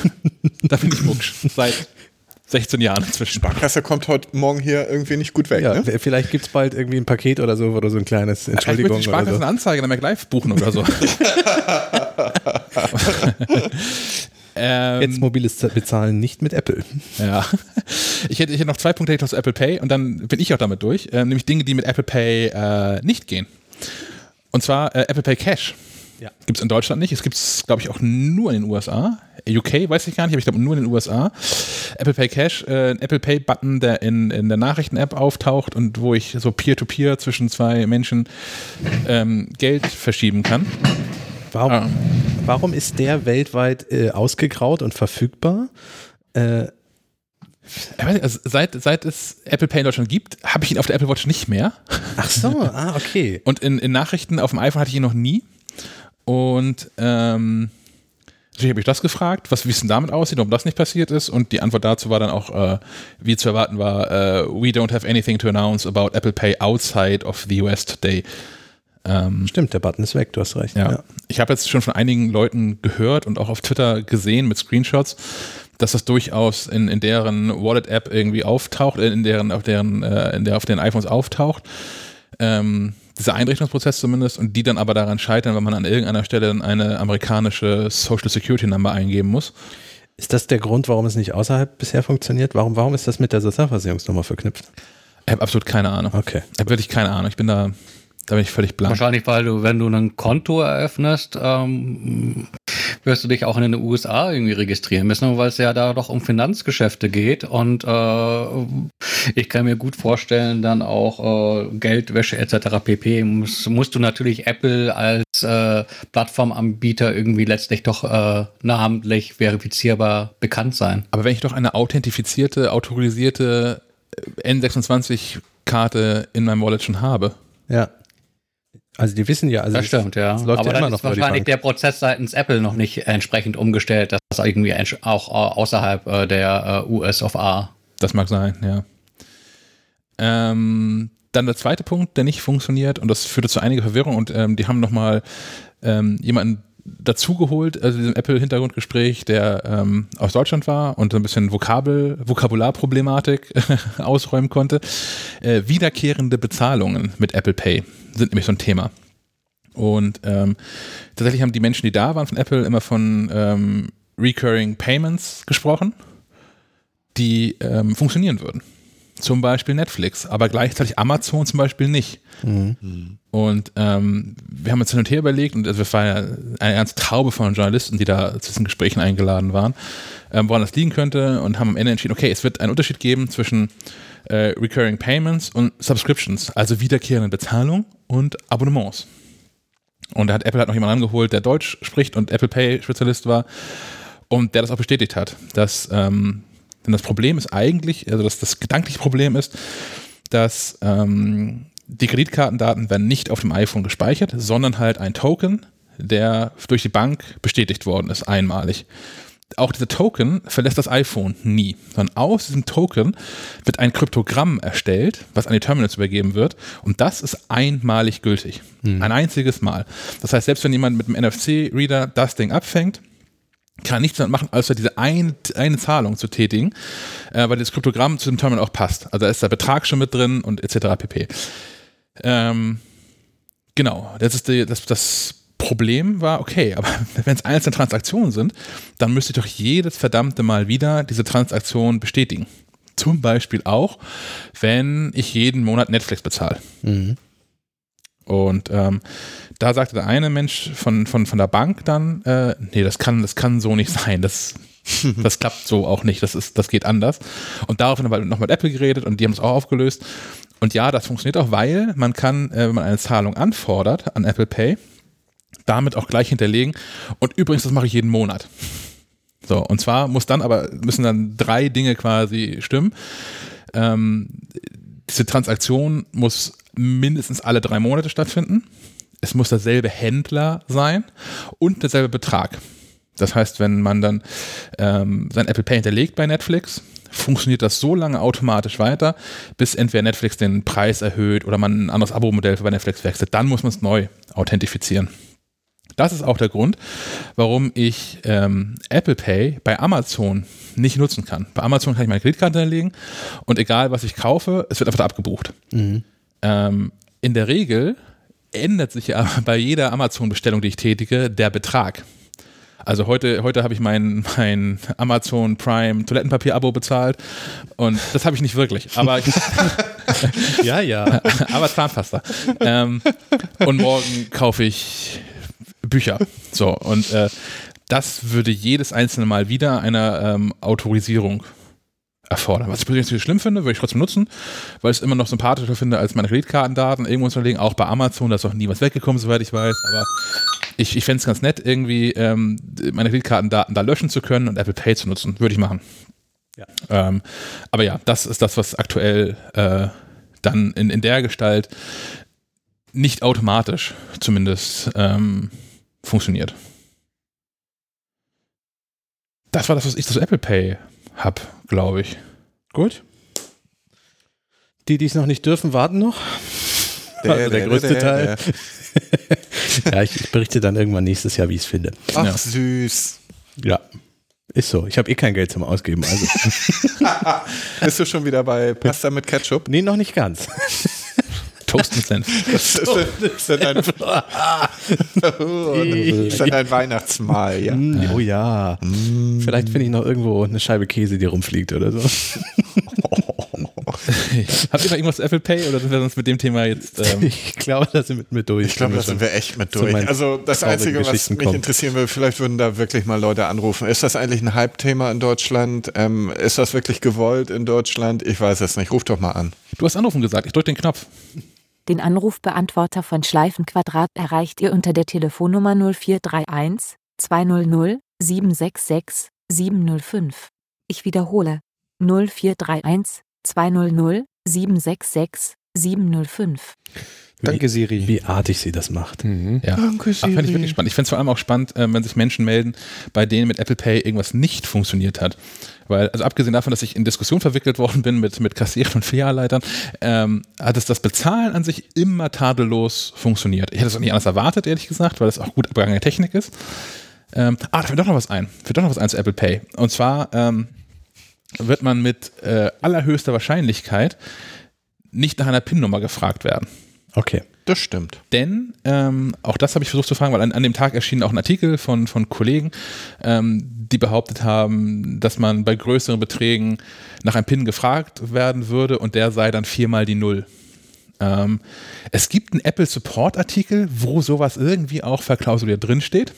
A: [laughs] da bin ich mucksch. Seit 16 Jahren inzwischen.
B: Sparkasse kommt heute Morgen hier irgendwie nicht gut weg. Ja, ne?
C: Vielleicht gibt es bald irgendwie ein Paket oder so oder so ein kleines Entschuldigung.
A: Ich Sparkasse so. eine Anzeige, dann gleich buchen oder so. [laughs]
C: ähm, Jetzt mobiles Bezahlen nicht mit Apple.
A: Ja. Ich hätte, ich hätte noch zwei Punkte zu Apple Pay und dann bin ich auch damit durch. Ähm, nämlich Dinge, die mit Apple Pay äh, nicht gehen. Und zwar äh, Apple Pay Cash. Ja. Gibt es in Deutschland nicht. Es gibt es, glaube ich, auch nur in den USA. UK weiß ich gar nicht, aber ich glaube nur in den USA. Apple Pay Cash, äh, ein Apple Pay Button, der in, in der Nachrichten-App auftaucht und wo ich so Peer-to-Peer -peer zwischen zwei Menschen ähm, Geld verschieben kann.
C: Warum, ah. warum ist der weltweit äh, ausgegraut und verfügbar? Äh,
A: also seit, seit es Apple Pay in Deutschland gibt, habe ich ihn auf der Apple Watch nicht mehr.
C: Ach so, [laughs] ah, okay.
A: Und in, in Nachrichten auf dem iPhone hatte ich ihn noch nie. Und ähm, natürlich habe ich das gefragt, was, wie es denn damit aussieht, warum das nicht passiert ist. Und die Antwort dazu war dann auch, äh, wie zu erwarten war, äh, we don't have anything to announce about Apple Pay outside of the US today.
C: Ähm, Stimmt, der Button ist weg, du hast recht.
A: Ja. ja. Ich habe jetzt schon von einigen Leuten gehört und auch auf Twitter gesehen mit Screenshots, dass das durchaus in, in deren Wallet-App irgendwie auftaucht, äh, in deren, auf deren, äh, in der auf den iPhones auftaucht. Ähm, dieser Einrichtungsprozess zumindest, und die dann aber daran scheitern, wenn man an irgendeiner Stelle dann eine amerikanische Social Security Number eingeben muss.
C: Ist das der Grund, warum es nicht außerhalb bisher funktioniert? Warum, warum ist das mit der Sozialversicherungsnummer verknüpft?
A: Ich habe absolut keine Ahnung.
C: Okay.
A: Ich habe wirklich keine Ahnung. Ich bin da, da bin ich völlig blank.
D: Wahrscheinlich, weil du, wenn du ein Konto eröffnest, ähm, wirst du dich auch in den USA irgendwie registrieren müssen, weil es ja da doch um Finanzgeschäfte geht und äh, Ich kann mir gut vorstellen, dann auch äh, Geldwäsche etc. pp. Muss, musst du natürlich Apple als äh, Plattformanbieter irgendwie letztlich doch äh, namentlich verifizierbar bekannt sein.
A: Aber wenn ich doch eine authentifizierte, autorisierte äh, N26-Karte in meinem Wallet schon habe.
C: Ja. Also die wissen ja, also
D: das stimmt, ja.
C: Das läuft
D: Aber
C: ja
D: dann
C: immer
D: ist
C: noch die
D: wahrscheinlich der Prozess seitens Apple noch nicht entsprechend umgestellt, dass das irgendwie auch äh, außerhalb äh, der äh, US of A.
A: Das mag sein, ja. Ähm, dann der zweite Punkt, der nicht funktioniert, und das führte zu einiger Verwirrung, und ähm, die haben nochmal ähm, jemanden dazugeholt, also diesem Apple-Hintergrundgespräch, der ähm, aus Deutschland war und so ein bisschen Vokabel, Vokabularproblematik [laughs] ausräumen konnte. Äh, wiederkehrende Bezahlungen mit Apple Pay sind nämlich so ein Thema. Und ähm, tatsächlich haben die Menschen, die da waren von Apple, immer von ähm, Recurring Payments gesprochen, die ähm, funktionieren würden. Zum Beispiel Netflix, aber gleichzeitig Amazon zum Beispiel nicht. Und ähm, wir haben uns hin und her überlegt, und also es war ja eine ganze Traube von Journalisten, die da zu diesen Gesprächen eingeladen waren, ähm, woran das liegen könnte, und haben am Ende entschieden, okay, es wird einen Unterschied geben zwischen äh, Recurring Payments und Subscriptions, also wiederkehrende Bezahlung und Abonnements. Und da hat Apple hat noch jemanden angeholt, der Deutsch spricht und Apple Pay Spezialist war und der das auch bestätigt hat, dass ähm, denn das Problem ist eigentlich, also das, das gedankliche Problem ist, dass ähm, die Kreditkartendaten werden nicht auf dem iPhone gespeichert, sondern halt ein Token, der durch die Bank bestätigt worden ist, einmalig. Auch dieser Token verlässt das iPhone nie, sondern aus diesem Token wird ein Kryptogramm erstellt, was an die Terminals übergeben wird und das ist einmalig gültig. Ein einziges Mal. Das heißt, selbst wenn jemand mit einem NFC-Reader das Ding abfängt, kann nichts damit machen, außer diese ein, eine Zahlung zu tätigen, äh, weil das Kryptogramm zu dem Terminal auch passt. Also da ist der Betrag schon mit drin und etc. pp. Ähm, genau, das ist die, das, das Problem war, okay, aber [laughs] wenn es einzelne Transaktionen sind, dann müsste ich doch jedes verdammte Mal wieder diese Transaktion bestätigen. Zum Beispiel auch, wenn ich jeden Monat Netflix bezahle. Und ähm, da sagte der eine Mensch von, von, von der Bank dann, äh, nee, das kann, das kann so nicht sein. Das, [laughs] das klappt so auch nicht. Das, ist, das geht anders. Und daraufhin haben wir noch mit Apple geredet und die haben es auch aufgelöst. Und ja, das funktioniert auch, weil man kann, äh, wenn man eine Zahlung anfordert an Apple Pay, damit auch gleich hinterlegen. Und übrigens, das mache ich jeden Monat. So, und zwar muss dann aber, müssen dann drei Dinge quasi stimmen. Ähm, diese Transaktion muss mindestens alle drei Monate stattfinden. Es muss derselbe Händler sein und derselbe Betrag. Das heißt, wenn man dann ähm, sein Apple Pay hinterlegt bei Netflix, funktioniert das so lange automatisch weiter, bis entweder Netflix den Preis erhöht oder man ein anderes Abo-Modell bei Netflix wechselt. Dann muss man es neu authentifizieren. Das ist auch der Grund, warum ich ähm, Apple Pay bei Amazon nicht nutzen kann. Bei Amazon kann ich meine Kreditkarte hinterlegen und egal was ich kaufe, es wird einfach da abgebucht. Ähm, in der Regel ändert sich ja [laughs] bei jeder Amazon-Bestellung, die ich tätige, der Betrag. Also heute, heute habe ich mein, mein Amazon Prime Toilettenpapier-Abo bezahlt und das habe ich nicht wirklich. Aber ich, [laughs]
C: Ja, ja. [laughs]
A: aber Zahnpasta. Ähm, und morgen kaufe ich Bücher. So, und äh, das würde jedes einzelne Mal wieder eine ähm, Autorisierung erfordern. Was ich persönlich nicht schlimm finde, würde ich trotzdem nutzen, weil ich es immer noch sympathischer finde, als meine Kreditkartendaten irgendwo zu legen. Auch bei Amazon, da ist auch nie was weggekommen, soweit ich weiß. Aber ich, ich fände es ganz nett, irgendwie ähm, meine Kreditkartendaten da löschen zu können und Apple Pay zu nutzen. Würde ich machen.
C: Ja.
A: Ähm, aber ja, das ist das, was aktuell äh, dann in, in der Gestalt nicht automatisch zumindest ähm, funktioniert. Das war das, was ich das Apple Pay habe, glaube ich.
C: Gut. Die, die es noch nicht dürfen, warten noch. Also der größte Teil. [laughs] Ja, ich, ich berichte dann irgendwann nächstes Jahr, wie ich es finde.
B: Ach,
A: Ja.
B: süß.
C: Ja. Ist so. Ich habe eh kein Geld zum Ausgeben. Also. [laughs]
B: Bist du schon wieder bei Pasta mit Ketchup?
C: nee, noch nicht ganz. [laughs]
A: Toast mit Senf.
B: Das ist, das ist, ein, das ist ein [laughs] Weihnachtsmahl, ja.
C: Mm, Oh ja. Vielleicht finde ich noch irgendwo eine Scheibe Käse, die rumfliegt oder so. [laughs]
A: Habt ihr noch irgendwas Apple Pay oder sind wir sonst mit dem Thema jetzt?
C: Ähm [laughs] ich glaube, da sind wir mit durch.
B: Ich glaube, da sind wir echt mit durch. Also das Einzige, was mich kommt. interessieren würde, vielleicht würden da wirklich mal Leute anrufen. Ist das eigentlich ein Hype-Thema in Deutschland? Ähm, ist das wirklich gewollt in Deutschland? Ich weiß es nicht. Ruf doch mal an.
A: Du hast anrufen gesagt. Ich drücke den Knopf.
E: Den Anrufbeantworter von Schleifenquadrat erreicht ihr unter der Telefonnummer 0431 200 766 705. Ich wiederhole 0431 200 766 705.
C: Danke, Siri. Wie artig sie das macht.
A: Mhm. Ja. Danke, Siri. Fand ich wirklich spannend. Ich finde es vor allem auch spannend, äh, wenn sich Menschen melden, bei denen mit Apple Pay irgendwas nicht funktioniert hat. Weil, also abgesehen davon, dass ich in Diskussion verwickelt worden bin mit, mit Kassierern und Filialleitern, ähm, hat es das Bezahlen an sich immer tadellos funktioniert. Ich hätte es auch nicht anders erwartet, ehrlich gesagt, weil es auch gut abgegangene Technik ist. Ähm, ah, da fällt doch noch was ein. Fällt doch noch was ein zu Apple Pay. Und zwar ähm, wird man mit äh, allerhöchster Wahrscheinlichkeit nicht nach einer PIN-Nummer gefragt werden.
C: Okay.
B: Das stimmt.
A: Denn, ähm, auch das habe ich versucht zu fragen, weil an, an, dem Tag erschien auch ein Artikel von, von Kollegen, ähm, die behauptet haben, dass man bei größeren Beträgen nach einem PIN gefragt werden würde und der sei dann viermal die Null. Ähm, es gibt einen Apple Support Artikel, wo sowas irgendwie auch verklausuliert drinsteht.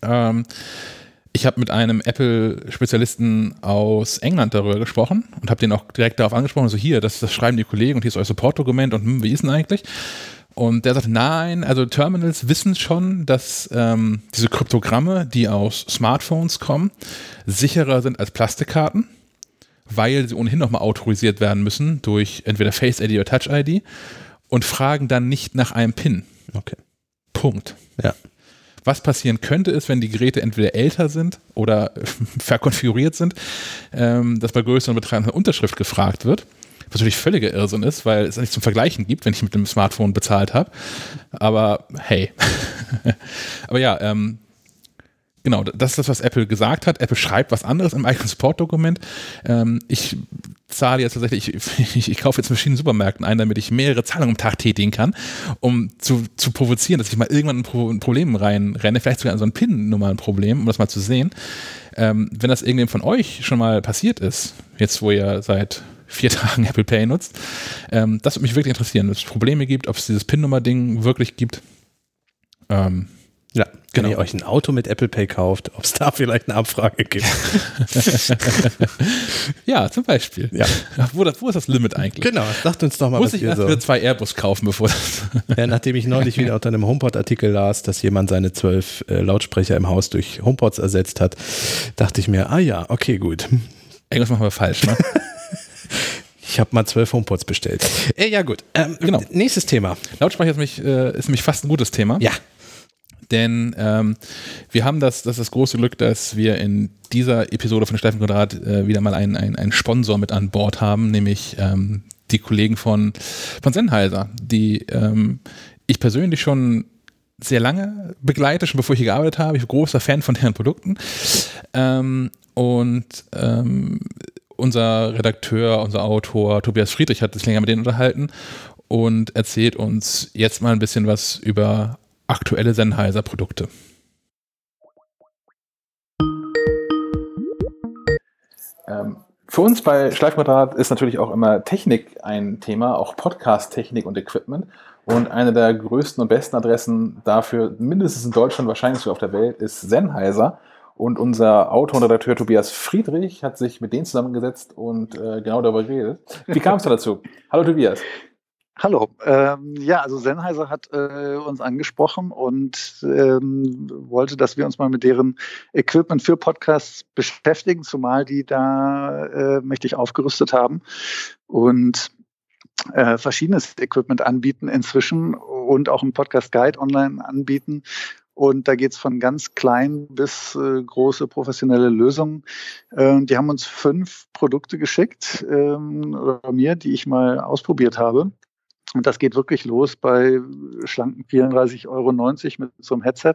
A: Ähm, ich habe mit einem Apple-Spezialisten aus England darüber gesprochen und habe den auch direkt darauf angesprochen, so hier, das, das schreiben die Kollegen und hier ist euer Support-Dokument und hm, wie ist denn eigentlich? Und der sagt, nein, also Terminals wissen schon, dass ähm, diese Kryptogramme, die aus Smartphones kommen, sicherer sind als Plastikkarten, weil sie ohnehin nochmal autorisiert werden müssen durch entweder Face ID oder Touch ID und fragen dann nicht nach einem PIN.
C: Okay.
A: Punkt. Ja. Was passieren könnte, ist, wenn die Geräte entweder älter sind oder [laughs] verkonfiguriert sind, ähm, dass bei größeren Betreibern eine Unterschrift gefragt wird. Was natürlich völliger Irrsinn ist, weil es nicht zum Vergleichen gibt, wenn ich mit dem Smartphone bezahlt habe. Aber hey. [laughs] Aber ja, ähm, genau, das ist das, was Apple gesagt hat. Apple schreibt was anderes im eigenen Support-Dokument. Ähm, ich zahle jetzt tatsächlich, ich, [laughs] ich, ich kaufe jetzt verschiedene Supermärkten ein, damit ich mehrere Zahlungen am Tag tätigen kann, um zu, zu provozieren, dass ich mal irgendwann ein, Pro, ein Problem reinrenne, vielleicht sogar an so ein PIN-Nummer ein Problem, um das mal zu sehen. Ähm, wenn das irgendjemand von euch schon mal passiert ist, jetzt wo ihr seit vier [laughs] Tagen Apple Pay nutzt, ähm, das würde mich wirklich interessieren, ob es Probleme gibt, ob es dieses PIN-Nummer-Ding wirklich gibt.
C: Ähm, ja, genau. Wenn ihr euch ein Auto mit Apple Pay kauft, ob es da vielleicht eine Abfrage gibt. [laughs]
A: ja, zum Beispiel.
C: Ja.
A: Wo, das, wo ist das Limit eigentlich?
C: Genau, sagt uns doch mal,
A: Muss was ich erst so. zwei Airbus kaufen, bevor [laughs]
C: Ja, nachdem ich neulich wieder unter einem HomePod-Artikel las, dass jemand seine zwölf äh, Lautsprecher im Haus durch HomePods ersetzt hat, dachte ich mir, ah ja, okay, gut.
A: Irgendwas machen wir falsch, ne? [laughs]
C: Ich habe mal zwölf HomePods bestellt. Äh, ja, gut. Ähm, genau. Nächstes Thema.
A: Lautsprecher ist mich, äh, ist mich fast ein gutes Thema.
C: Ja.
A: Denn ähm, wir haben das, das das große Glück, dass wir in dieser Episode von Steffen Quadrat äh, wieder mal einen, einen, einen Sponsor mit an Bord haben, nämlich ähm, die Kollegen von, von Sennheiser, die ähm, ich persönlich schon sehr lange begleite, schon bevor ich hier gearbeitet habe. Ich bin großer Fan von deren Produkten. Ähm, und ähm, unser Redakteur, unser Autor Tobias Friedrich hat sich länger mit denen unterhalten und erzählt uns jetzt mal ein bisschen was über aktuelle Sennheiser-Produkte. Ähm, für uns bei Schleifquadrat ist natürlich auch immer Technik ein Thema, auch Podcast-Technik und Equipment. Und eine der größten und besten Adressen dafür, mindestens in Deutschland, wahrscheinlich sogar auf der Welt, ist Sennheiser. Und unser Autor und Redakteur Tobias Friedrich hat sich mit denen zusammengesetzt und äh, genau darüber geredet. Wie kam es da dazu? Hallo Tobias.
G: Hallo. Ähm, ja, also Sennheiser hat äh, uns angesprochen und ähm, wollte, dass wir uns mal mit deren Equipment für Podcasts beschäftigen, zumal die da äh, mächtig aufgerüstet haben und äh, verschiedenes Equipment anbieten inzwischen und auch einen Podcast Guide online anbieten. Und da geht's von ganz klein bis äh, große professionelle Lösungen. Äh, die haben uns fünf Produkte geschickt, ähm, oder mir, die ich mal ausprobiert habe. Und das geht wirklich los bei schlanken 34,90 Euro mit so einem Headset.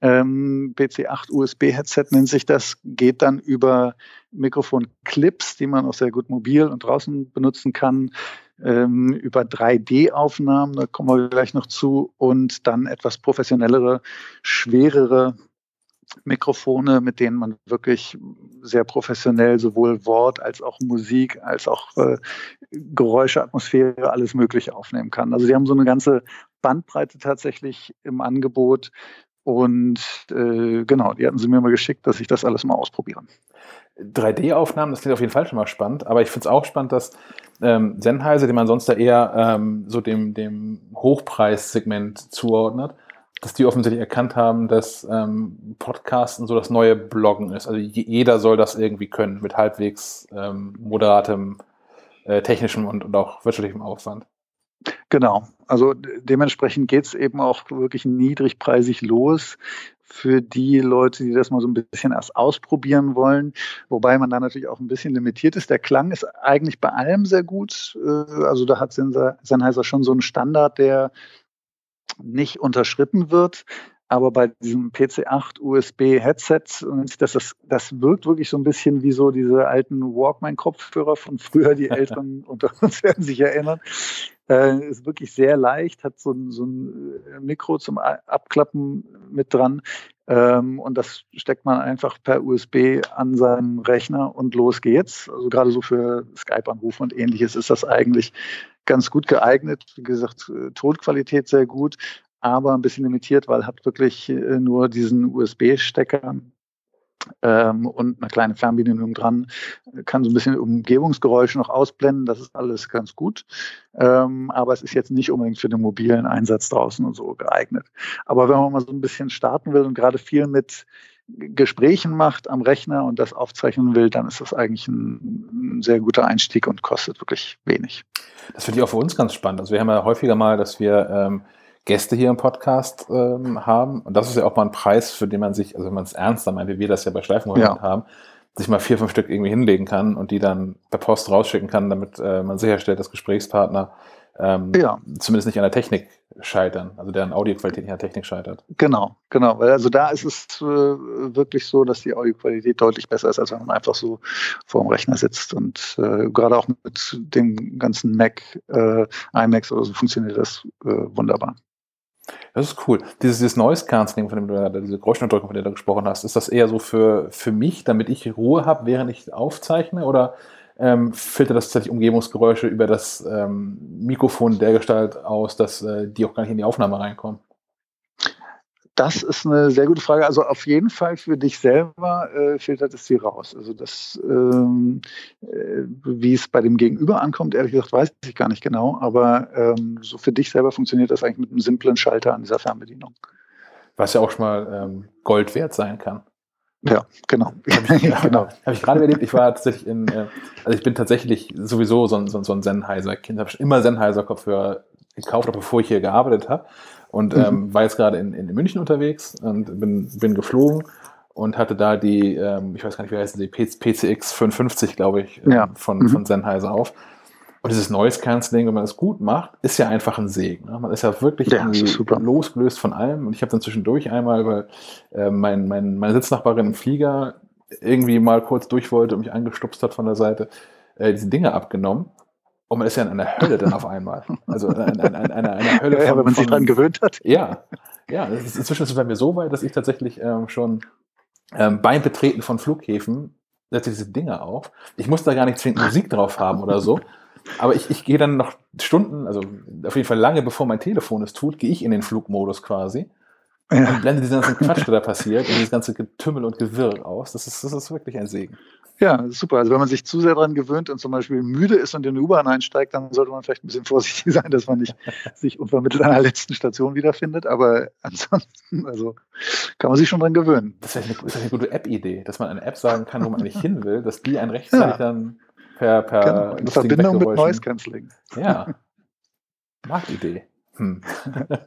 G: Ähm, PC8 USB-Headset nennt sich das, geht dann über Mikrofon-Clips, die man auch sehr gut mobil und draußen benutzen kann, ähm, über 3D-Aufnahmen, da kommen wir gleich noch zu, und dann etwas professionellere, schwerere Mikrofone, mit denen man wirklich sehr professionell sowohl Wort als auch Musik, als auch äh, Geräusche, Atmosphäre, alles Mögliche aufnehmen kann. Also sie haben so eine ganze Bandbreite tatsächlich im Angebot. Und äh, genau, die hatten sie mir mal geschickt, dass ich das alles mal ausprobiere.
A: 3D-Aufnahmen, das klingt auf jeden Fall schon mal spannend, aber ich finde es auch spannend, dass ähm, Sennheiser, den man sonst da eher ähm, so dem, dem Hochpreissegment zuordnet, dass die offensichtlich erkannt haben, dass ähm, Podcasten so das neue Bloggen ist. Also jeder soll das irgendwie können, mit halbwegs ähm, moderatem äh, technischem und, und auch wirtschaftlichem Aufwand.
G: Genau, also dementsprechend geht es eben auch wirklich niedrigpreisig los für die Leute, die das mal so ein bisschen erst ausprobieren wollen, wobei man da natürlich auch ein bisschen limitiert ist. Der Klang ist eigentlich bei allem sehr gut. Äh, also da hat Sennheiser schon so einen Standard, der nicht unterschritten wird. Aber bei diesem PC8 USB Headset, das, das, das wirkt wirklich so ein bisschen wie so diese alten Walkman-Kopfhörer von früher. Die [laughs] Älteren unter uns werden sich erinnern. Äh, ist wirklich sehr leicht, hat so ein, so ein äh, Mikro zum Abklappen mit dran. Ähm, und das steckt man einfach per USB an seinen Rechner und los geht's. Also gerade so für Skype-Anrufe und ähnliches ist das eigentlich ganz gut geeignet. Wie gesagt, äh, Tonqualität sehr gut, aber ein bisschen limitiert, weil hat wirklich äh, nur diesen USB-Stecker ähm, und eine kleine Fernbedienung dran. Kann so ein bisschen Umgebungsgeräusche noch ausblenden, das ist alles ganz gut. Ähm, aber es ist jetzt nicht unbedingt für den mobilen Einsatz draußen und so geeignet. Aber wenn man mal so ein bisschen starten will und gerade viel mit Gesprächen macht am Rechner und das aufzeichnen will, dann ist das eigentlich ein, sehr guter Einstieg und kostet wirklich wenig.
A: Das finde ich auch für uns ganz spannend. Also wir haben ja häufiger mal, dass wir ähm, Gäste hier im Podcast ähm, haben. Und das ist ja auch mal ein Preis, für den man sich, also wenn man es ernster meint, wie wir das ja bei Schleifenhund ja. haben, sich mal vier, fünf Stück irgendwie hinlegen kann und die dann per Post rausschicken kann, damit äh, man sicherstellt, dass Gesprächspartner ähm, ja. zumindest nicht an der Technik scheitern, also deren Audioqualität nicht an der Technik scheitert.
G: Genau, genau. Weil also da ist es äh, wirklich so, dass die Audioqualität deutlich besser ist, als wenn man einfach so vor dem Rechner sitzt. Und äh, gerade auch mit dem ganzen Mac, äh, iMacs oder so funktioniert das äh, wunderbar.
A: Das ist cool. Dieses, dieses Noise Cancelling, von dem du diese Geräuschunterdrückung, von der du gesprochen hast, ist das eher so für, für mich, damit ich Ruhe habe, während ich aufzeichne? Oder ähm, filtert das tatsächlich Umgebungsgeräusche über das ähm, Mikrofon der Gestalt aus, dass äh, die auch gar nicht in die Aufnahme reinkommen?
G: Das ist eine sehr gute Frage. Also auf jeden Fall für dich selber äh, filtert es sie raus. Also das, ähm, äh, wie es bei dem Gegenüber ankommt, ehrlich gesagt, weiß ich gar nicht genau. Aber ähm, so für dich selber funktioniert das eigentlich mit einem simplen Schalter an dieser Fernbedienung.
A: Was ja auch schon mal ähm, Gold wert sein kann.
G: Ja, genau.
A: Habe ich, [laughs] genau. Hab ich gerade erlebt. Ich war tatsächlich in, äh, also ich bin tatsächlich sowieso so ein, so, so ein Sennheiser-Kind. Habe immer Sennheiser-Kopfhörer gekauft, auch bevor ich hier gearbeitet habe. Und mhm. ähm, war jetzt gerade in, in München unterwegs und bin, bin geflogen und hatte da die, ähm, ich weiß gar nicht, wie heißen die, PCX 550, glaube ich, ähm, ja. von, mhm. von Sennheiser auf. Und dieses Noise Cancelling, wenn man es gut macht, ist ja einfach ein Segen. Ne? Man ist ja wirklich ja, irgendwie losgelöst von allem. Und ich habe dann zwischendurch einmal, weil äh, mein, mein, meine Sitznachbarin im Flieger irgendwie mal kurz durch wollte und mich angestupst hat von der Seite, äh, diese Dinge abgenommen. Und man ist ja in einer Hölle dann auf einmal. Also in, in, in einer, einer Hölle. [laughs]
G: Von, ja, wenn man sich dran gewöhnt hat.
A: Ja, ja. Ist, inzwischen ist es bei mir so weit, dass ich tatsächlich ähm, schon ähm, beim Betreten von Flughäfen setze diese Dinge auf. Ich muss da gar nicht zwingend Musik drauf haben oder so. Aber ich, ich gehe dann noch Stunden, also auf jeden Fall lange bevor mein Telefon es tut, gehe ich in den Flugmodus quasi. Ja. Und blende diesen ganzen Quatsch, der da passiert, und dieses ganze Getümmel und Gewirr aus. Das ist, das ist wirklich ein Segen.
G: Ja, super. Also wenn man sich zu sehr daran gewöhnt und zum Beispiel müde ist und in die U-Bahn einsteigt, dann sollte man vielleicht ein bisschen vorsichtig [laughs] sein, dass man nicht [laughs] sich unvermittelt an der letzten Station wiederfindet. Aber ansonsten, also kann man sich schon daran gewöhnen.
A: Das ist eine, eine gute App-Idee, dass man eine App sagen kann, wo man nicht hin will, dass die einen rechtzeitig ja. dann per, per
G: genau. In Verbindung mit Noise Cancelling.
A: Ja. Marktidee. Hm.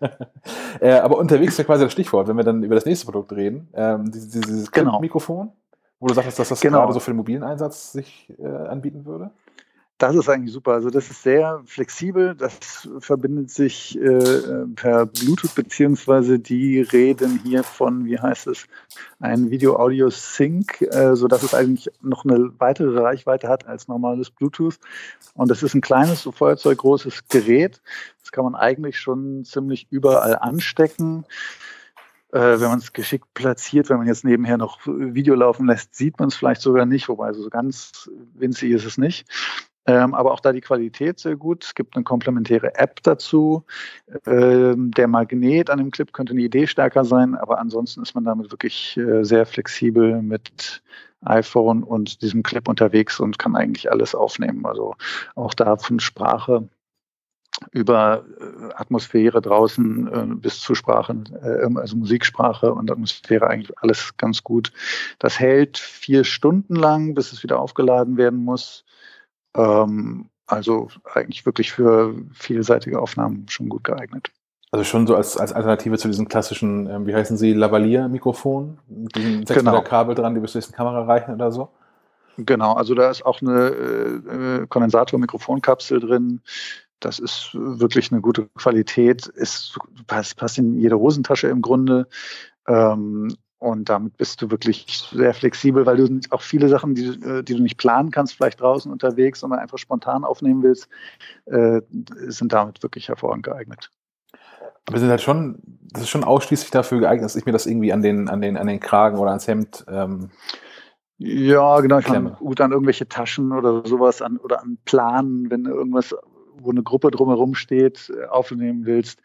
A: [laughs] äh, aber unterwegs ist ja quasi das Stichwort, wenn wir dann über das nächste Produkt reden. Ähm, dieses, dieses genau. Mikrofon, wo du sagst, dass das genau. gerade so für den mobilen Einsatz sich äh, anbieten würde.
G: Das ist eigentlich super. Also das ist sehr flexibel. Das verbindet sich äh, per Bluetooth beziehungsweise die reden hier von, wie heißt es, ein Video-Audio-Sync, äh, sodass es eigentlich noch eine weitere Reichweite hat als normales Bluetooth. Und das ist ein kleines, so feuerzeuggroßes Gerät. Das kann man eigentlich schon ziemlich überall anstecken. Äh, wenn man es geschickt platziert, wenn man jetzt nebenher noch Video laufen lässt, sieht man es vielleicht sogar nicht, wobei so ganz winzig ist es nicht. Ähm, aber auch da die Qualität sehr gut. Es gibt eine komplementäre App dazu. Ähm, der Magnet an dem Clip könnte eine Idee stärker sein, aber ansonsten ist man damit wirklich äh, sehr flexibel mit iPhone und diesem Clip unterwegs und kann eigentlich alles aufnehmen. Also auch da von Sprache über äh, Atmosphäre draußen äh, bis zu Sprachen, äh, also Musiksprache und Atmosphäre eigentlich alles ganz gut. Das hält vier Stunden lang, bis es wieder aufgeladen werden muss. Ähm, also eigentlich wirklich für vielseitige Aufnahmen schon gut geeignet.
A: Also schon so als, als Alternative zu diesen klassischen, ähm, wie heißen sie, Lavalier-Mikrofonen, mit diesen 6 genau. Kabel dran, die bis zur nächsten Kamera reichen oder so?
G: Genau, also da ist auch eine äh, Kondensator-Mikrofonkapsel drin. Das ist wirklich eine gute Qualität. Ist, passt, passt in jede Hosentasche im Grunde. Ähm, und damit bist du wirklich sehr flexibel, weil du auch viele Sachen, die, äh, die du nicht planen kannst, vielleicht draußen unterwegs, sondern einfach spontan aufnehmen willst, äh, sind damit wirklich hervorragend geeignet.
A: Aber sind halt schon, das ist schon ausschließlich dafür geeignet, dass ich mir das irgendwie an den, an den, an den Kragen oder ans Hemd ähm,
G: ja, genau. Ich kann gut an irgendwelche Taschen oder sowas an oder an Planen, wenn irgendwas, wo eine Gruppe drumherum steht, äh, aufnehmen willst.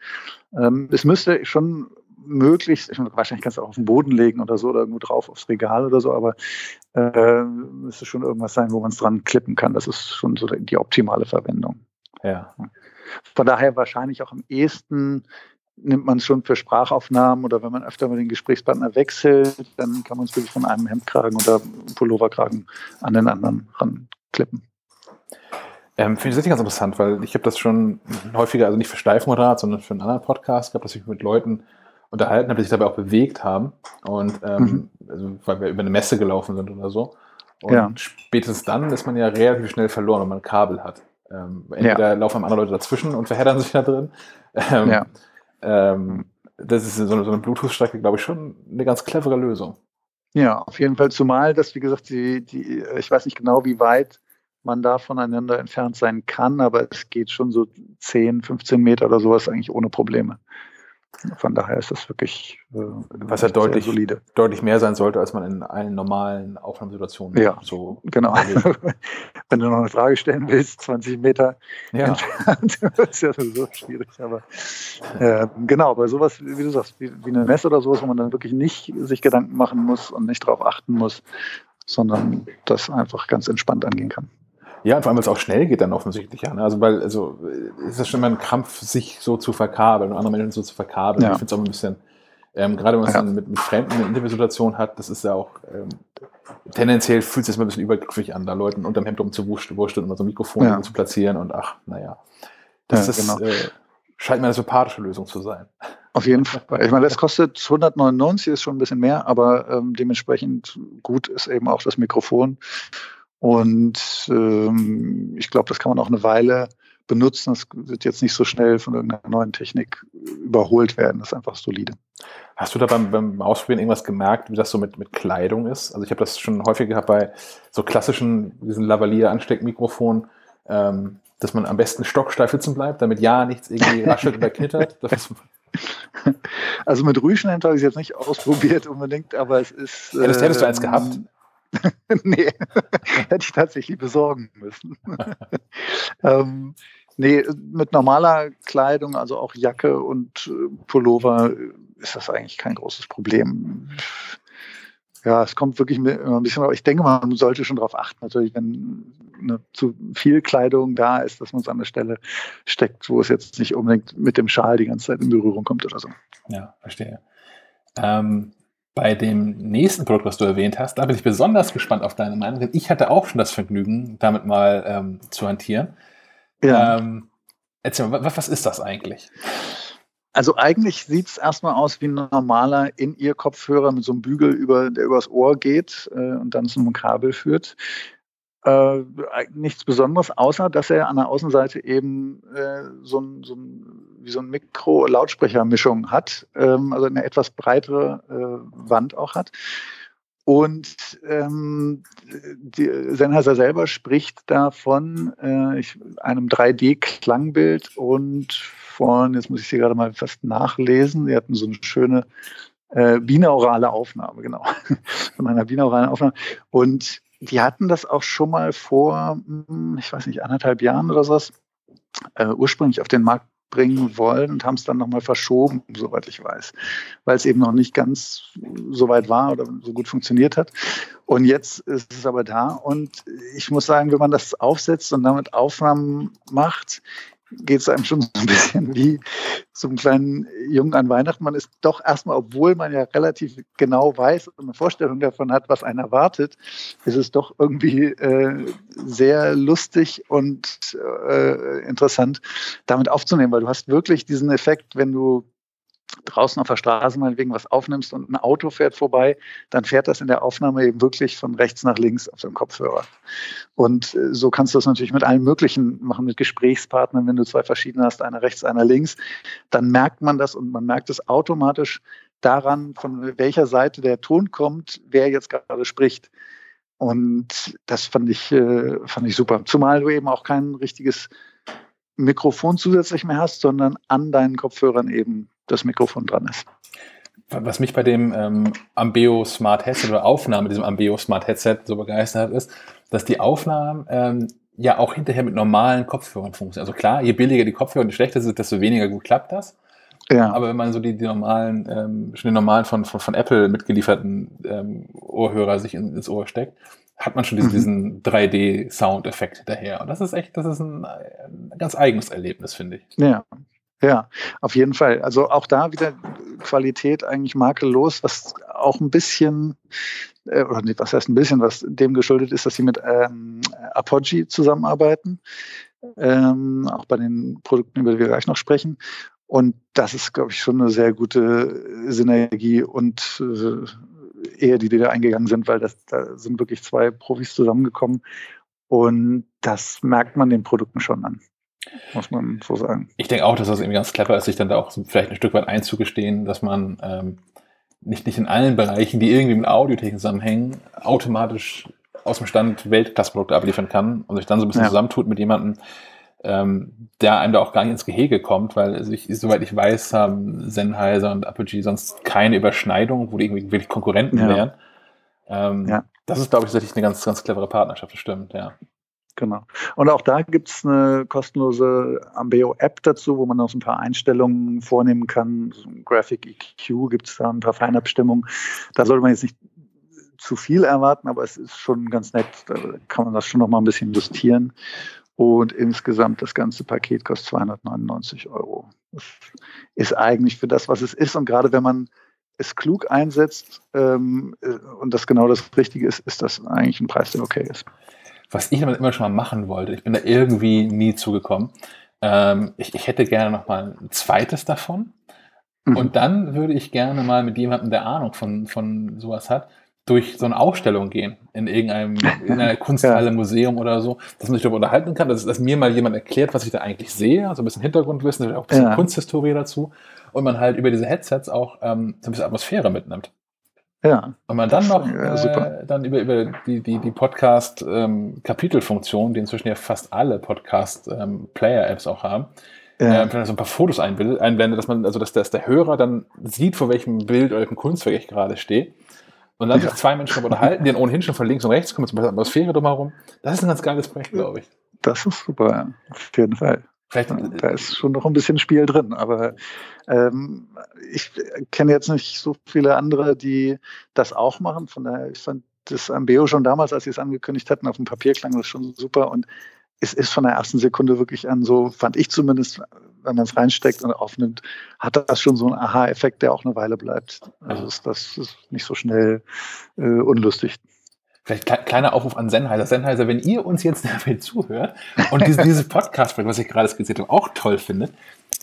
G: Ähm, es müsste schon möglichst, ich meine, wahrscheinlich kannst du auch auf den Boden legen oder so oder irgendwo drauf aufs Regal oder so, aber äh, müsste schon irgendwas sein, wo man es dran klippen kann. Das ist schon so die optimale Verwendung.
A: Ja.
G: Von daher wahrscheinlich auch am ehesten nimmt man es schon für Sprachaufnahmen oder wenn man öfter mal den Gesprächspartner wechselt, dann kann man es wirklich von einem Hemdkragen oder Pulloverkragen an den anderen ranklippen.
A: Ähm, Finde ich das ganz interessant, weil ich habe das schon häufiger, also nicht für Steifmoderat, sondern für einen anderen Podcast gehabt, dass ich mit Leuten unterhalten habe, die sich dabei auch bewegt haben. Und ähm, mhm. also, weil wir über eine Messe gelaufen sind oder so. Und ja. spätestens dann ist man ja relativ schnell verloren, wenn man ein Kabel hat. Ähm, entweder ja. laufen andere Leute dazwischen und verheddern sich da drin. Ähm, ja. ähm, das ist so eine, so eine Bluetooth-Strecke, glaube ich, schon eine ganz clevere Lösung.
G: Ja, auf jeden Fall. Zumal, dass, wie gesagt, die, die, ich weiß nicht genau, wie weit man da voneinander entfernt sein kann, aber es geht schon so 10, 15 Meter oder sowas eigentlich ohne Probleme. Von daher ist das wirklich
A: äh, was ja deutlich, solide. deutlich mehr sein sollte, als man in allen normalen Aufnahmesituationen
G: ja, so genau. [laughs] Wenn du noch eine Frage stellen willst, 20 Meter ja. entfernt, [laughs] ist ja so schwierig. Aber äh, genau, bei sowas, wie du sagst, wie, wie eine Messe oder sowas, wo man dann wirklich nicht sich Gedanken machen muss und nicht darauf achten muss, sondern das einfach ganz entspannt angehen kann.
A: Ja, und vor allem, weil es auch schnell geht dann offensichtlich. Ja, ne? Also, weil, also, ist das schon mal ein Krampf, sich so zu verkabeln und andere Menschen so zu verkabeln. Ja. Ich finde es auch ein bisschen, ähm, gerade wenn man es ja. dann mit, mit Fremden eine Interviewsituation hat, das ist ja auch, ähm, tendenziell fühlt es sich mal ein bisschen übergriffig an, da Leuten unterm Hemd rumzuwurschteln und mal so ein Mikrofon ja. zu platzieren und ach, naja. Das ist, genau. äh, scheint mir eine sympathische Lösung zu sein.
G: Auf jeden Fall. Ich meine, das kostet 199, ist schon ein bisschen mehr, aber ähm, dementsprechend gut ist eben auch das Mikrofon. Und ähm, ich glaube, das kann man auch eine Weile benutzen. Das wird jetzt nicht so schnell von irgendeiner neuen Technik überholt werden. Das ist einfach solide.
A: Hast du da beim, beim Ausprobieren irgendwas gemerkt, wie das so mit, mit Kleidung ist? Also ich habe das schon häufig gehabt bei so klassischen, diesen Lavalier-Ansteckmikrofonen, ähm, dass man am besten stocksteif sitzen bleibt, damit ja nichts irgendwie raschelt oder knittert. [laughs]
G: also mit Rüschenhemd habe ich es jetzt nicht [laughs] ausprobiert unbedingt, aber es ist.
A: Ja, das hättest du eins gehabt. [laughs]
G: Nee, [laughs] hätte ich tatsächlich besorgen müssen. [laughs] ähm, nee, mit normaler Kleidung, also auch Jacke und äh, Pullover, ist das eigentlich kein großes Problem. Ja, es kommt wirklich immer ein bisschen, aber ich denke, man sollte schon darauf achten, natürlich, wenn eine, zu viel Kleidung da ist, dass man es an der Stelle steckt, wo es jetzt nicht unbedingt mit dem Schal die ganze Zeit in Berührung kommt oder so.
A: Ja, verstehe. Ähm, bei dem nächsten Produkt, was du erwähnt hast, da bin ich besonders gespannt auf deine Meinung, denn ich hatte auch schon das Vergnügen, damit mal ähm, zu hantieren. Ja. Ähm, erzähl mal, was, was ist das eigentlich?
G: Also eigentlich sieht es erstmal aus wie ein normaler In-Ear-Kopfhörer mit so einem Bügel, über, der übers Ohr geht äh, und dann zu einem Kabel führt. Äh, nichts Besonderes, außer dass er an der Außenseite eben äh, so ein, so ein wie so ein Mikro-Lautsprecher-Mischung hat, ähm, also eine etwas breitere äh, Wand auch hat. Und ähm, die, Sennheiser selber spricht davon äh, ich, einem 3D-Klangbild und von, jetzt muss ich sie gerade mal fast nachlesen, sie hatten so eine schöne äh, binaurale Aufnahme, genau. [laughs] von einer binauralen Aufnahme. Und die hatten das auch schon mal vor, hm, ich weiß nicht, anderthalb Jahren oder sowas, äh, ursprünglich auf den Markt bringen wollen und haben es dann nochmal verschoben, soweit ich weiß, weil es eben noch nicht ganz so weit war oder so gut funktioniert hat. Und jetzt ist es aber da und ich muss sagen, wenn man das aufsetzt und damit Aufnahmen macht, geht es einem schon so ein bisschen wie zum kleinen Jungen an Weihnachten. Man ist doch erstmal, obwohl man ja relativ genau weiß und eine Vorstellung davon hat, was einen erwartet, ist es doch irgendwie äh, sehr lustig und äh, interessant, damit aufzunehmen, weil du hast wirklich diesen Effekt, wenn du draußen auf der Straße meinetwegen was aufnimmst und ein Auto fährt vorbei, dann fährt das in der Aufnahme eben wirklich von rechts nach links auf dem Kopfhörer. Und äh, so kannst du das natürlich mit allen möglichen machen, mit Gesprächspartnern, wenn du zwei verschiedene hast, einer rechts, einer links, dann merkt man das und man merkt es automatisch daran, von welcher Seite der Ton kommt, wer jetzt gerade spricht. Und das fand ich, äh, fand ich super. Zumal du eben auch kein richtiges Mikrofon zusätzlich mehr hast, sondern an deinen Kopfhörern eben das Mikrofon dran ist.
A: Was mich bei dem ähm, Ambeo Smart Headset oder Aufnahme diesem Ambeo Smart Headset so begeistert hat, ist, dass die Aufnahmen ähm, ja auch hinterher mit normalen Kopfhörern funktionieren. Also klar, je billiger die Kopfhörer und je schlechter sind, desto weniger gut klappt das. Ja. Aber wenn man so die, die normalen, ähm, schon die normalen von, von, von Apple mitgelieferten ähm, Ohrhörer sich in, ins Ohr steckt, hat man schon diesen, mhm. diesen 3D-Sound-Effekt hinterher. Und das ist echt, das ist ein, ein ganz eigenes Erlebnis, finde ich.
G: Ja, ja, auf jeden Fall. Also auch da wieder Qualität eigentlich makellos, was auch ein bisschen, äh, oder nicht, was heißt ein bisschen, was dem geschuldet ist, dass sie mit ähm, Apogee zusammenarbeiten. Ähm, auch bei den Produkten, über die wir gleich noch sprechen. Und das ist, glaube ich, schon eine sehr gute Synergie und äh, Ehe, die, die da eingegangen sind, weil das, da sind wirklich zwei Profis zusammengekommen. Und das merkt man den Produkten schon an muss man so sagen.
A: Ich denke auch, dass das irgendwie ganz clever ist, sich dann da auch so vielleicht ein Stück weit einzugestehen, dass man ähm, nicht, nicht in allen Bereichen, die irgendwie mit Audiotechnik zusammenhängen, automatisch aus dem Stand Weltklasse-Produkte abliefern kann und sich dann so ein bisschen ja. zusammentut mit jemandem, ähm, der einem da auch gar nicht ins Gehege kommt, weil also ich, soweit ich weiß, haben Sennheiser und Apogee sonst keine Überschneidung, wo die irgendwie wirklich Konkurrenten ja. wären. Ähm, ja. Das ist, glaube ich, tatsächlich eine ganz, ganz clevere Partnerschaft, das stimmt, ja.
G: Genau. Und auch da gibt es eine kostenlose Ambeo-App dazu, wo man noch so ein paar Einstellungen vornehmen kann. So ein Graphic EQ gibt es da ein paar Feinabstimmungen. Da sollte man jetzt nicht zu viel erwarten, aber es ist schon ganz nett. Da kann man das schon noch mal ein bisschen justieren. Und insgesamt das ganze Paket kostet 299 Euro. Das ist eigentlich für das, was es ist. Und gerade wenn man es klug einsetzt ähm, und das genau das Richtige ist, ist das eigentlich ein Preis, der okay ist
A: was ich damit immer schon mal machen wollte. Ich bin da irgendwie nie zugekommen. Ähm, ich, ich hätte gerne noch mal ein zweites davon. Mhm. Und dann würde ich gerne mal mit jemandem, der Ahnung von, von sowas hat, durch so eine Ausstellung gehen in irgendeinem [laughs] in einer Kunsthalle. Museum oder so, dass man sich darüber unterhalten kann, dass, dass, mir mal jemand erklärt, was ich da eigentlich sehe, also ein bisschen Hintergrundwissen, auch ein bisschen ja. Kunsthistorie dazu und man halt über diese Headsets auch ähm, so ein bisschen Atmosphäre mitnimmt. Ja. Und man dann noch ja, äh, dann über, über die, die, die Podcast-Kapitelfunktion, ähm, die inzwischen ja fast alle Podcast-Player-Apps ähm, auch haben, ja. äh, so ein paar Fotos einblendet, dass man, also dass, dass der Hörer dann sieht, vor welchem Bild oder welchem Kunstwerk ich gerade stehe. Und dann ja. sich zwei Menschen unterhalten, die dann ohnehin schon von links und rechts kommen, zum Beispiel Atmosphäre drumherum. Das ist ein ganz geiles Projekt, glaube ich.
G: Das ist super, ja. auf jeden Fall. Vielleicht, da ist schon noch ein bisschen Spiel drin, aber ähm, ich kenne jetzt nicht so viele andere, die das auch machen. Von daher, ich fand das Ambeo schon damals, als sie es angekündigt hatten, auf dem Papier klang das schon super und es ist von der ersten Sekunde wirklich an, so fand ich zumindest, wenn man es reinsteckt und aufnimmt, hat das schon so einen Aha-Effekt, der auch eine Weile bleibt. Also ist das ist nicht so schnell äh, unlustig.
A: Vielleicht kleiner Aufruf an Sennheiser. Sennheiser, wenn ihr uns jetzt [laughs] damit zuhört und dieses, dieses Podcast, was ich gerade skizziert habe, auch toll findet,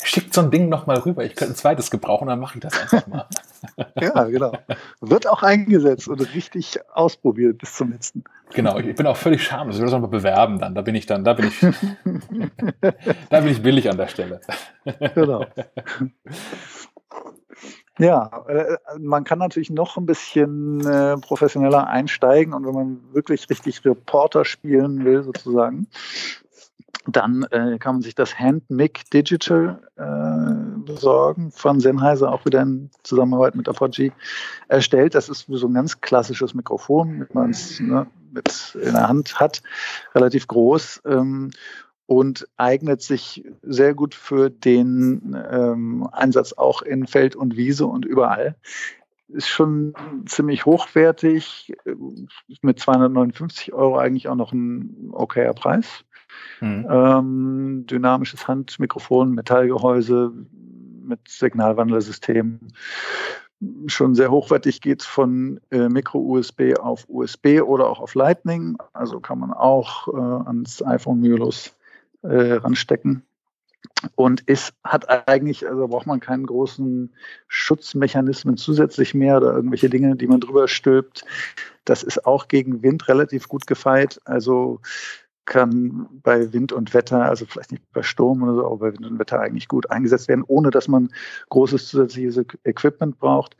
A: schickt so ein Ding nochmal rüber. Ich könnte ein zweites gebrauchen, dann mache ich das einfach mal. [laughs]
G: ja, genau. Wird auch eingesetzt und richtig ausprobiert bis zum letzten.
A: Genau, ich bin auch völlig schamlos. Ich will das nochmal bewerben dann. Da bin ich dann, da bin ich, [laughs] da bin ich billig an der Stelle. genau.
G: Ja, äh, man kann natürlich noch ein bisschen äh, professioneller einsteigen und wenn man wirklich richtig Reporter spielen will, sozusagen, dann äh, kann man sich das HandMic Digital äh, besorgen von Sennheiser, auch wieder in Zusammenarbeit mit Apogee erstellt. Das ist so ein ganz klassisches Mikrofon, mit man es ne, mit in der Hand hat, relativ groß. Ähm, und eignet sich sehr gut für den ähm, Einsatz auch in Feld und Wiese und überall. Ist schon ziemlich hochwertig, mit 259 Euro eigentlich auch noch ein okayer Preis. Mhm. Ähm, dynamisches Handmikrofon, Metallgehäuse mit Signalwandlersystem. Schon sehr hochwertig geht es von äh, Micro-USB auf USB oder auch auf Lightning. Also kann man auch äh, ans iPhone mühelos äh, ranstecken. Und ist, hat eigentlich, also braucht man keinen großen Schutzmechanismen zusätzlich mehr oder irgendwelche Dinge, die man drüber stülpt. Das ist auch gegen Wind relativ gut gefeit. Also kann bei Wind und Wetter, also vielleicht nicht bei Sturm oder so, aber bei Wind und Wetter eigentlich gut eingesetzt werden, ohne dass man großes zusätzliches Equipment braucht.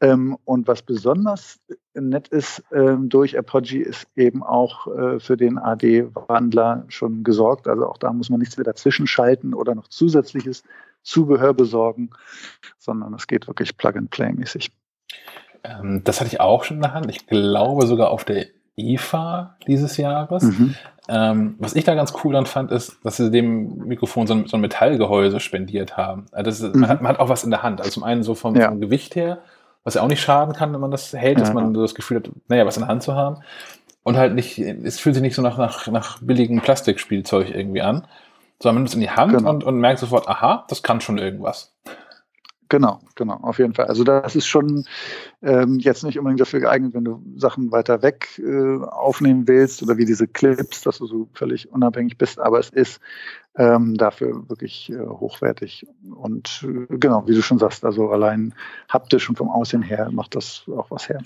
G: Ähm, und was besonders nett ist ähm, durch Apogee, ist eben auch äh, für den AD-Wandler schon gesorgt. Also auch da muss man nichts mehr dazwischen schalten oder noch zusätzliches Zubehör besorgen, sondern es geht wirklich Plug-and-Play-mäßig.
A: Ähm, das hatte ich auch schon in der Hand. Ich glaube sogar auf der IFA dieses Jahres. Mhm. Ähm, was ich da ganz cool dann fand, ist, dass sie dem Mikrofon so ein, so ein Metallgehäuse spendiert haben. Also ist, mhm. man, hat, man, hat, auch was in der Hand. Also zum einen so vom, ja. vom Gewicht her, was ja auch nicht schaden kann, wenn man das hält, ja. dass man so das Gefühl hat, naja, was in der Hand zu haben. Und halt nicht, es fühlt sich nicht so nach, nach, nach billigem Plastikspielzeug irgendwie an, sondern man nimmt es in die Hand genau. und, und merkt sofort, aha, das kann schon irgendwas.
G: Genau, genau, auf jeden Fall. Also das ist schon ähm, jetzt nicht unbedingt dafür geeignet, wenn du Sachen weiter weg äh, aufnehmen willst oder wie diese Clips, dass du so völlig unabhängig bist, aber es ist ähm, dafür wirklich äh, hochwertig. Und äh, genau, wie du schon sagst, also allein haptisch und vom Aussehen her macht das auch was her.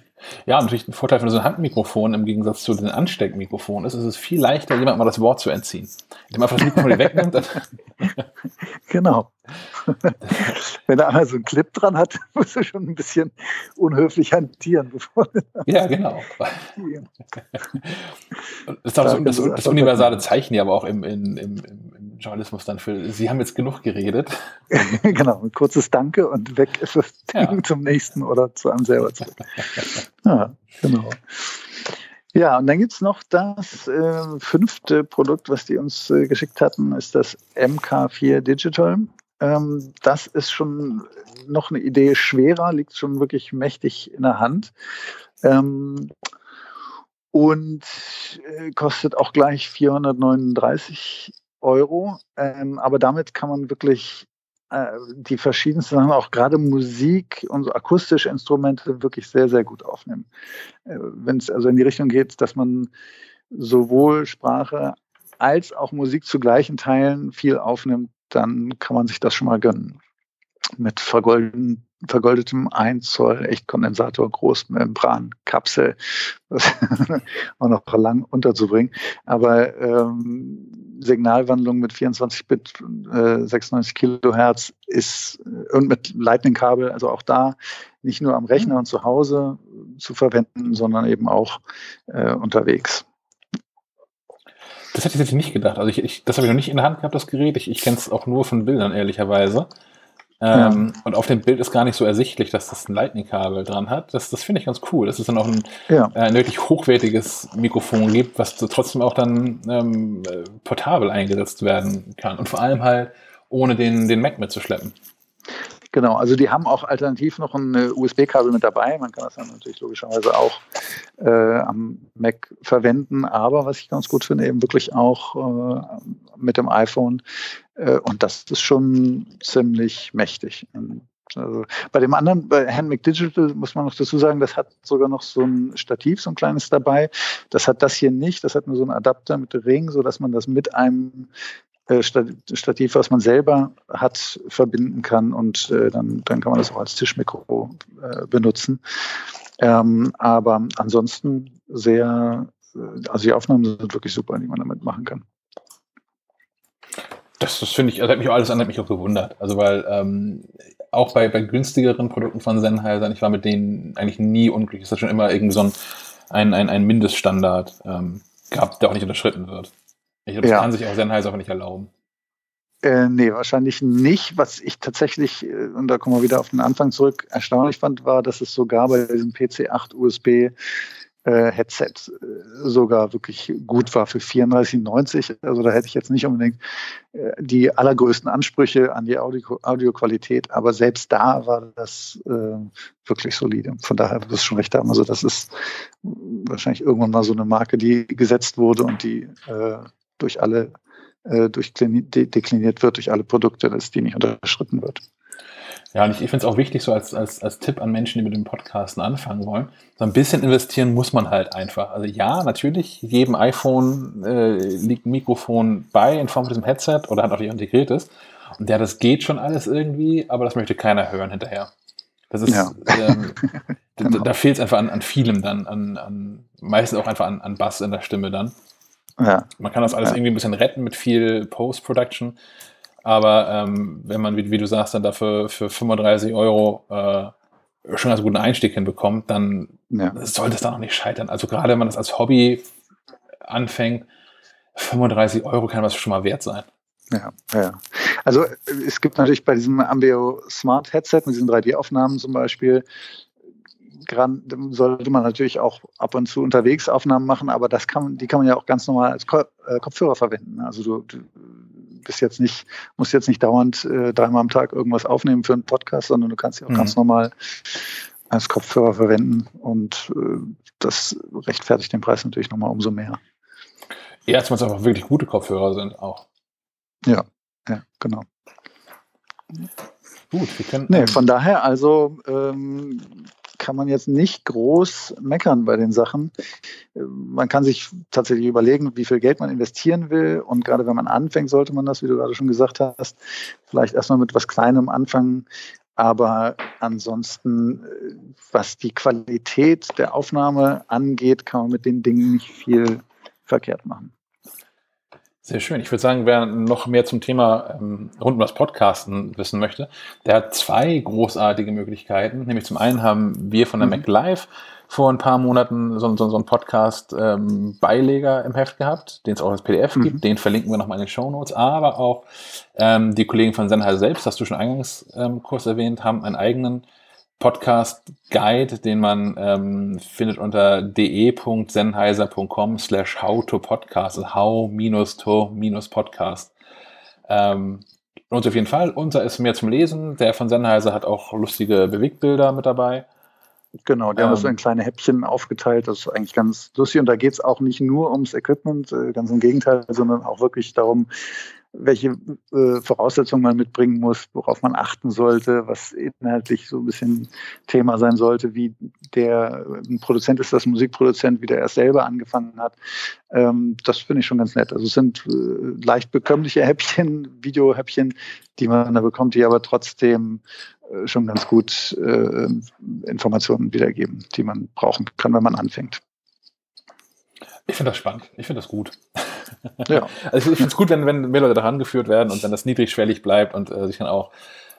A: Ja, natürlich ein Vorteil von so einem Handmikrofon im Gegensatz zu den Ansteckmikrofonen ist, es ist viel leichter, jemandem mal das Wort zu entziehen. Indem man einfach das Mikrofon wegnimmt. [laughs]
G: genau. [laughs] Wenn er einmal so einen Clip dran hat, [laughs] muss er schon ein bisschen unhöflich hantieren. Bevor
A: ja, genau. das ist auch so, das, das, universale Zeichen ja aber auch im, im, im Journalismus dann für, Sie haben jetzt genug geredet. [laughs]
G: genau, ein kurzes Danke und weg ist das Ding ja. zum nächsten oder zu einem selber zurück. Ja, genau. Ja, und dann gibt es noch das äh, fünfte Produkt, was die uns äh, geschickt hatten, ist das MK4 Digital. Ähm, das ist schon noch eine Idee schwerer, liegt schon wirklich mächtig in der Hand. Ähm, und äh, kostet auch gleich 439 Euro. Ähm, aber damit kann man wirklich äh, die verschiedensten Sachen, auch gerade Musik und so akustische Instrumente wirklich sehr, sehr gut aufnehmen. Äh, Wenn es also in die Richtung geht, dass man sowohl Sprache als auch Musik zu gleichen Teilen viel aufnimmt, dann kann man sich das schon mal gönnen. Mit vergolden, vergoldetem 1 Zoll Echtkondensator, Großmembran, Kapsel, [laughs] das auch noch lang unterzubringen. Aber ähm, Signalwandlung mit 24 Bit, äh, 96 Kilohertz ist äh, und mit Lightning-Kabel, also auch da nicht nur am Rechner und zu Hause zu verwenden, sondern eben auch äh, unterwegs.
A: Das hätte ich jetzt nicht gedacht. Also ich, ich das habe ich noch nicht in der Hand gehabt, das Gerät. Ich, ich kenne es auch nur von Bildern, ehrlicherweise. Ähm, ja. Und auf dem Bild ist gar nicht so ersichtlich, dass das ein Lightning-Kabel dran hat. Das, das finde ich ganz cool, dass es dann auch ein, ja. äh, ein wirklich hochwertiges Mikrofon gibt, was so trotzdem auch dann ähm, äh, portabel eingesetzt werden kann. Und vor allem halt ohne den, den Mac mitzuschleppen.
G: Genau, also die haben auch alternativ noch ein äh, USB-Kabel mit dabei. Man kann das dann natürlich logischerweise auch äh, am Mac verwenden. Aber was ich ganz gut finde, eben wirklich auch äh, mit dem iPhone. Äh, und das ist schon ziemlich mächtig. Also bei dem anderen, bei Handmade Digital, muss man noch dazu sagen, das hat sogar noch so ein Stativ, so ein kleines dabei. Das hat das hier nicht. Das hat nur so einen Adapter mit Ring, sodass man das mit einem Stativ, was man selber hat, verbinden kann und äh, dann, dann kann man das auch als Tischmikro äh, benutzen. Ähm, aber ansonsten sehr, äh, also die Aufnahmen sind wirklich super, die man damit machen kann.
A: Das, das finde ich, also hat mich auch alles an, hat mich auch gewundert. Also weil ähm, auch bei, bei günstigeren Produkten von Sennheiser, ich war mit denen eigentlich nie unglücklich. Es hat schon immer irgendwie so ein, ein, ein Mindeststandard ähm, gehabt, der auch nicht unterschritten wird. Ich glaube, das ja. kann sich auch Sennheiser aber nicht erlauben.
G: Äh, nee, wahrscheinlich nicht. Was ich tatsächlich, äh, und da kommen wir wieder auf den Anfang zurück, erstaunlich fand, war, dass es sogar bei diesem PC8 USB äh, Headset äh, sogar wirklich gut war für 34,90. Also da hätte ich jetzt nicht unbedingt äh, die allergrößten Ansprüche an die Audio Audioqualität, aber selbst da war das äh, wirklich solide. Von daher wirst du schon recht haben. Also das ist wahrscheinlich irgendwann mal so eine Marke, die gesetzt wurde und die äh, durch alle äh, dekliniert wird, durch alle Produkte, dass die nicht unterschritten wird.
A: Ja, und ich, ich finde es auch wichtig, so als, als, als Tipp an Menschen, die mit dem Podcasten anfangen wollen. So ein bisschen investieren muss man halt einfach. Also ja, natürlich, jedem iPhone äh, liegt ein Mikrofon bei in Form von diesem Headset oder hat auch integriert ist. Und ja, das geht schon alles irgendwie, aber das möchte keiner hören hinterher. Das ist, ja. ähm, [laughs] genau. da, da fehlt es einfach an, an vielem dann, an, an meistens auch einfach an, an Bass in der Stimme dann. Ja. Man kann das alles ja. irgendwie ein bisschen retten mit viel Post-Production. Aber ähm, wenn man, wie, wie, du sagst, dann dafür für 35 Euro äh, schon als guten Einstieg hinbekommt, dann ja. sollte es da noch nicht scheitern. Also gerade wenn man das als Hobby anfängt, 35 Euro kann was schon mal wert sein.
G: Ja, ja. Also es gibt natürlich bei diesem Ambeo Smart Headset mit diesen 3D-Aufnahmen zum Beispiel, sollte man natürlich auch ab und zu unterwegs Aufnahmen machen, aber das kann, die kann man ja auch ganz normal als äh, Kopfhörer verwenden. Also du, du bist jetzt nicht, musst jetzt nicht dauernd äh, dreimal am Tag irgendwas aufnehmen für einen Podcast, sondern du kannst sie auch mhm. ganz normal als Kopfhörer verwenden und äh, das rechtfertigt den Preis natürlich nochmal umso mehr.
A: Ja, zumal es einfach wirklich gute Kopfhörer sind auch.
G: Ja, ja, genau.
A: Gut, wir können.
G: Nee, von daher, also ähm, kann man jetzt nicht groß meckern bei den Sachen. Man kann sich tatsächlich überlegen, wie viel Geld man investieren will. Und gerade wenn man anfängt, sollte man das, wie du gerade schon gesagt hast, vielleicht erstmal mit was Kleinem anfangen. Aber ansonsten, was die Qualität der Aufnahme angeht, kann man mit den Dingen nicht viel verkehrt machen.
A: Sehr schön. Ich würde sagen, wer noch mehr zum Thema ähm, rund um das Podcasten wissen möchte, der hat zwei großartige Möglichkeiten. Nämlich zum einen haben wir von der mhm. Mac Live vor ein paar Monaten so, so, so einen Podcast-Beileger ähm, im Heft gehabt, den es auch als PDF mhm. gibt. Den verlinken wir nochmal in den Show Notes. Aber auch ähm, die Kollegen von Sennheiser selbst, hast du schon eingangs ähm, kurz erwähnt, haben einen eigenen Podcast-Guide, den man ähm, findet unter de.sennheiser.com slash how to podcast, also how-to-podcast. Ähm, sich auf jeden Fall. Unser ist mehr zum Lesen. Der von Sennheiser hat auch lustige Bewegbilder mit dabei.
G: Genau, die ähm, haben das so in kleine Häppchen aufgeteilt. Das ist eigentlich ganz lustig. Und da geht es auch nicht nur ums Equipment, äh, ganz im Gegenteil, sondern auch wirklich darum, welche äh, Voraussetzungen man mitbringen muss, worauf man achten sollte, was inhaltlich so ein bisschen Thema sein sollte, wie der ein Produzent ist, das Musikproduzent, wie der erst selber angefangen hat. Ähm, das finde ich schon ganz nett. Also es sind äh, leicht bekömmliche Häppchen, [laughs] Videohäppchen, die man da bekommt, die aber trotzdem äh, schon ganz gut äh, Informationen wiedergeben, die man brauchen kann, wenn man anfängt.
A: Ich finde das spannend. Ich finde das gut. Ja. [laughs] Also ich finde es gut, wenn, wenn mehr Leute daran geführt werden und wenn das niedrigschwellig bleibt und äh, sich dann auch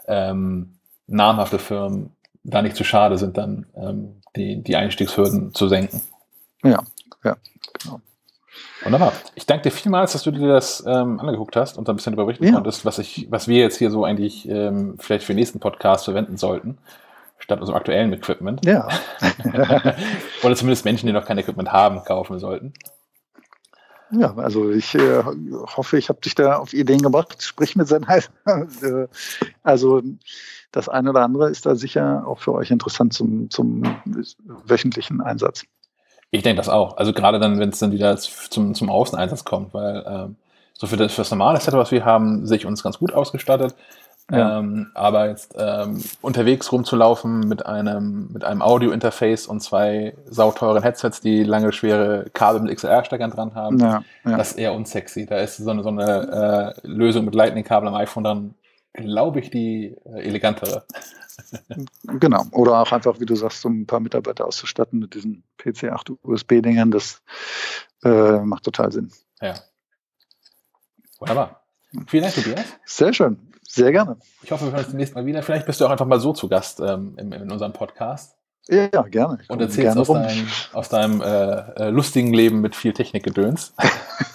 A: ähm, namhafte Firmen da nicht zu schade sind, dann ähm, die, die Einstiegshürden zu senken.
G: Ja, ja, genau.
A: Wunderbar. Ich danke dir vielmals, dass du dir das ähm, angeguckt hast und ein bisschen darüber berichten ja. konntest, was, ich, was wir jetzt hier so eigentlich ähm, vielleicht für den nächsten Podcast verwenden sollten, statt unserem aktuellen Equipment.
G: Ja. [laughs]
A: Oder zumindest Menschen, die noch kein Equipment haben, kaufen sollten.
G: Ja, also ich äh, hoffe, ich habe dich da auf Ideen gebracht. Sprich mit Sennheiser. [laughs] Äh, also das eine oder andere ist da sicher auch für euch interessant zum, zum wöchentlichen Einsatz.
A: Ich denke das auch. Also gerade dann, wenn es dann wieder zum, zum Außeneinsatz kommt, weil ähm, so für das, für das normale Setup, was wir haben, sehe ich uns ganz gut ausgestattet. Ja. Ähm, aber jetzt ähm, unterwegs rumzulaufen mit einem, mit einem Audio-Interface und zwei sauteuren Headsets, die lange, schwere Kabel mit XLR-Steckern dran haben, ja, ja. das ist eher unsexy. Da ist so eine, so eine äh, Lösung mit Lightning-Kabel am iPhone dann, glaube ich, die äh, elegantere. [laughs]
G: genau. Oder auch einfach, wie du sagst, um ein paar Mitarbeiter auszustatten mit diesen PC8 USB-Dingern, das äh, macht total Sinn.
A: Ja. Wunderbar. Vielen Dank, Tobias.
G: Sehr schön. Sehr gerne.
A: Ich hoffe, wir hören uns demnächst mal wieder. Vielleicht bist du auch einfach mal so zu Gast ähm, in, in unserem Podcast.
G: Ja, gerne.
A: Und erzählst aus deinem, aus deinem, äh, äh, lustigen Leben mit viel Technikgedöns. [laughs]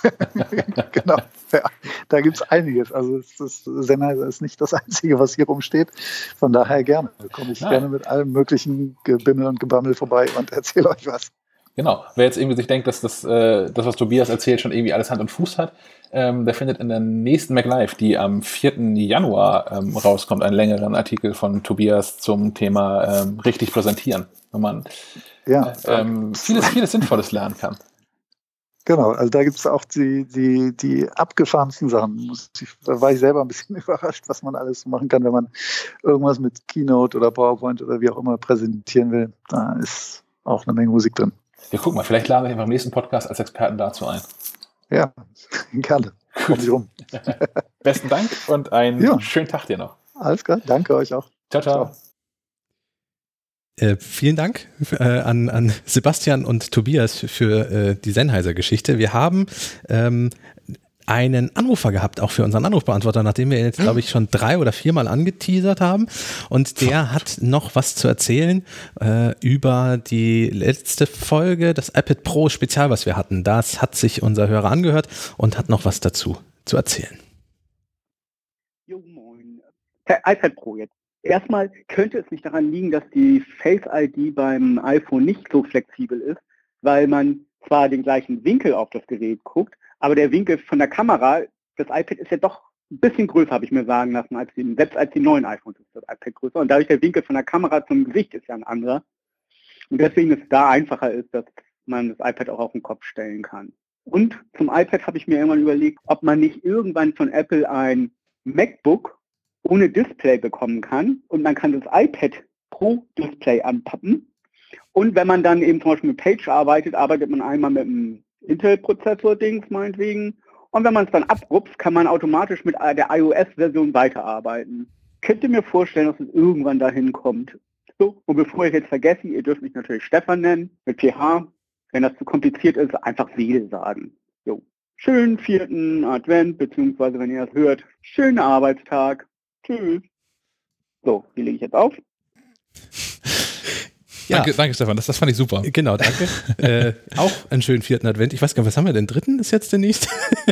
A: [laughs]
G: genau, ja, da gibt es einiges. Also das Sennheiser ist nicht das Einzige, was hier rumsteht. Von daher gerne. Da komme ich ja. gerne mit allem möglichen Gebimmel und Gebammel vorbei und [laughs] erzähle euch was.
A: Genau. Wer jetzt irgendwie sich denkt, dass das, äh, das, was Tobias erzählt, schon irgendwie alles Hand und Fuß hat, ähm, der findet in der nächsten MacLive, die am 4. Januar ähm, rauskommt, einen längeren Artikel von Tobias zum Thema ähm, richtig präsentieren, wo man ja, ähm, vieles, vieles Sinnvolles lernen kann.
G: Genau, also da gibt es auch die, die, die abgefahrensten Sachen. Da war ich selber ein bisschen [laughs] überrascht, was man alles machen kann, wenn man irgendwas mit Keynote oder PowerPoint oder wie auch immer präsentieren will. Da ist auch eine Menge Musik drin.
A: Ja, guck mal, vielleicht laden wir ihn beim nächsten Podcast als Experten dazu ein.
G: Ja, [laughs] gerne. Kommt rum. [laughs]
A: Besten Dank und einen ja. schönen Tag dir noch.
G: Alles klar, danke euch auch.
A: Ciao, ciao. ciao.
C: Äh, vielen Dank äh, an, an Sebastian und Tobias für äh, die Sennheiser-Geschichte. Wir haben ähm, einen Anrufer gehabt, auch für unseren Anrufbeantworter, nachdem wir jetzt, glaube ich, schon drei oder viermal angeteasert haben. Und der hat noch was zu erzählen äh, über die letzte Folge, das iPad Pro Spezial, was wir hatten. Das hat sich unser Hörer angehört und hat noch was dazu zu erzählen.
H: Jo, moin. IPad Pro jetzt. Erstmal könnte es nicht daran liegen, dass die Face ID beim iPhone nicht so flexibel ist, weil man zwar den gleichen Winkel auf das Gerät guckt, aber der Winkel von der Kamera, das iPad ist ja doch ein bisschen größer, habe ich mir sagen lassen, als die, selbst als die neuen iPhones ist das iPad größer. Und dadurch der Winkel von der Kamera zum Gesicht ist ja ein anderer. Und deswegen ist es da einfacher ist, dass man das iPad auch auf den Kopf stellen kann. Und zum iPad habe ich mir irgendwann überlegt, ob man nicht irgendwann von Apple ein MacBook ohne Display bekommen kann und man kann das iPad Pro Display anpappen. Und wenn man dann eben zum Beispiel mit Page arbeitet, arbeitet man einmal mit einem Intel-Prozessor-Dings meinetwegen. Und wenn man es dann abrupft, kann man automatisch mit der iOS-Version weiterarbeiten. Könnt ihr mir vorstellen, dass es irgendwann dahin kommt? So, und bevor ich jetzt vergesse, ihr dürft mich natürlich Stefan nennen, mit PH. Wenn das zu kompliziert ist, einfach Seele sagen. So. Schönen vierten Advent, beziehungsweise wenn ihr das hört, schönen Arbeitstag. Tschüss. So, die lege ich jetzt auf.
A: Ja. Danke, danke, Stefan, das, das fand ich super.
C: Genau, danke. [laughs] äh, auch einen schönen vierten Advent. Ich weiß gar nicht, was haben wir denn? Dritten ist jetzt der nächste?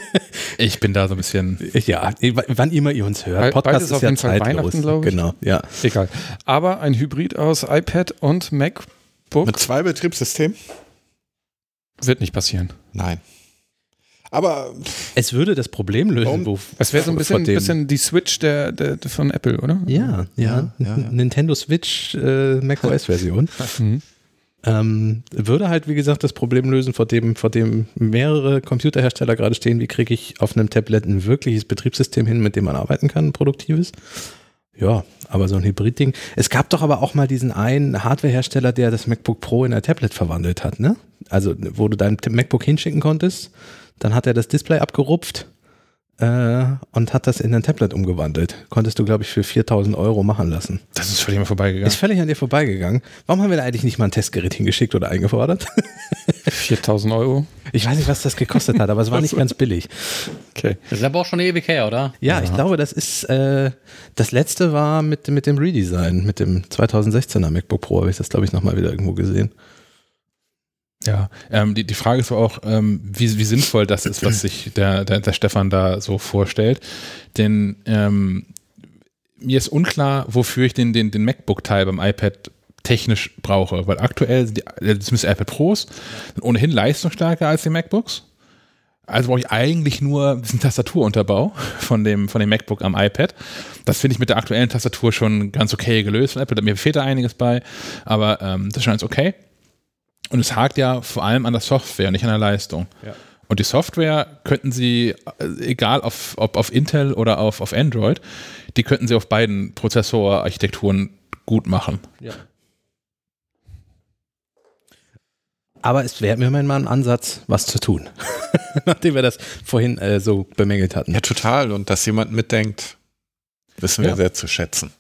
C: [laughs]
A: ich bin da so ein bisschen.
C: Ja, wann immer ihr uns hört.
F: Podcast ist, ist auf ja jeden Fall Weihnachten, glaube
C: ich. Genau, ja.
F: Egal. Aber ein Hybrid aus iPad und MacBook.
B: Mit zwei Betriebssystemen?
F: Wird nicht passieren.
B: Nein. Aber
C: es würde das Problem lösen.
F: Wo es wäre so ein bisschen, bisschen, die Switch der, der, von Apple, oder?
C: Ja, ja. ja, ja. Nintendo Switch äh, macOS-Version. [laughs] mhm. ähm, würde halt, wie gesagt, das Problem lösen, vor dem, vor dem mehrere Computerhersteller gerade stehen. Wie kriege ich auf einem Tablet ein wirkliches Betriebssystem hin, mit dem man arbeiten kann, ein produktives? Ja, aber so ein Hybrid-Ding. Es gab doch aber auch mal diesen einen Hardware-Hersteller, der das MacBook Pro in ein Tablet verwandelt hat, ne? Also, wo du dein MacBook hinschicken konntest dann hat er das Display abgerupft äh, und hat das in ein Tablet umgewandelt. Konntest du, glaube ich, für 4000 Euro machen lassen.
A: Das ist völlig an mir vorbeigegangen.
C: Ist völlig an dir vorbeigegangen. Warum haben wir da eigentlich nicht mal ein Testgerät hingeschickt oder eingefordert? [laughs]
F: 4000 Euro?
C: Ich weiß nicht, was das gekostet hat, aber es war nicht ganz billig.
D: Okay. Das ist aber auch schon ewig her, oder?
C: Ja, ja. ich glaube, das ist, äh, das letzte war mit, mit dem Redesign, mit dem 2016er MacBook Pro, habe ich das, glaube ich, nochmal wieder irgendwo gesehen.
A: Ja, ähm, die, die Frage ist auch, ähm, wie, wie sinnvoll das ist, was sich der, der, der Stefan da so vorstellt. Denn ähm, mir ist unklar, wofür ich den, den, den MacBook-Teil beim iPad technisch brauche, weil aktuell sind die, zumindest iPad Pros sind ohnehin leistungsstärker als die MacBooks. Also brauche ich eigentlich nur diesen Tastaturunterbau von dem, von dem MacBook am iPad. Das finde ich mit der aktuellen Tastatur schon ganz okay gelöst von Apple. Mir fehlt da einiges bei, aber ähm, das scheint okay. Und es hakt ja vor allem an der Software, nicht an der Leistung. Ja. Und die Software könnten sie, äh, egal auf, ob auf Intel oder auf, auf Android, die könnten sie auf beiden Prozessorarchitekturen gut machen. Ja.
C: Aber es wäre mir mal ein Ansatz, was zu tun. [laughs] Nachdem wir das vorhin äh, so bemängelt hatten.
B: Ja, total. Und dass jemand mitdenkt, wissen wir ja. sehr zu schätzen.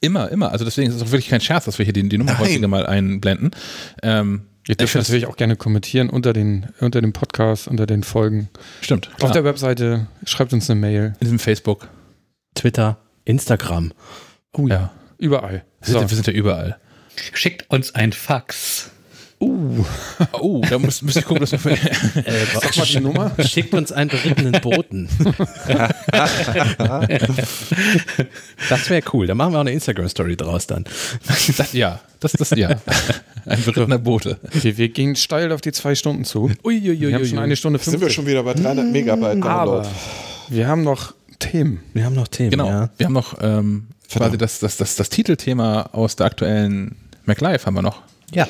A: Immer, immer. Also deswegen ist es auch wirklich kein Scherz, dass wir hier die, die Nummer Nein. häufiger mal einblenden. Ähm,
F: Ihr dürft natürlich auch gerne kommentieren unter den, unter dem Podcast, unter den Folgen.
A: Stimmt.
F: Klar. Auf der Webseite schreibt uns eine Mail.
A: In diesem Facebook.
C: Twitter, Instagram.
F: Oh ja. Überall.
A: Wir, so. sind, wir sind ja überall.
D: Schickt uns ein Fax.
A: Uh. Oh, da muss, muss ich gucken, dass wir. [laughs]
C: äh, Sag mal die Nummer. Schickt uns einen berittenen Boten. [laughs] das wäre cool. Da machen wir auch eine Instagram-Story draus dann.
A: Das, ja, das, das, ja. Ein berittener Bote.
F: Wir, wir gehen steil auf die zwei Stunden zu.
A: Uiuiui.
F: Wir haben schon eine Stunde 50.
B: Sind wir schon wieder bei 300 Megabyte
F: Aber wir haben noch Themen.
C: Wir haben noch Themen,
A: Genau.
C: ja.
A: Wir haben noch ähm, quasi das, das, das, das Titelthema aus der aktuellen MacLive haben wir noch.
C: Ja.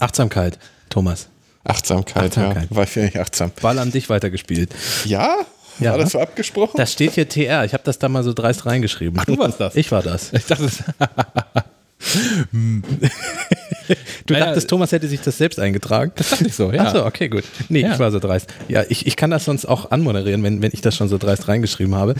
C: Achtsamkeit, Thomas.
B: Achtsamkeit,
C: Achtsamkeit.
B: ja. War ich eigentlich achtsam.
C: Ball an dich weitergespielt.
B: Ja?
C: Ja.
B: War das so abgesprochen?
C: Da steht hier TR. Ich habe das da mal so dreist reingeschrieben. Ach,
A: du warst das?
C: Ich war das.
A: Ich dachte, das, [laughs]
C: Du
A: Naja,
C: dachtest, Thomas hätte sich das selbst eingetragen?
A: das dachte ich so, ja.
C: Ach so, okay, gut. Nee,
A: Ja.
C: ich war so dreist. Ja, ich, ich kann das sonst auch anmoderieren, wenn, wenn ich das schon so dreist reingeschrieben habe.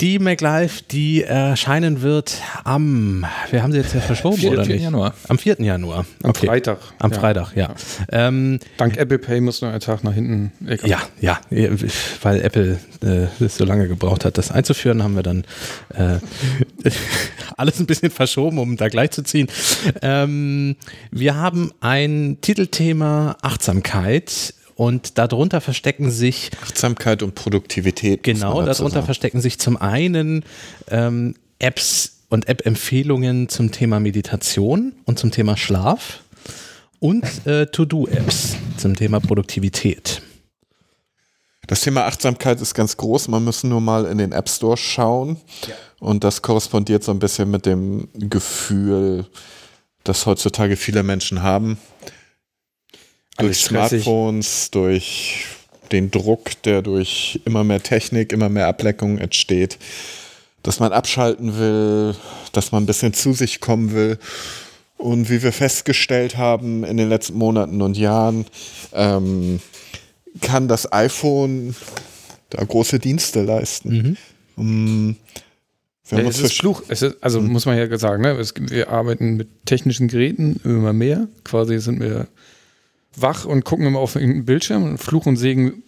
C: Die MacLive, die erscheinen wird am, wir haben sie jetzt ja verschoben,
A: Vier-
C: oder
A: 4.
C: nicht?
A: Januar.
C: Am 4. Januar.
F: Am
C: Okay.
F: Freitag.
C: Am
F: Ja.
C: Freitag, ja. Ähm,
F: Dank Apple Pay muss noch ein Tag nach hinten. Egal.
C: ja, ja, weil Apple äh, es so lange gebraucht hat, das einzuführen, haben wir dann äh, [laughs] alles ein bisschen verschoben, um da gleich zu ziehen. Ähm, wir haben ein Titelthema Achtsamkeit und darunter verstecken sich
B: Achtsamkeit und Produktivität.
C: Genau, darunter
B: sagen.
C: verstecken sich zum einen ähm, Apps und App-Empfehlungen zum Thema Meditation und zum Thema Schlaf und äh, To-Do-Apps zum Thema Produktivität.
B: Das Thema Achtsamkeit ist ganz groß. Man muss nur mal in den App Store schauen. Und das korrespondiert so ein bisschen mit dem Gefühl, das heutzutage viele Menschen haben. Durch
F: stressig.
B: Smartphones, durch den Druck, der durch immer mehr Technik, immer mehr Ableckung entsteht. Dass man abschalten will, dass man ein bisschen zu sich kommen will. Und wie wir festgestellt haben in den letzten Monaten und Jahren, ähm, kann das iPhone da große Dienste leisten. Mm, Wir haben
F: es ist Fluch. Es ist, also muss man ja sagen, ne? es, wir arbeiten mit technischen Geräten immer mehr. Quasi sind wir wach und gucken immer auf irgendeinen Bildschirm. Und Fluch und Segen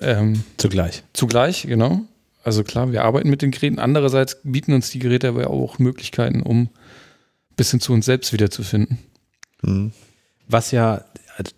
F: ähm,
C: Zugleich.
F: zugleich, genau. Also klar, wir arbeiten mit den Geräten. Andererseits bieten uns die Geräte aber auch Möglichkeiten, um ein bisschen zu uns selbst wiederzufinden.
B: Mhm.
C: Was ja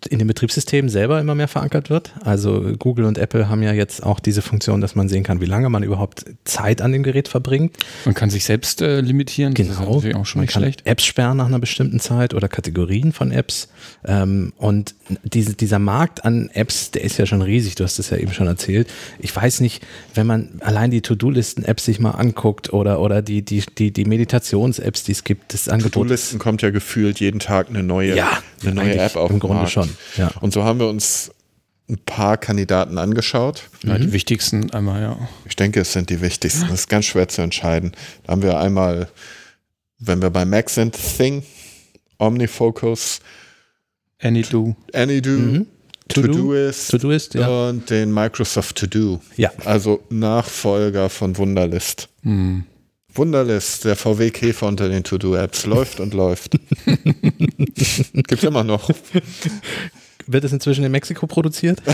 C: in dem Betriebssystem selber immer mehr verankert wird. Also Google und Apple haben ja jetzt auch diese Funktion, dass man sehen kann, wie lange man überhaupt Zeit an dem Gerät verbringt.
F: Man kann sich selbst äh, limitieren. Das ist
C: Genau.
F: natürlich auch schon
C: man
F: nicht
C: kann
F: schlecht.
C: Apps sperren nach einer bestimmten Zeit oder Kategorien von Apps. Ähm, und diese, dieser Markt an Apps, der ist ja schon riesig. Du hast es ja eben schon erzählt. Ich weiß nicht, wenn man allein die To-Do-Listen-Apps sich mal anguckt oder, oder die, die, die, die Meditations-Apps, die es gibt, das Angebot.
B: To-Do-Listen kommt ja gefühlt jeden Tag eine neue,
C: Ja,
B: eine neue App auf
C: im
B: den
C: Grunde
B: Markt.
C: Schon, ja.
B: Und so haben wir uns ein paar Kandidaten angeschaut.
F: Ja, die wichtigsten einmal, ja.
B: Ich denke, es sind die wichtigsten. Das ist ganz schwer zu entscheiden. Da haben wir einmal, wenn wir bei Mac sind, Thing, OmniFocus,
F: AnyDo.
B: AnyDo,
C: Mhm. To-Do,
B: Todoist
C: To-Doist, ja.
B: und den Microsoft To Do.
C: Ja.
B: Also Nachfolger von Wunderlist.
F: Hm.
B: Wunderlist, der VW Käfer unter den To-Do-Apps, läuft und läuft. [laughs] Gibt's immer noch.
C: Wird es inzwischen in Mexiko produziert? [laughs]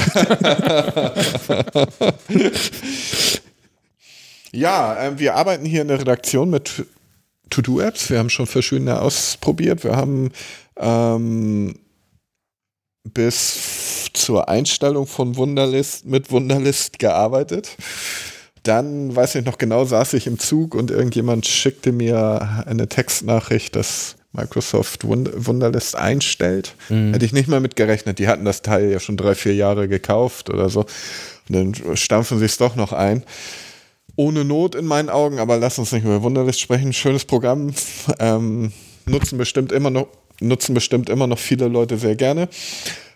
B: Ja, ähm, wir arbeiten hier in der Redaktion mit To-Do-Apps. Wir haben schon verschiedene ausprobiert. Wir haben ähm, bis zur Einstellung von Wunderlist mit Wunderlist gearbeitet. Dann, weiß ich noch genau, saß ich im Zug und irgendjemand schickte mir eine Textnachricht, dass Microsoft Wund Wunderlist einstellt. Hätte ich nicht mal mit gerechnet. Die hatten das Teil ja schon drei, vier Jahre gekauft oder so. Und dann stampfen sie es doch noch ein ohne Not in meinen Augen, aber lass uns nicht über Wunderlist sprechen. Schönes Programm. Ähm, nutzen bestimmt immer noch, nutzen bestimmt immer noch viele Leute sehr gerne.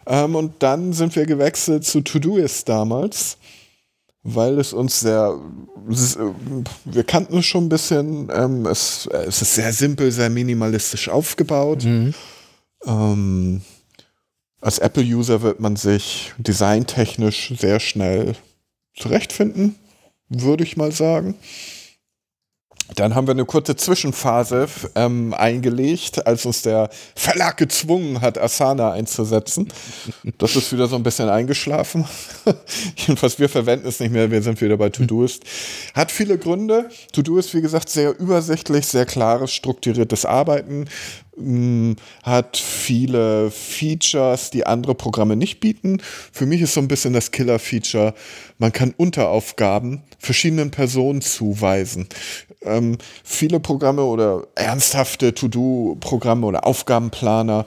B: Ähm, und dann sind wir gewechselt zu Todoist damals, weil es uns sehr, es, äh, wir kannten es schon ein bisschen. Ähm, es, es ist sehr simpel, sehr minimalistisch aufgebaut. Ähm, als Apple-User wird man sich designtechnisch sehr schnell zurechtfinden würde ich mal sagen. Dann haben wir eine kurze Zwischenphase ähm, eingelegt, als uns der Verlag gezwungen hat, Asana einzusetzen. Das ist wieder so ein bisschen eingeschlafen. [laughs] Jedenfalls, wir verwenden es nicht mehr, wir sind wieder bei Todoist. Hat viele Gründe. Todoist, wie gesagt, sehr übersichtlich, sehr klares, strukturiertes Arbeiten hat viele Features, die andere Programme nicht bieten. Für mich ist so ein bisschen das Killer-Feature, man kann Unteraufgaben verschiedenen Personen zuweisen. Ähm, viele Programme oder ernsthafte To-Do-Programme oder Aufgabenplaner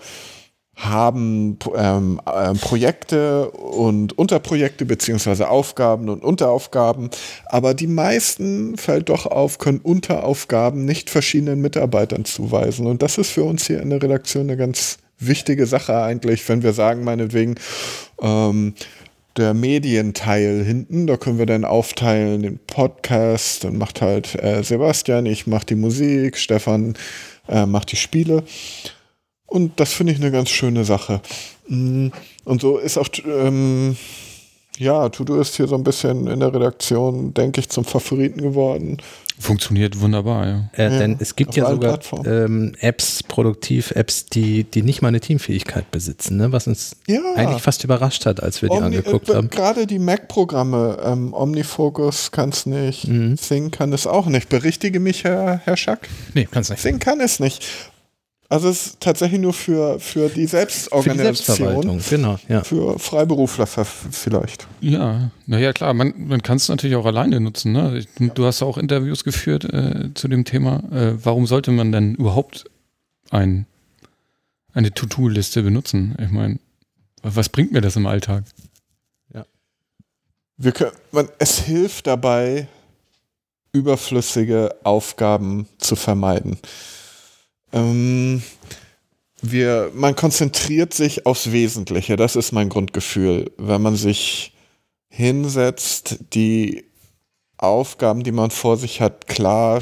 B: haben ähm, äh, Projekte und Unterprojekte beziehungsweise Aufgaben und Unteraufgaben, aber die meisten fällt doch auf, können Unteraufgaben nicht verschiedenen Mitarbeitern zuweisen. Und das ist für uns hier in der Redaktion eine ganz wichtige Sache eigentlich, wenn wir sagen meinetwegen ähm, der Medienteil hinten, da können wir dann aufteilen den Podcast, dann macht halt äh, Sebastian, ich mache die Musik, Stefan äh, macht die Spiele und das finde ich eine ganz schöne Sache. Mm, und so ist auch, ähm, ja, Tudo ist hier so ein bisschen in der Redaktion, denke ich, zum Favoriten geworden.
F: Funktioniert wunderbar, ja.
C: Äh, ja denn es gibt ja sogar ähm, Apps, Produktiv-Apps, die, die nicht mal eine Teamfähigkeit besitzen, ne? was uns ja. eigentlich fast überrascht hat, als wir die Omni angeguckt äh, haben.
B: Gerade die Mac-Programme, ähm, OmniFocus kann es nicht, mhm. Sing kann es auch nicht. Berichtige mich, Herr, Herr Schack.
F: Nee, kann es nicht.
B: Sing kann es nicht. Also es ist tatsächlich nur für, für die Selbstorganisation.
C: Für die genau, ja.
B: Für Freiberufler vielleicht.
F: Ja, naja, klar, man, man kann es natürlich auch alleine nutzen. Ne? Du hast auch Interviews geführt äh, zu dem Thema. Äh, warum sollte man denn überhaupt ein, eine To-Do-Liste benutzen? Ich meine, was bringt mir das im Alltag?
B: Ja. Wir können, man, es hilft dabei, überflüssige Aufgaben zu vermeiden. Ähm, wir, man konzentriert sich aufs Wesentliche. Das ist mein Grundgefühl. Wenn man sich hinsetzt, die Aufgaben, die man vor sich hat, klar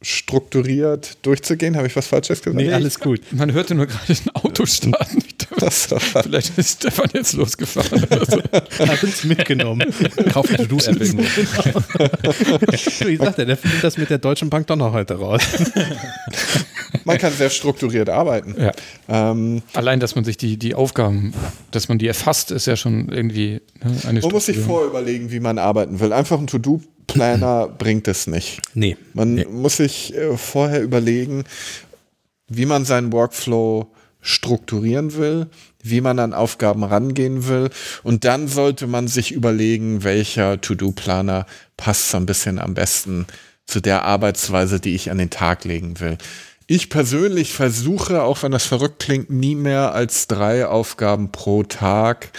B: strukturiert durchzugehen. Habe ich was Falsches gesagt?
F: Nee, alles gut. Man hörte nur gerade ein Auto starten. [laughs] Vielleicht ist Stefan jetzt losgefahren. Oder so.
C: Hat uns mitgenommen. Kauf eine To-Do-App Wie gesagt, der findet das mit der Deutschen Bank doch noch heute raus.
B: Man kann sehr strukturiert arbeiten.
F: Ja. Ähm, Allein, dass man sich die, die Aufgaben, dass man die erfasst, ist ja schon irgendwie
B: ne, eine Man muss sich vorüberlegen, wie man arbeiten will. Einfach ein To-Do Planner [clears throat] bringt es nicht.
C: Nee.
B: Man
C: nee.
B: muss sich äh, vorher überlegen, wie man seinen Workflow strukturieren will, wie man an Aufgaben rangehen will. Und dann sollte man sich überlegen, welcher To-Do-Planer passt so ein bisschen am besten zu der Arbeitsweise, die ich an den Tag legen will. Ich persönlich versuche, auch wenn das verrückt klingt, nie mehr als drei Aufgaben pro Tag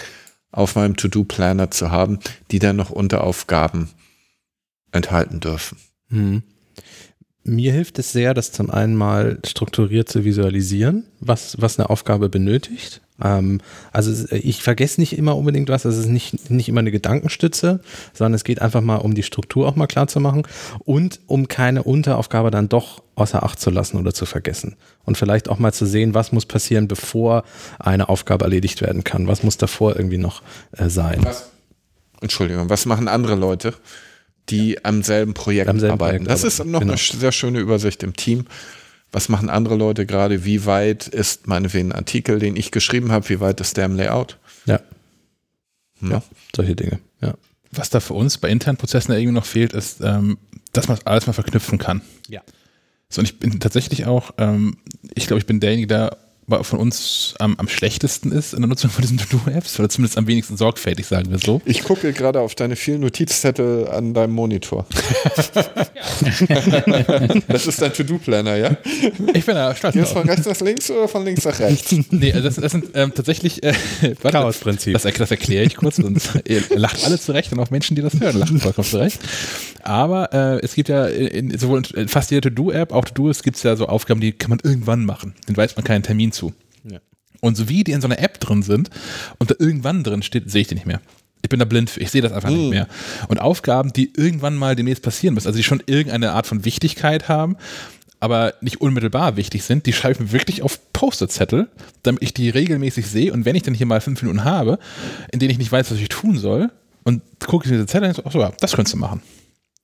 B: auf meinem To-Do-Planner zu haben, die dann noch Unteraufgaben enthalten dürfen.
C: Hm. Mir hilft es sehr, das zum einen mal strukturiert zu visualisieren, was, was eine Aufgabe benötigt. Ähm, also ich vergesse nicht immer unbedingt was, es ist nicht, nicht immer eine Gedankenstütze, sondern es geht einfach mal um die Struktur auch mal klar zu machen und um keine Unteraufgabe dann doch außer Acht zu lassen oder zu vergessen. Und vielleicht auch mal zu sehen, was muss passieren, bevor eine Aufgabe erledigt werden kann. Was muss davor irgendwie noch äh, sein.
B: Was? Entschuldigung, was machen andere Leute? Die am selben Projekt am selben arbeiten. Projekt das ist noch genau. eine sehr schöne Übersicht im Team. Was machen andere Leute gerade? Wie weit ist meinetwegen ein Artikel, den ich geschrieben habe, wie weit ist der im Layout?
C: Ja. Hm? Ja, solche Dinge, ja.
A: Was da für uns bei internen Prozessen irgendwie noch fehlt, ist, ähm, dass man alles mal verknüpfen kann.
C: Ja.
A: So, und ich bin tatsächlich auch, ähm, ich glaube, ich bin derjenige, der von uns am, am schlechtesten ist in der Nutzung von diesen To-Do-Apps oder zumindest am wenigsten sorgfältig, sagen wir so.
B: Ich gucke gerade auf deine vielen Notizzettel an deinem Monitor. [laughs] das ist dein To-Do-Planner, ja?
A: Ich bin da stolz.
B: Ist von rechts nach links oder von links nach rechts?
A: nee, also das, das sind ähm, tatsächlich äh,
C: Chaos-Prinzip.
A: Das, das erkläre ich kurz und ihr lacht alle zurecht und auch Menschen, die das hören, lachen vollkommen zurecht. Aber äh, es gibt ja in, sowohl in fast jeder To-Do-App, auch To-Do, gibt es ja so Aufgaben, die kann man irgendwann machen. Den weiß man keinen Termin zu. Ja. Und so wie die in so einer App drin sind und da irgendwann drin steht, sehe ich die nicht mehr. Ich bin da blind für, ich sehe das einfach nicht mehr. Und Aufgaben, die irgendwann mal demnächst passieren müssen, also die schon irgendeine Art von Wichtigkeit haben, aber nicht unmittelbar wichtig sind, die schreibe ich mir wirklich auf Post-it-Zettel, damit ich die regelmäßig sehe und wenn ich dann hier mal fünf Minuten habe, in denen ich nicht weiß, was ich tun soll, und gucke ich mir diese Zettel und so, ach so, ja, das könntest du machen.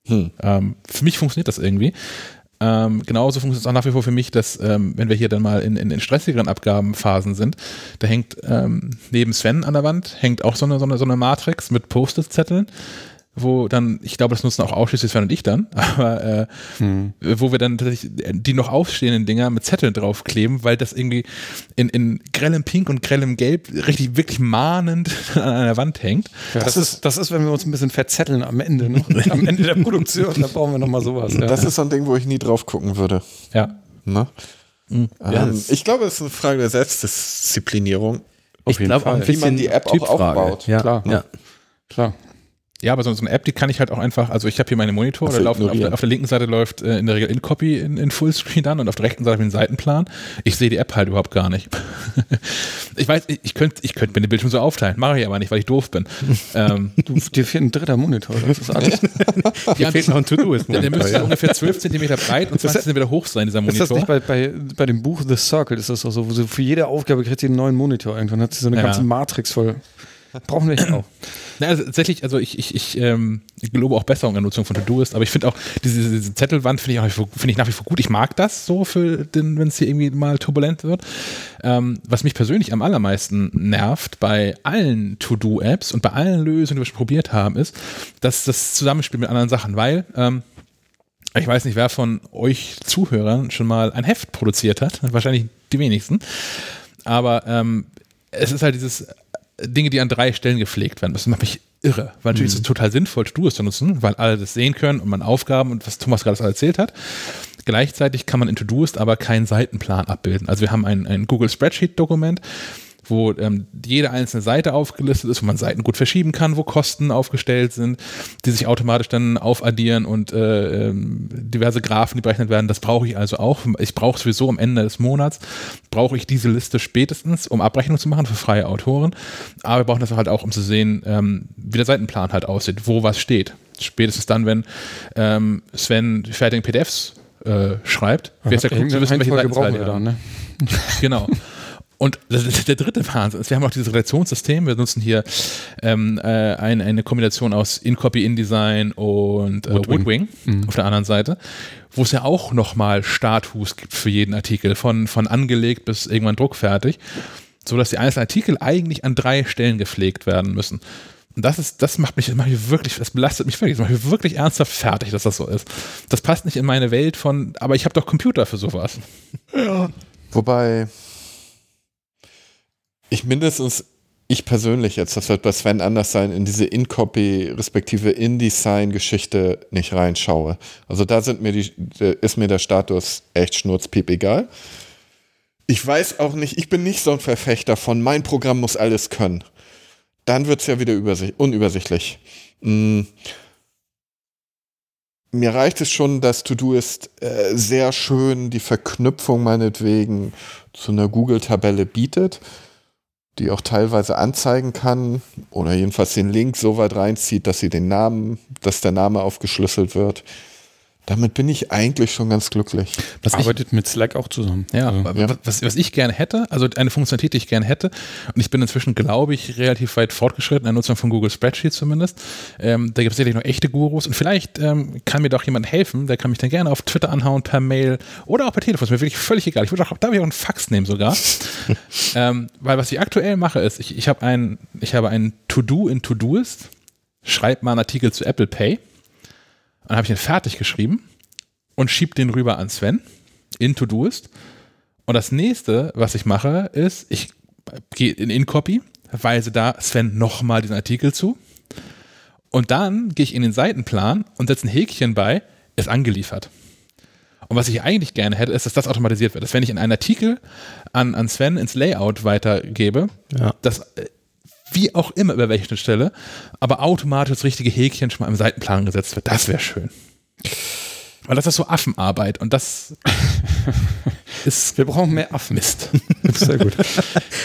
A: Hm. Ähm, für mich funktioniert das irgendwie. Ähm, genauso funktioniert es auch nach wie vor für mich, dass, ähm, wenn wir hier dann mal in, in, in stressigeren Abgabenphasen sind, da hängt ähm, neben Sven an der Wand, hängt auch so eine, so eine, so eine Matrix mit Post-it-Zetteln wo dann, ich glaube, das nutzen auch ausschließlich Sven und ich dann, [laughs] aber äh, hm. wo wir dann tatsächlich die noch aufstehenden Dinger mit Zetteln draufkleben, weil das irgendwie in, in grellem Pink und grellem Gelb richtig wirklich mahnend [laughs] an einer Wand hängt.
F: Ja, das, das, ist, das ist, wenn wir uns ein bisschen verzetteln am Ende, ne? [laughs] am Ende der Produktion, da brauchen wir nochmal sowas.
B: Ja. Das ist so ein Ding, wo ich nie drauf gucken würde.
A: Ja.
B: Ne? Mhm. Ähm, ich glaube, es ist eine Frage der Selbstdisziplinierung.
C: Auf ich glaube auch ein
B: bisschen wie man die App auch aufbaut.
C: Ja, klar. Ja.
A: Klar. Ja, aber so, so, eine App, die kann ich halt auch einfach, also ich habe hier meine Monitor, da laufen, auf, der, auf der linken Seite läuft äh, in der Regel InCopy in, in Fullscreen dann und auf der rechten Seite habe ich einen Seitenplan. Ich sehe die App halt überhaupt gar nicht. [laughs] ich weiß, ich, ich könnte ich könnt mir den Bildschirm so aufteilen, mache ich aber nicht, weil ich doof bin. [laughs]
F: ähm, du, dir fehlt ein dritter Monitor, das ist alles.
A: ja, fehlt noch ein To-Do. Der, der müsste ja. ungefähr 12 cm breit und 20 cm hoch sein, dieser Monitor.
F: Ist das nicht bei, bei, bei dem Buch The Circle, ist das auch so, wo so für jede Aufgabe kriegt sie einen neuen Monitor irgendwann, hat sie so eine ja. ganze Matrix voll. Brauchen wir nicht auch.
A: Na, also tatsächlich, also ich, ich, ich, ähm, gelobe auch Besserung der Nutzung von To-Doist, aber ich finde auch diese, diese Zettelwand finde ich, find ich nach wie vor gut. Ich mag das so, wenn es hier irgendwie mal turbulent wird. Ähm, was mich persönlich am allermeisten nervt bei allen To-Do-Apps und bei allen Lösungen, die wir schon probiert haben, ist, dass das Zusammenspiel mit anderen Sachen, weil ähm, ich weiß nicht, wer von euch Zuhörern schon mal ein Heft produziert hat. Wahrscheinlich die wenigsten. Aber ähm, es ist halt dieses Dinge, die an drei Stellen gepflegt werden. Das macht mich irre, weil natürlich mhm. ist es total sinnvoll, es zu nutzen, weil alle das sehen können und man Aufgaben und was Thomas gerade erzählt hat. Gleichzeitig kann man in Todoist aber keinen Seitenplan abbilden. Also wir haben ein, ein Google Spreadsheet-Dokument, wo ähm, jede einzelne Seite aufgelistet ist, wo man Seiten gut verschieben kann, wo Kosten aufgestellt sind, die sich automatisch dann aufaddieren und äh, ähm, diverse Graphen, die berechnet werden. Das brauche ich also auch. Ich brauche sowieso am Ende des Monats, brauche ich diese Liste spätestens, um Abrechnung zu machen für freie Autoren. Aber wir brauchen das halt auch, um zu sehen, ähm, wie der Seitenplan halt aussieht, wo was steht. Spätestens dann, wenn ähm, Sven fertigen PDFs äh, schreibt,
F: wird es ja gut zu wissen, welche Seiten brauchen wir dann, ne?
A: Genau. [laughs] Und der dritte Wahnsinn ist, wir haben auch dieses Relationssystem. Wir nutzen hier ähm, äh, ein, eine Kombination aus InCopy, InDesign und äh, Woodwing, Woodwing mhm. auf der anderen Seite, wo es ja auch nochmal Status gibt für jeden Artikel, von, von angelegt bis irgendwann druckfertig, sodass die einzelnen Artikel eigentlich an drei Stellen gepflegt werden müssen. Und das ist, das macht mich, das macht mich wirklich, das belastet mich wirklich, das macht mich wirklich ernsthaft fertig, dass das so ist. Das passt nicht in meine Welt von, aber ich habe doch Computer für sowas.
B: Ja. Wobei, ich mindestens, ich persönlich jetzt, das wird bei Sven anders sein, in diese In-Copy respektive InDesign-Geschichte nicht reinschaue. Also da sind mir die, ist mir der Status echt schnurzpiep egal. Ich weiß auch nicht, ich bin nicht so ein Verfechter von, mein Programm muss alles können. Dann wird es ja wieder unübersichtlich. Hm. Mir reicht es schon, dass To-Do ist äh, sehr schön die Verknüpfung meinetwegen zu einer Google-Tabelle bietet die auch teilweise anzeigen kann oder jedenfalls den Link so weit reinzieht, dass sie den Namen, dass der Name aufgeschlüsselt wird. Damit bin ich eigentlich schon ganz glücklich.
F: Was arbeitet ich, mit Slack auch zusammen.
A: Ja, also, ja. Was, was ich gerne hätte, also eine Funktionalität, die ich gerne hätte, und ich bin inzwischen, glaube ich, relativ weit fortgeschritten in der Nutzung von Google Spreadsheets zumindest. Ähm, da gibt es sicherlich noch echte Gurus und vielleicht ähm, kann mir doch jemand helfen, der kann mich dann gerne auf Twitter anhauen, per Mail oder auch per Telefon. Ist mir wirklich völlig egal. Ich würde auch, darf ich auch einen Fax nehmen sogar. [laughs] ähm, weil was ich aktuell mache, ist, ich, ich habe ein, ich habe ein To-Do in To-Doist, schreibe mal einen Artikel zu Apple Pay dann habe ich ihn fertig geschrieben und schiebe den rüber an Sven in Todoist. Und das nächste, was ich mache, ist, ich gehe in InCopy, weise da Sven nochmal diesen Artikel zu. Und dann gehe ich in den Seitenplan und setze ein Häkchen bei, ist angeliefert. Und was ich eigentlich gerne hätte, ist, dass das automatisiert wird. Dass wenn ich in einen Artikel an, an Sven ins Layout weitergebe, ja. dass äh, wie auch immer über welche Schnittstelle, aber automatisch das richtige Häkchen schon mal im Seitenplan gesetzt wird. Das wäre schön. Weil das ist so Affenarbeit und das [laughs] ist.
F: Wir brauchen mehr Affen.
A: Mist. [laughs]
F: Sehr gut.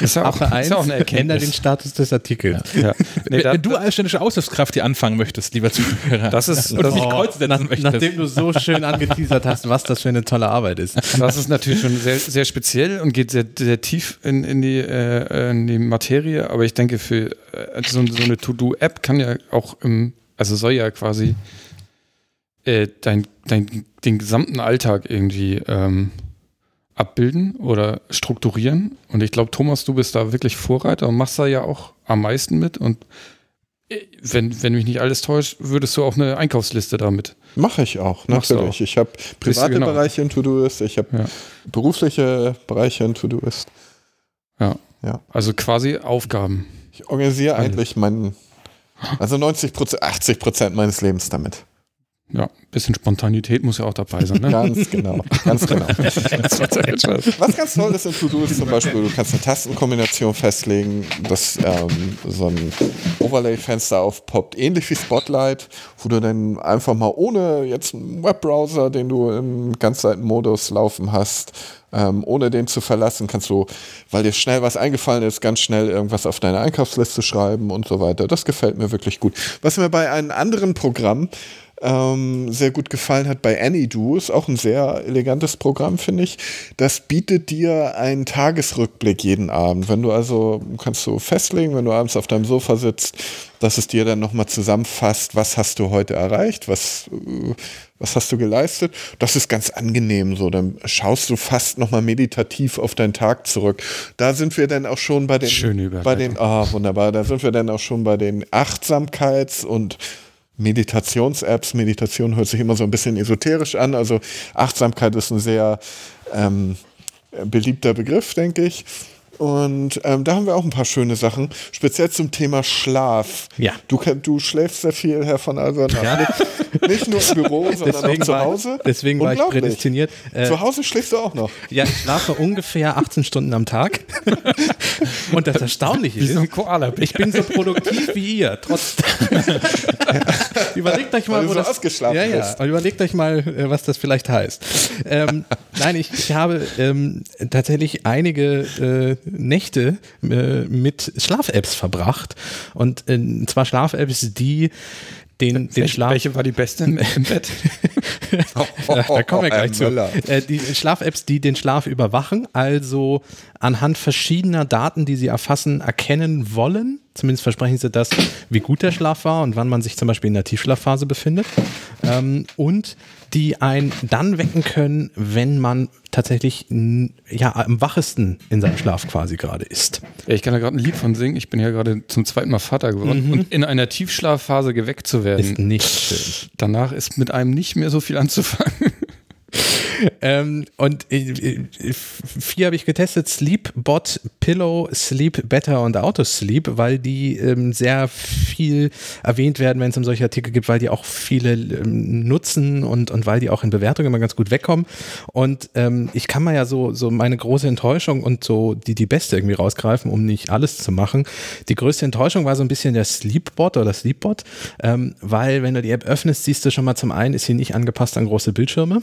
C: Ist ja auch, Affe 1, ist auch eine Erkenntnis. den Status des Artikels.
A: Ja. Ja. [laughs] Nee, wenn, da, wenn, du als ständische Aushilfskraft hier anfangen möchtest, lieber Zuhörer,
F: das ist,
A: und das, dich kreuzen setzen
C: möchtest. Nachdem du so schön angeteasert hast, was das für eine tolle Arbeit ist.
F: Das ist natürlich schon sehr, sehr speziell und geht sehr, sehr tief in, in, die, äh, in die Materie, aber ich denke, für äh, so, so eine To-Do-App kann ja auch im, also soll ja quasi äh, dein, dein, den gesamten Alltag irgendwie ähm, abbilden oder strukturieren. Und ich glaube, Thomas, du bist da wirklich Vorreiter und machst da ja auch am meisten mit. Und äh, wenn, wenn mich nicht alles täuscht, würdest du auch eine Einkaufsliste damit.
B: Mache ich auch, natürlich. Auch. Ich habe private genau. Bereiche in To-Do-Ist, ich habe ja. berufliche Bereiche in To-Do-Ist.
F: Ja. ja. Also quasi Aufgaben.
B: Ich organisiere eigentlich meinen, also 90 Prozent, 80 Prozent meines Lebens damit.
F: Ja, bisschen Spontanität muss ja auch dabei sein. Ne? [laughs]
B: ganz genau, ganz genau. [laughs] Was ganz toll ist in To-Do ist zum Beispiel, du kannst eine Tastenkombination festlegen, dass ähm, so ein Overlay-Fenster aufpoppt, ähnlich wie Spotlight, wo du dann einfach mal ohne jetzt einen Webbrowser, den du im Ganzseitenmodus laufen hast, ähm, ohne den zu verlassen, kannst du, weil dir schnell was eingefallen ist, ganz schnell irgendwas auf deine Einkaufsliste schreiben und so weiter. Das gefällt mir wirklich gut. Was mir bei einem anderen Programm ähm, sehr gut gefallen hat bei AnyDo. Ist auch ein sehr elegantes Programm, finde ich. Das bietet dir einen Tagesrückblick jeden Abend. Wenn du also, kannst du festlegen, wenn du abends auf deinem Sofa sitzt, dass es dir dann nochmal zusammenfasst, was hast du heute erreicht, was, äh, was hast du geleistet. Das ist ganz angenehm so. Dann schaust du fast nochmal meditativ auf deinen Tag zurück. Da sind wir dann auch schon bei den,
F: Schöne
B: bei den, ah, oh, wunderbar, da sind wir dann auch schon bei den Achtsamkeits- und Meditations-Apps. Meditation hört sich immer so ein bisschen esoterisch an. Also Achtsamkeit ist ein sehr ähm, beliebter Begriff, denke ich. Und ähm, da haben wir auch ein paar schöne Sachen, speziell zum Thema Schlaf.
C: Ja.
B: Du, du schläfst sehr viel, Herr von Albert. Ja. [laughs] Nicht nur im Büro, [laughs] sondern deswegen auch zu Hause.
C: War, deswegen war ich prädestiniert.
B: Äh, zu Hause schläfst du auch noch.
C: Ja, ich schlafe ungefähr 18 Stunden am Tag. [laughs] Und das Erstaunliche ist,
F: so Koala
C: ich bin so produktiv wie ihr. Trotz [laughs] überlegt euch mal,
B: wo
C: so
B: das ausgeschlafen
C: ja, ja. Überlegt euch mal, äh, was das vielleicht heißt. Ähm, nein, ich, ich habe ähm, tatsächlich einige äh, Nächte äh, mit Schlaf-Apps verbracht. Und äh, zwar Schlaf-Apps, die den, den
F: Schlaf. Welche war die beste im, Bett?
C: da, [laughs] da kommen wir gleich zu. Äh, die Schlaf-Apps, die den Schlaf überwachen, also anhand verschiedener Daten, die sie erfassen, erkennen wollen. Zumindest versprechen sie das, wie gut der Schlaf war und wann man sich zum Beispiel in der Tiefschlafphase befindet. Ähm, und die einen dann wecken können, wenn man tatsächlich ja am wachesten in seinem Schlaf quasi gerade ist.
F: Ja, ich kann da gerade ein Lied von singen. Ich bin ja gerade zum zweiten Mal Vater geworden mhm. und in einer Tiefschlafphase geweckt zu werden.
C: Ist nicht schön.
F: Danach ist mit einem nicht mehr so viel anzufangen.
C: Ähm, und äh, vier habe ich getestet: Sleepbot, Pillow, Sleep Better und Autosleep, weil die ähm, sehr viel erwähnt werden, wenn es um solche Artikel gibt, weil die auch viele ähm, nutzen und, und weil die auch in Bewertungen immer ganz gut wegkommen. Und ähm, ich kann mal ja so, so meine große Enttäuschung und so die, die beste irgendwie rausgreifen, um nicht alles zu machen. Die größte Enttäuschung war so ein bisschen der Sleepbot oder Sleepbot, ähm, weil wenn du die App öffnest, siehst du schon mal zum einen, ist sie nicht angepasst an große Bildschirme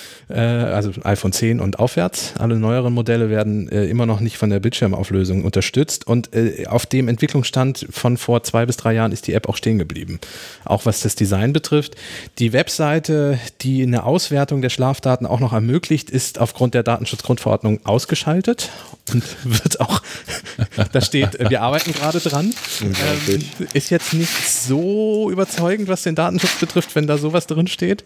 C: äh, also iPhone 10 und aufwärts. Alle neueren Modelle werden äh, immer noch nicht von der Bildschirmauflösung unterstützt und äh, auf dem Entwicklungsstand von vor zwei bis drei Jahren ist die App auch stehen geblieben. Auch was das Design betrifft. Die Webseite, die eine Auswertung der Schlafdaten auch noch ermöglicht, ist aufgrund der Datenschutzgrundverordnung ausgeschaltet und [laughs] wird auch, da steht, wir arbeiten gerade dran. Ähm, ist jetzt nicht so überzeugend, was den Datenschutz betrifft, wenn da sowas drin steht.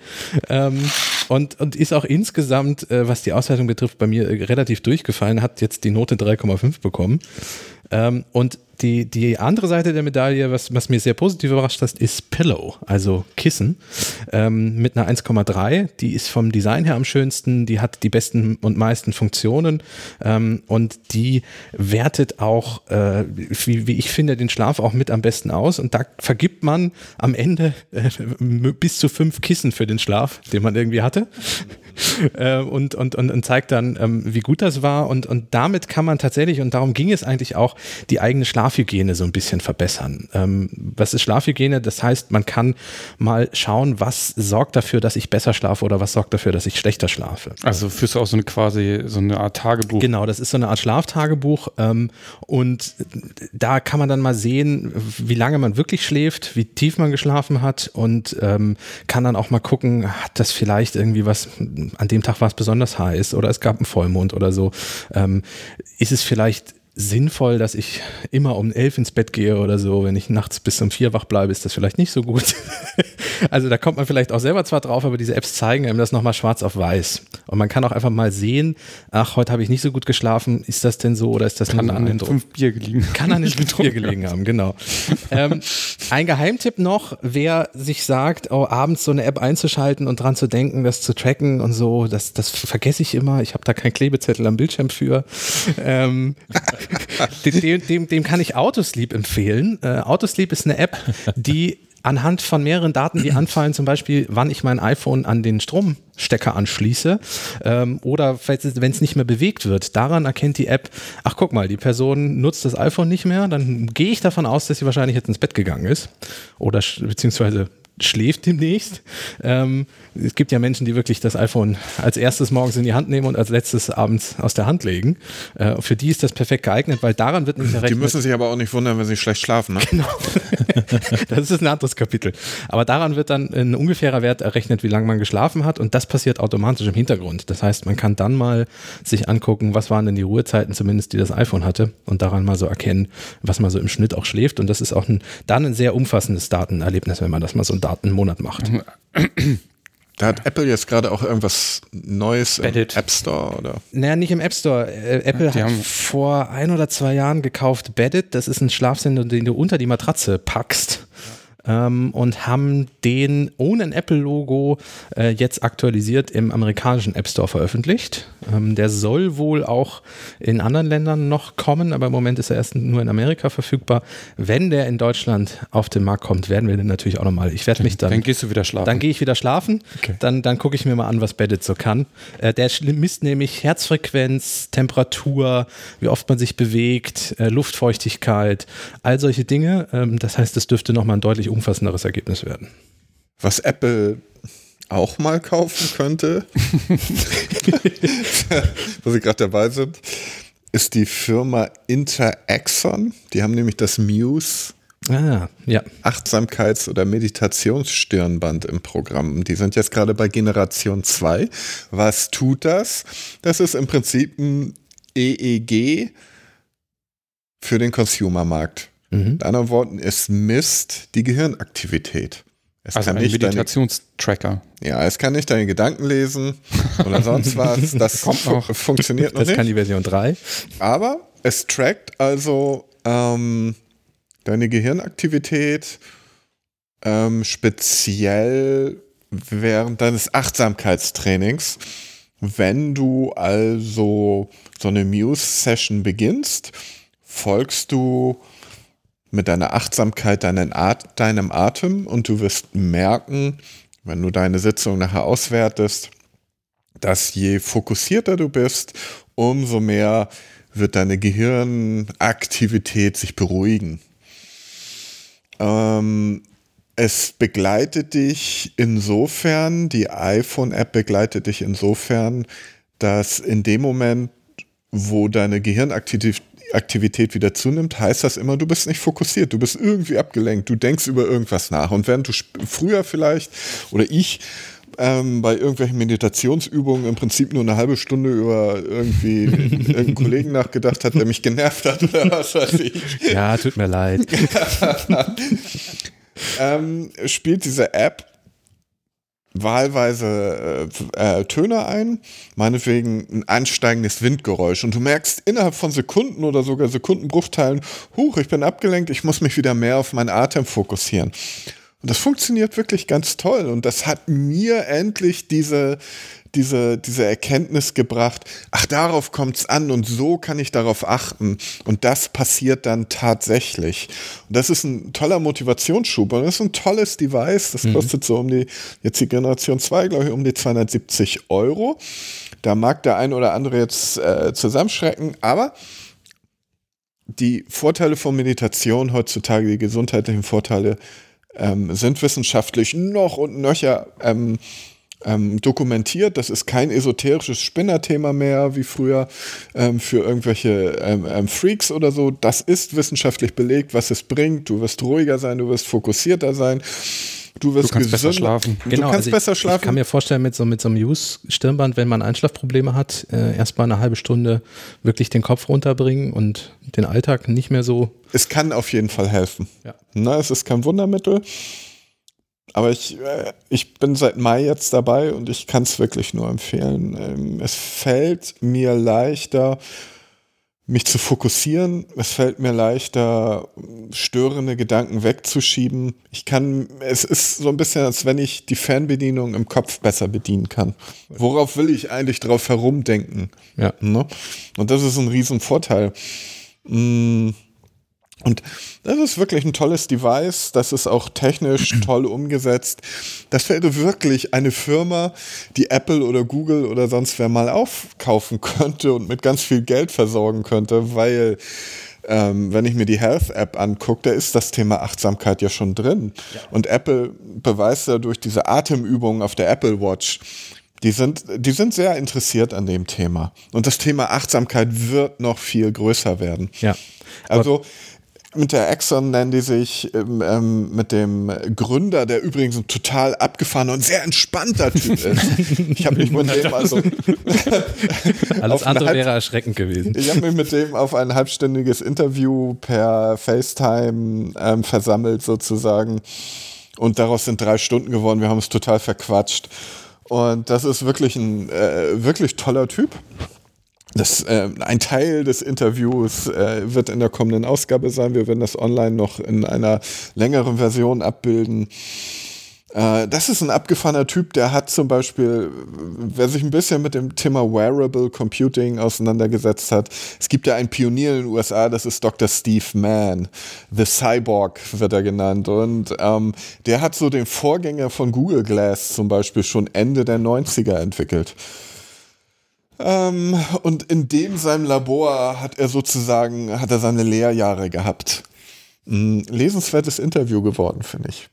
C: Ähm, und, und ist auch insgesamt, äh, was die Auswertung betrifft, bei mir äh, relativ durchgefallen, hat jetzt die Note 3,5 bekommen. Ähm, und die, die andere Seite der Medaille, was, was mir sehr positiv überrascht hat, ist Pillow, also Kissen, ähm, mit einer 1,3. Die ist vom Design her am schönsten, die hat die besten und meisten Funktionen ähm, und die wertet auch, äh, wie, wie ich finde, den Schlaf auch mit am besten aus. Und da vergibt man am Ende äh, [laughs] bis zu fünf Kissen für den Schlaf, den man irgendwie hatte. [laughs] äh, und, und, und, und, zeigt dann, ähm, wie gut das war. Und, und damit kann man tatsächlich, und darum ging es eigentlich auch, die eigene Schlafhygiene so ein bisschen verbessern. Ähm, was ist Schlafhygiene? Das heißt, man kann mal schauen, was sorgt dafür, dass ich besser schlafe oder was sorgt dafür, dass ich schlechter schlafe.
F: Also führst du auch so eine quasi so eine Art Tagebuch.
C: Genau, das ist so eine Art Schlaftagebuch. Ähm, und da kann man dann mal sehen, wie lange man wirklich schläft, wie tief man geschlafen hat und ähm, kann dann auch mal gucken, hat das vielleicht irgendwie was an dem Tag war es besonders heiß oder es gab einen Vollmond oder so. Ähm, ist es vielleicht sinnvoll, dass ich immer um elf ins Bett gehe oder so. Wenn ich nachts bis um vier wach bleibe, ist das vielleicht nicht so gut. [laughs] also da kommt man vielleicht auch selber zwar drauf, aber diese Apps zeigen einem das nochmal schwarz auf weiß. Und man kann auch einfach mal sehen, ach, heute habe ich nicht so gut geschlafen. Ist das denn so oder ist das
F: kann an den fünf Bier gelegen
C: Kann an den fünf Bier [laughs] gelegen haben, genau. ähm, ein Geheimtipp noch, wer sich sagt, oh, abends so eine App einzuschalten und dran zu denken, das zu tracken und so, das, das vergesse ich immer. Ich habe da keinen Klebezettel am Bildschirm für. Ähm, [laughs] dem, dem, dem, kann ich Autosleep empfehlen. Äh, Autosleep ist eine App, die anhand von mehreren Daten, die anfallen, zum Beispiel, wann ich mein iPhone an den Stromstecker anschließe ähm, oder wenn es nicht mehr bewegt wird, daran erkennt die App, ach guck mal, die Person nutzt das iPhone nicht mehr, dann gehe ich davon aus, dass sie wahrscheinlich jetzt ins Bett gegangen ist oder beziehungsweise schläft demnächst. Ähm, es gibt ja Menschen, die wirklich das iPhone als erstes morgens in die Hand nehmen und als letztes abends aus der Hand legen. Äh, für die ist das perfekt geeignet, weil daran wird nicht
B: errechnet. Die müssen sich aber auch nicht wundern, wenn sie schlecht schlafen. Ne? Genau. [laughs]
C: das ist ein anderes Kapitel. Aber daran wird dann ein ungefährer Wert errechnet, wie lange man geschlafen hat und das passiert automatisch im Hintergrund. Das heißt, man kann dann mal sich angucken, was waren denn die Ruhezeiten zumindest, die das iPhone hatte und daran mal so erkennen, was man so im Schnitt auch schläft und das ist auch ein, dann ein sehr umfassendes Datenerlebnis, wenn man das mal so einen Monat macht.
B: Da hat Apple jetzt gerade auch irgendwas Neues Reddit. im App Store, oder?
C: Naja, nicht im App Store. Äh, Apple ja, hat vor ein oder zwei Jahren gekauft Beddit. Das ist ein Schlafsender, den du unter die Matratze packst ähm, und haben den ohne ein Apple-Logo äh, jetzt aktualisiert im amerikanischen App Store veröffentlicht. Ähm, der soll wohl auch in anderen Ländern noch kommen, aber im Moment ist er erst nur in Amerika verfügbar. Wenn der in Deutschland auf den Markt kommt, werden wir den natürlich auch nochmal. Ich werde mich dann.
F: Dann gehst du wieder schlafen.
C: Dann gehe ich wieder schlafen. Okay. Dann, dann gucke ich mir mal an, was Beddit so kann. Äh, der misst nämlich Herzfrequenz, Temperatur, wie oft man sich bewegt, äh, Luftfeuchtigkeit, all solche Dinge. Ähm, das heißt, es dürfte nochmal ein deutlich umfassenderes Ergebnis werden.
B: Was Apple auch mal kaufen könnte, [laughs] wo sie gerade dabei sind, ist die Firma Interaxon. Die haben nämlich das Muse
C: Ah, ja.
B: Achtsamkeits- oder Meditationsstirnband im Programm. Die sind jetzt gerade bei Generation 2. Was tut das? Das ist im Prinzip ein EEG für den Consumermarkt. Mhm. Mit anderen Worten, es misst die Gehirnaktivität. Es
F: also ein Meditationstracker.
B: Ja, es kann nicht deine Gedanken lesen oder sonst [laughs] was. Das Kommt noch. funktioniert noch
C: das
B: nicht.
C: Das kann die Version 3.
B: Aber es trackt also ähm, deine Gehirnaktivität ähm, speziell während deines Achtsamkeitstrainings. Wenn du also so eine Muse-Session beginnst, folgst du mit deiner Achtsamkeit deinen At deinem Atem und du wirst merken, wenn du deine Sitzung nachher auswertest, dass je fokussierter du bist, umso mehr wird deine Gehirnaktivität sich beruhigen. Ähm, es begleitet dich insofern, die iPhone-App begleitet dich insofern, dass in dem Moment, wo deine Gehirnaktivität Aktivität wieder zunimmt, heißt das immer, du bist nicht fokussiert, du bist irgendwie abgelenkt, du denkst über irgendwas nach. Und während du früher vielleicht oder ich ähm, bei irgendwelchen Meditationsübungen im Prinzip nur eine halbe Stunde über irgendwie [laughs] irgendeinen Kollegen nachgedacht hat, der mich genervt hat oder was weiß ich.
C: Ja, tut mir leid. [laughs]
B: ähm, spielt diese App wahlweise äh, äh, Töne ein, meinetwegen ein ansteigendes Windgeräusch. Und du merkst innerhalb von Sekunden oder sogar Sekundenbruchteilen, huch, ich bin abgelenkt, ich muss mich wieder mehr auf meinen Atem fokussieren. Und das funktioniert wirklich ganz toll. Und das hat mir endlich diese, diese, diese Erkenntnis gebracht, ach, darauf kommt es an und so kann ich darauf achten. Und das passiert dann tatsächlich. Und das ist ein toller Motivationsschub und das ist ein tolles Device. Das mhm. kostet so um die, jetzt die Generation 2, glaube ich, um die 270 Euro. Da mag der ein oder andere jetzt äh, zusammenschrecken, aber die Vorteile von Meditation heutzutage, die gesundheitlichen Vorteile, ähm, sind wissenschaftlich noch und nöcher ähm, ähm, dokumentiert. Das ist kein esoterisches Spinnerthema mehr wie früher ähm, für irgendwelche ähm, ähm, Freaks oder so. Das ist wissenschaftlich belegt, was es bringt. Du wirst ruhiger sein, du wirst fokussierter sein. Du wirst
F: du kannst besser schlafen.
C: Genau, du kannst also besser schlafen. Ich kann mir vorstellen, mit so, mit so einem Use-Stirnband, wenn man Einschlafprobleme hat, äh, erstmal eine halbe Stunde wirklich den Kopf runterbringen und den Alltag nicht mehr so.
B: Es kann auf jeden Fall helfen. Ja. Na, es ist kein Wundermittel. Aber ich, äh, ich bin seit Mai jetzt dabei und ich kann es wirklich nur empfehlen. Ähm, es fällt mir leichter, mich zu fokussieren. Es fällt mir leichter, störende Gedanken wegzuschieben. Ich kann, es ist so ein bisschen, als wenn ich die Fernbedienung im Kopf besser bedienen kann. Worauf will ich eigentlich drauf herumdenken? Ja. Ne? Und das ist ein Riesenvorteil. Mm. Und das ist wirklich ein tolles Device. Das ist auch technisch [clears throat] toll umgesetzt. Das wäre wirklich eine Firma, die Apple oder Google oder sonst wer mal aufkaufen könnte und mit ganz viel Geld versorgen könnte, weil ähm, wenn ich mir die Health-App angucke, da ist das Thema Achtsamkeit ja schon drin. Ja. Und Apple beweist ja durch diese Atemübungen auf der Apple Watch, die sind, die sind sehr interessiert an dem Thema. Und das Thema Achtsamkeit wird noch viel größer werden.
C: Ja.
B: Also mit der Exxon nennen die sich ähm, ähm, mit dem Gründer, der übrigens ein total abgefahrener und sehr entspannter Typ ist. Ich habe mich mit dem also [laughs]
C: alles andere wäre erschreckend gewesen.
B: Ich habe mich mit dem auf ein halbstündiges Interview per FaceTime ähm, versammelt sozusagen und daraus sind drei Stunden geworden. Wir haben es total verquatscht und das ist wirklich ein äh, wirklich toller Typ. Das, äh, ein Teil des Interviews äh, wird in der kommenden Ausgabe sein. Wir werden das online noch in einer längeren Version abbilden. Äh, das ist ein abgefahrener Typ, der hat zum Beispiel, wer sich ein bisschen mit dem Thema Wearable Computing auseinandergesetzt hat, es gibt ja einen Pionier in den USA, das ist Dr. Steve Mann. The Cyborg wird er genannt. Und ähm, der hat so den Vorgänger von Google Glass zum Beispiel schon Ende der 90er entwickelt. Ähm, und in dem seinem Labor hat er sozusagen, hat er seine Lehrjahre gehabt. Ein lesenswertes Interview geworden, finde ich.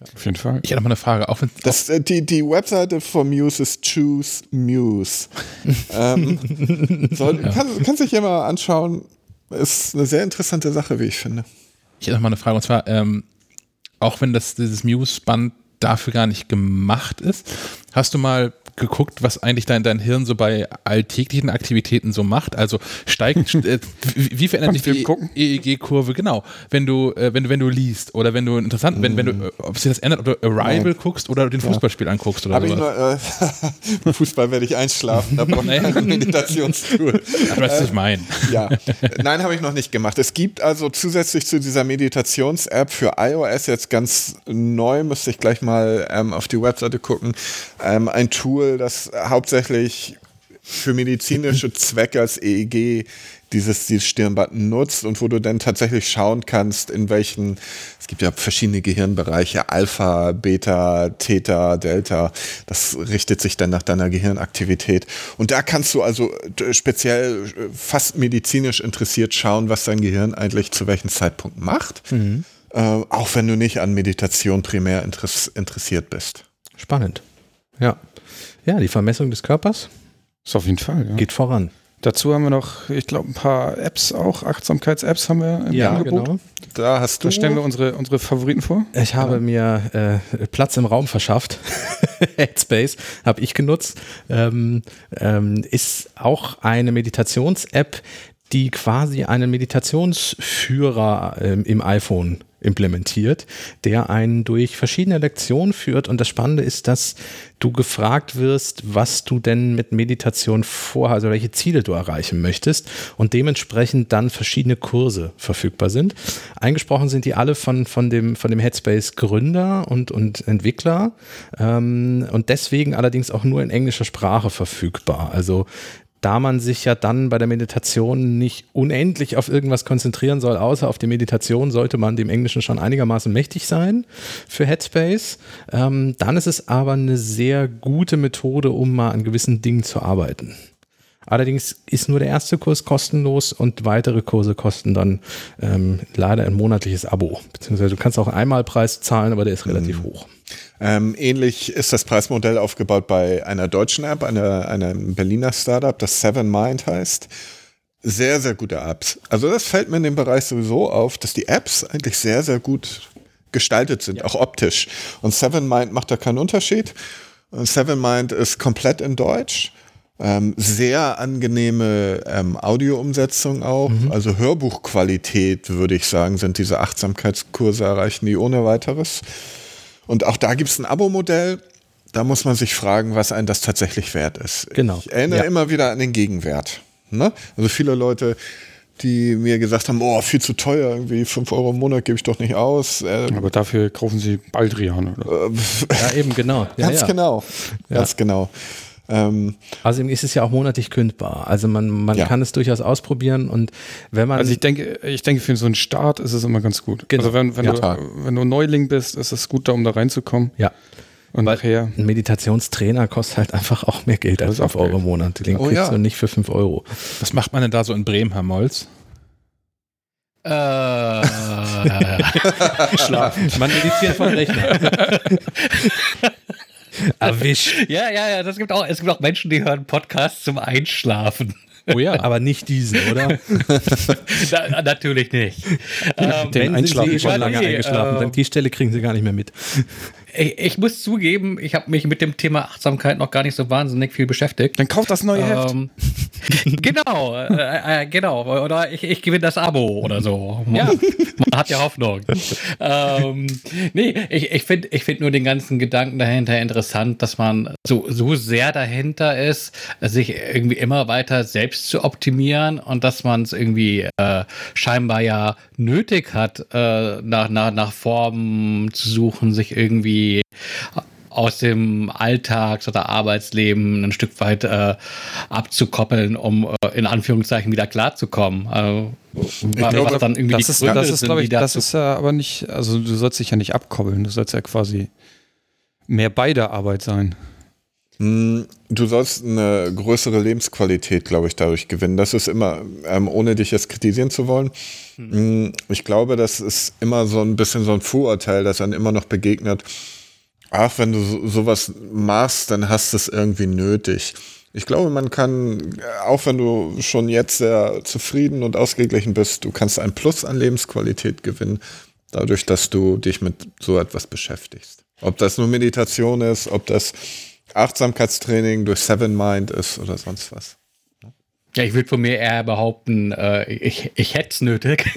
A: auf jeden Fall. Ich habe noch mal eine Frage. Auch
B: das, äh, die, die Webseite von Muse ist Choose Muse. [laughs] ähm, soll, ja. kann, kann sich jemand anschauen. Ist eine sehr interessante Sache, wie ich finde.
A: Ich habe noch mal eine Frage. Und zwar, ähm, auch wenn das, dieses Muse-Band dafür gar nicht gemacht ist, hast du mal geguckt, was eigentlich dein, dein Hirn so bei alltäglichen Aktivitäten so macht? Also steigt, [laughs] äh, wie, wie, verändert sich die EEG-Kurve? Genau, wenn du, äh, wenn du, wenn du liest oder wenn du interessant, wenn, wenn du, äh, ob sich das ändert, ob du Arrival Nein. guckst oder den Fußballspiel ja. anguckst oder so.
B: Äh, [laughs] Fußball werde ich einschlafen, da brauche ich [laughs] Meditationstool.
A: Du weißt, was ich meine.
B: Ja, nein, habe ich noch nicht gemacht. Es gibt also zusätzlich zu dieser Meditations-App für iOS jetzt ganz neu, müsste ich gleich mal ähm, auf die Webseite gucken, ähm, ein Tool, Tool, das hauptsächlich für medizinische Zwecke als EEG dieses, dieses Stirnband nutzt und wo du dann tatsächlich schauen kannst, in welchen, es gibt ja verschiedene Gehirnbereiche, Alpha, Beta, Theta, Delta, das richtet sich dann nach deiner Gehirnaktivität. Und da kannst du also speziell fast medizinisch interessiert schauen, was dein Gehirn eigentlich zu welchem Zeitpunkt macht, mhm. äh, auch wenn du nicht an Meditation primär interessiert bist.
C: Spannend. Ja. Ja, die Vermessung des Körpers.
F: Ist auf jeden Fall.
C: Ja. Geht voran.
F: Dazu haben wir noch, ich glaube, ein paar Apps auch, Achtsamkeits-Apps haben wir im ja, Angebot. Genau.
B: Da hast du. Da
F: stellen wir unsere, unsere Favoriten vor.
C: Ich habe ja. mir äh, Platz im Raum verschafft. [laughs] Headspace habe ich genutzt. Ähm, ähm, ist auch eine Meditations-App, die quasi einen Meditationsführer ähm, im iPhone implementiert, der einen durch verschiedene Lektionen führt. Und das Spannende ist, dass du gefragt wirst, was du denn mit Meditation vorhast, also welche Ziele du erreichen möchtest und dementsprechend dann verschiedene Kurse verfügbar sind. Eingesprochen sind die alle von, von, dem, von dem Headspace Gründer und, und Entwickler ähm, und deswegen allerdings auch nur in englischer Sprache verfügbar. Also da man sich ja dann bei der Meditation nicht unendlich auf irgendwas konzentrieren soll, außer auf die Meditation, sollte man dem Englischen schon einigermaßen mächtig sein für Headspace. Ähm, dann ist es aber eine sehr gute Methode, um mal an gewissen Dingen zu arbeiten. Allerdings ist nur der erste Kurs kostenlos und weitere Kurse kosten dann ähm, leider ein monatliches Abo. Beziehungsweise du kannst auch einmal Preis zahlen, aber der ist relativ mhm. hoch.
B: Ähm, ähnlich ist das Preismodell aufgebaut bei einer deutschen App, einer, einem Berliner Startup, das Seven Mind heißt. Sehr, sehr gute Apps. Also das fällt mir in dem Bereich sowieso auf, dass die Apps eigentlich sehr, sehr gut gestaltet sind, auch optisch. Und Seven Mind macht da keinen Unterschied. Seven Mind ist komplett in Deutsch. Ähm, sehr angenehme ähm, Audioumsetzung auch. Mhm. Also Hörbuchqualität, würde ich sagen, sind diese Achtsamkeitskurse erreichen die ohne weiteres. Und auch da gibt es ein Abo-Modell. Da muss man sich fragen, was einem das tatsächlich wert ist.
C: Genau.
B: Ich erinnere ja. immer wieder an den Gegenwert. Ne? Also viele Leute, die mir gesagt haben, oh, viel zu teuer, irgendwie 5 Euro im Monat gebe ich doch nicht aus.
F: Ähm, Aber dafür kaufen sie Baldrian, oder? [laughs]
C: ja, eben, genau.
B: Ja, ganz
C: ja.
B: genau. Ganz genau.
C: Ähm, Außerdem ist es ja auch monatlich kündbar. Also man, man ja. kann es durchaus ausprobieren und wenn man.
F: Also ich denke, ich denke, für so einen Start ist es immer ganz gut. Genau. Also wenn, wenn, ja. du, wenn du Neuling bist, ist es gut da, um da reinzukommen.
C: Ja. Und Weil nachher. Ein Meditationstrainer kostet halt einfach auch mehr Geld als 5 Euro im Monat. Den oh, kriegst ja. du nicht für 5 Euro.
A: Was macht man denn da so in Bremen, Herr Molz? [laughs]
D: Äh, [laughs]
C: Schlafen. Man meditiert vom Rechner. [laughs]
D: Erwischt. [laughs] Ja, ja, ja. Das gibt auch, es gibt auch Menschen, die hören Podcasts zum Einschlafen.
C: Oh ja. Aber nicht diesen, oder? [laughs]
D: Na, natürlich nicht.
C: Ja, ähm, den Einschlafen schon lange eingeschlafen. Äh, die Stelle kriegen sie gar nicht mehr mit
D: ich, ich, muss zugeben, ich habe mich mit dem Thema Achtsamkeit noch gar nicht so wahnsinnig viel beschäftigt.
F: Dann kauft das neue ähm,
D: Heft. [laughs] genau, äh, äh, genau. Oder ich, ich gewinne das Abo oder so. Ja. Man hat ja Hoffnung. ähm, nee, ich, ich finde ich find nur den ganzen Gedanken dahinter interessant, dass man so, so sehr dahinter ist, sich irgendwie immer weiter selbst zu optimieren und dass man es irgendwie äh, scheinbar ja nötig hat, äh, nach, nach, nach Formen zu suchen, sich irgendwie aus dem Alltags- oder Arbeitsleben ein Stück weit äh, abzukoppeln, um äh, in Anführungszeichen wieder klarzukommen. Also,
F: was dann irgendwie das die ist, das ist, sind, ich, das ist ja aber nicht, also du sollst dich ja nicht abkoppeln, du sollst ja quasi mehr bei der Arbeit sein.
B: Hm, du sollst eine größere Lebensqualität, glaube ich, dadurch gewinnen. Das ist immer, ähm, ohne dich jetzt kritisieren zu wollen. Hm. Ich glaube, das ist immer so ein bisschen so ein Vorurteil, das dann immer noch begegnet. Ach, wenn du so, sowas machst, dann hast du es irgendwie nötig. Ich glaube, man kann, auch wenn du schon jetzt sehr zufrieden und ausgeglichen bist, du kannst ein Plus an Lebensqualität gewinnen, dadurch, dass du dich mit so etwas beschäftigst. Ob das nur Meditation ist, ob das Achtsamkeitstraining durch Seven Mind ist oder sonst was.
D: Ja, ich würde von mir eher behaupten, äh, ich, ich hätte es nötig. [laughs]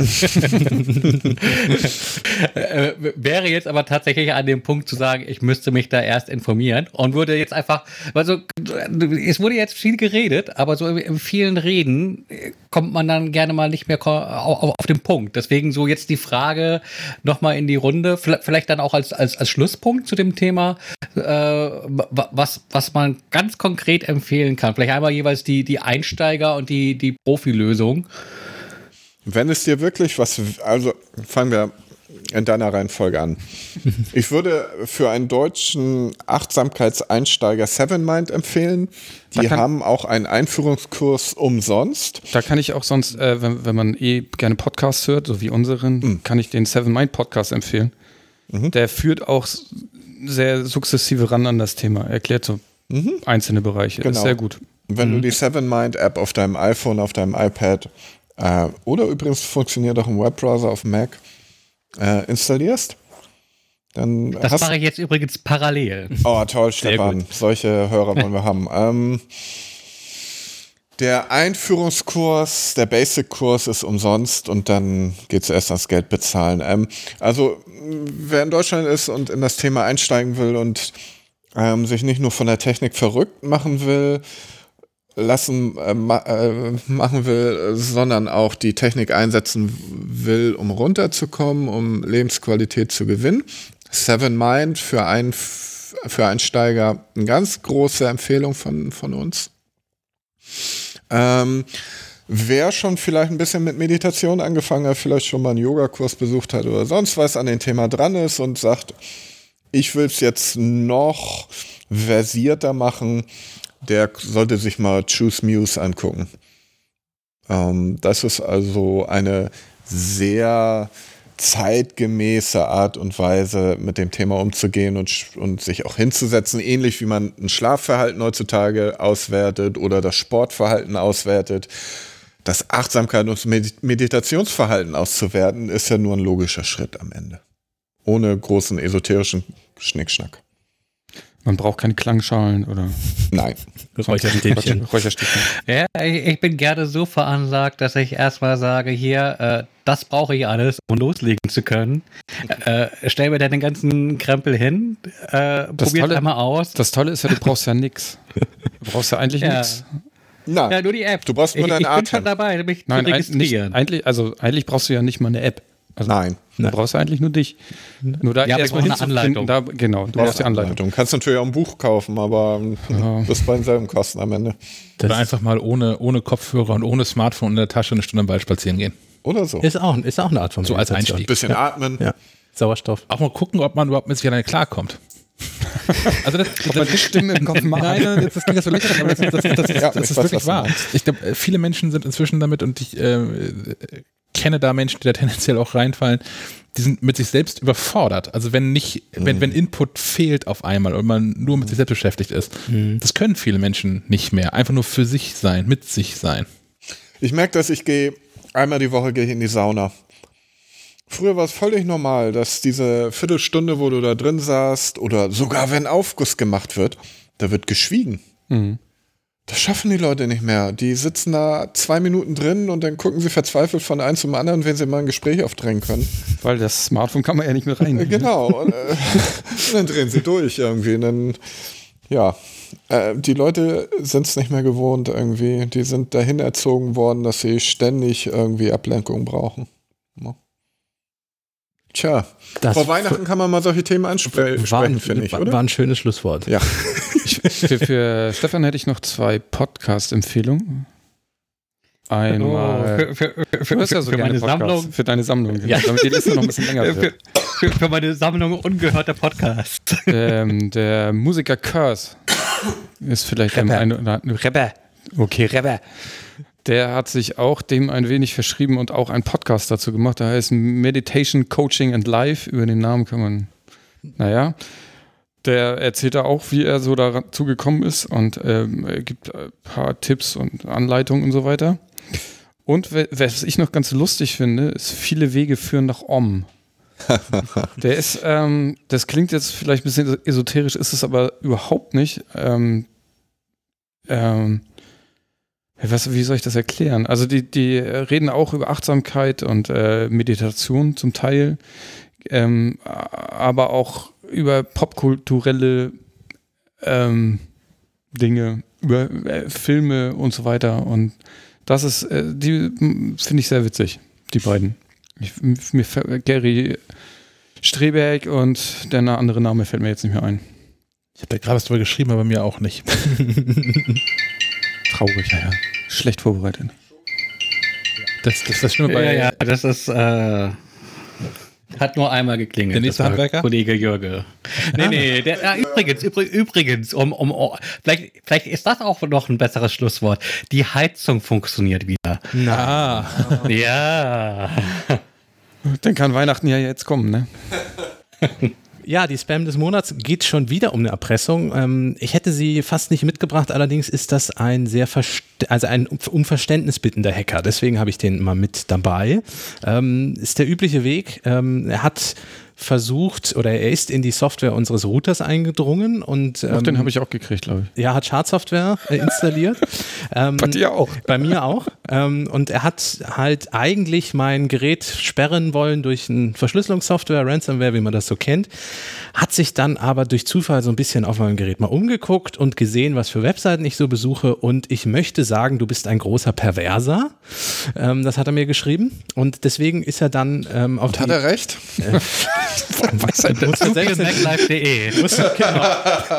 D: äh, wäre jetzt aber tatsächlich an dem Punkt zu sagen, ich müsste mich da erst informieren und würde jetzt einfach, also es wurde jetzt viel geredet, aber so in vielen Reden kommt man dann gerne mal nicht mehr auf, auf den Punkt. Deswegen so jetzt die Frage nochmal in die Runde, vielleicht dann auch als, als, als Schlusspunkt zu dem Thema, äh, was, was man ganz konkret empfehlen kann. Vielleicht einmal jeweils die, die Einsteiger Einsteiger und die, die Profilösung.
B: Wenn es dir wirklich was, also fangen wir in deiner Reihenfolge an. [laughs] Ich würde für einen deutschen Achtsamkeitseinsteiger Seven Mind empfehlen. Die haben auch einen Einführungskurs umsonst.
F: Da kann ich auch sonst, äh, wenn, wenn, man eh gerne Podcasts hört, so wie unseren, mhm. kann ich den Seven Mind Podcast empfehlen. Mhm. Der führt auch sehr sukzessive ran an das Thema, erklärt so mhm. einzelne Bereiche. Genau. Ist sehr gut.
B: Wenn mhm. du die Seven Mind App auf deinem iPhone, auf deinem iPad äh, oder übrigens funktioniert auch im Webbrowser auf Mac äh, installierst, dann
D: das mache ich jetzt übrigens parallel.
B: Oh, toll, Stefan. Solche Hörer wollen wir haben. [laughs] Ähm, der Einführungskurs, der Basic-Kurs ist umsonst und dann geht es erst ans Geld bezahlen. Ähm, also, wer in Deutschland ist und in das Thema einsteigen will und ähm, sich nicht nur von der Technik verrückt machen will, lassen äh, ma äh, machen will, sondern auch die Technik einsetzen will, um runterzukommen, um Lebensqualität zu gewinnen. Seven Mind für einen für Einsteiger eine ganz große Empfehlung von, von uns. Ähm, wer schon vielleicht ein bisschen mit Meditation angefangen hat, vielleicht schon mal einen Yogakurs besucht hat oder sonst was an dem Thema dran ist und sagt, ich will es jetzt noch versierter machen, der sollte sich mal Choose Muse angucken. Ähm, das ist also eine sehr zeitgemäße Art und Weise, mit dem Thema umzugehen und, und sich auch hinzusetzen, ähnlich wie man ein Schlafverhalten heutzutage auswertet oder das Sportverhalten auswertet. Das Achtsamkeit und Meditationsverhalten auszuwerten, ist ja nur ein logischer Schritt am Ende. ohne großen esoterischen Schnickschnack.
F: Man braucht keine Klangschalen oder
B: Nein.
C: Räucherstäbchen. [laughs]
F: Räucherstäbchen.
D: Ja, ich, ich bin gerne so veranlagt, dass ich erstmal sage, hier, äh, das brauche ich alles, um loslegen zu können. Äh, stell mir dann den ganzen Krempel hin, äh,
F: Das
D: probier
F: Tolle-
D: einmal aus.
F: Das Tolle ist ja, du brauchst ja nix. Du brauchst ja eigentlich
D: Ja.
F: nix.
B: Nein.
D: Ja, nur die App.
B: Du brauchst nur
D: ich,
B: deinen
D: ich bin schon dabei, mich
F: Nein,
D: zu
F: ein, nicht,
D: registrieren.
F: eigentlich, also eigentlich brauchst du ja nicht mal eine App. Also,
B: Nein.
F: Du brauchst ja eigentlich nur dich. Nur da
D: Ja, aber ich
F: erstmal
D: brauche eine
F: hinzufinden, Da, genau, du brauchst die Anleitung.
B: Du kannst natürlich auch ein Buch kaufen, aber
F: Ja. [laughs]
B: das bei denselben Kosten am Ende.
A: Oder einfach mal ohne, ohne Kopfhörer und ohne Smartphone in der Tasche eine Stunde im Wald spazieren gehen.
B: Oder so.
C: Ist auch, ist auch eine Art von
A: So als. Einstieg.
B: Bisschen atmen.
C: Ja. Sauerstoff.
A: Auch mal gucken, ob man überhaupt mit sich alleine klarkommt. [laughs] Also das,
F: Ob man die Stimme im Kopf macht.
A: Nein, nein, das, das klingt so lächerlich, aber das, das, das, das,
B: Ja,
A: das
B: ich
A: ist
B: weiß,
A: wirklich
B: du
A: wahr. Ich glaube, äh, viele Menschen sind inzwischen damit und ich äh, äh, kenne da Menschen, die da [laughs] tendenziell auch reinfallen, die sind mit sich selbst überfordert. Also wenn nicht, wenn, wenn Input fehlt auf einmal und man nur mit sich selbst beschäftigt ist, das können viele Menschen nicht mehr. Einfach nur für sich sein, mit sich sein.
B: Ich merke, dass ich gehe, einmal die Woche gehe ich in die Sauna. Früher war es völlig normal, dass diese Viertelstunde, wo du da drin saßt, oder sogar wenn Aufguss gemacht wird, da wird geschwiegen.
F: Mhm.
B: Das schaffen die Leute nicht mehr. Die sitzen da zwei Minuten drin und dann gucken sie verzweifelt von einem zum anderen, wenn sie mal ein Gespräch aufdrängen können.
F: Weil das Smartphone kann man ja nicht mehr rein.
B: Äh, Genau. [laughs] Und, äh, und [laughs] dann drehen sie durch irgendwie. Und dann, ja, äh, die Leute sind es nicht mehr gewohnt irgendwie. Die sind dahin erzogen worden, dass sie ständig irgendwie Ablenkung brauchen. Ja. Tja,
C: Das
B: vor Weihnachten kann man mal solche Themen ansprechen,
C: war ein,
B: finde ich,
C: war,
B: oder?
C: war ein schönes Schlusswort.
B: ja.
F: Für, für Stefan hätte ich noch zwei Podcast-Empfehlungen. Einmal.
D: Oh, für, für, für,
F: ja so
D: für meine
F: Podcasts.
D: Sammlung.
F: Für deine Sammlung, genau,
D: Ja.
F: damit die Liste noch ein bisschen länger
D: Für,
F: wird.
D: für, für meine Sammlung ungehörter Podcasts.
F: ähm, der Musiker Curse ist vielleicht
C: Rapper.
F: einen oder anderen Rapper. Okay, Rapper. Der hat sich auch dem ein wenig verschrieben und auch einen Podcast dazu gemacht. Der heißt Meditation Coaching and Life. Über den Namen kann man, naja. Der erzählt da auch, wie er so dazu gekommen ist und ähm, gibt ein paar Tipps und Anleitungen und so weiter. Und was ich noch ganz lustig finde, ist, viele Wege führen nach Om. [laughs] Der ist, ähm, das klingt jetzt vielleicht ein bisschen esoterisch, ist es aber überhaupt nicht. Ähm, ähm, was, wie soll ich das erklären? Also die, die reden auch über Achtsamkeit und äh, Meditation zum Teil, ähm, aber auch über popkulturelle ähm, Dinge, über äh, Filme und so weiter. Und das ist, äh, die m, finde ich sehr witzig, die beiden. Ich, mir, fällt- Gary Streberg und der andere Name fällt mir jetzt nicht mehr ein.
A: Ich habe da gerade was drüber geschrieben, aber mir auch nicht. [laughs]
F: Traurig, ja. Schlecht vorbereitet.
A: Das, das, das Schlimme bei,
D: ja, ja, das ist. Äh, hat nur einmal geklingelt.
A: Der nächste Handwerker?
D: Kollege Jürge. Nee, nee, der, ja, übrigens, übrig, übrigens, um, um, um, vielleicht, vielleicht ist das auch noch ein besseres Schlusswort. Die Heizung funktioniert wieder.
A: Ah,
D: Ja.
F: Dann kann Weihnachten ja jetzt kommen, ne? [laughs]
C: Ja, die Spam des Monats geht schon wieder um eine Erpressung. Ähm, ich hätte sie fast nicht mitgebracht, allerdings ist das ein sehr also ein um Verständnis bittender Hacker. Deswegen habe ich den mal mit dabei. Ähm, ist der übliche Weg. Ähm, er hat versucht oder er ist in die Software unseres Routers eingedrungen und ähm,
F: den habe ich auch gekriegt, glaube ich.
C: ja, hat Schadsoftware äh, [laughs] installiert. ähm,
F: Bei dir auch.
C: Bei mir auch. Ähm, und er hat halt eigentlich mein Gerät sperren wollen durch ein Verschlüsselungssoftware, Ransomware, wie man das so kennt. Hat sich dann aber durch Zufall so ein bisschen auf meinem Gerät mal umgeguckt und gesehen, was für Webseiten ich so besuche. Und ich möchte sagen, du bist ein großer Perverser. Ähm, das hat er mir geschrieben. Und deswegen ist er dann ähm, auf
B: Hat
C: die,
B: er recht? [laughs]
C: was er muss er selbst
D: MacLife.de.
C: Musst du- genau.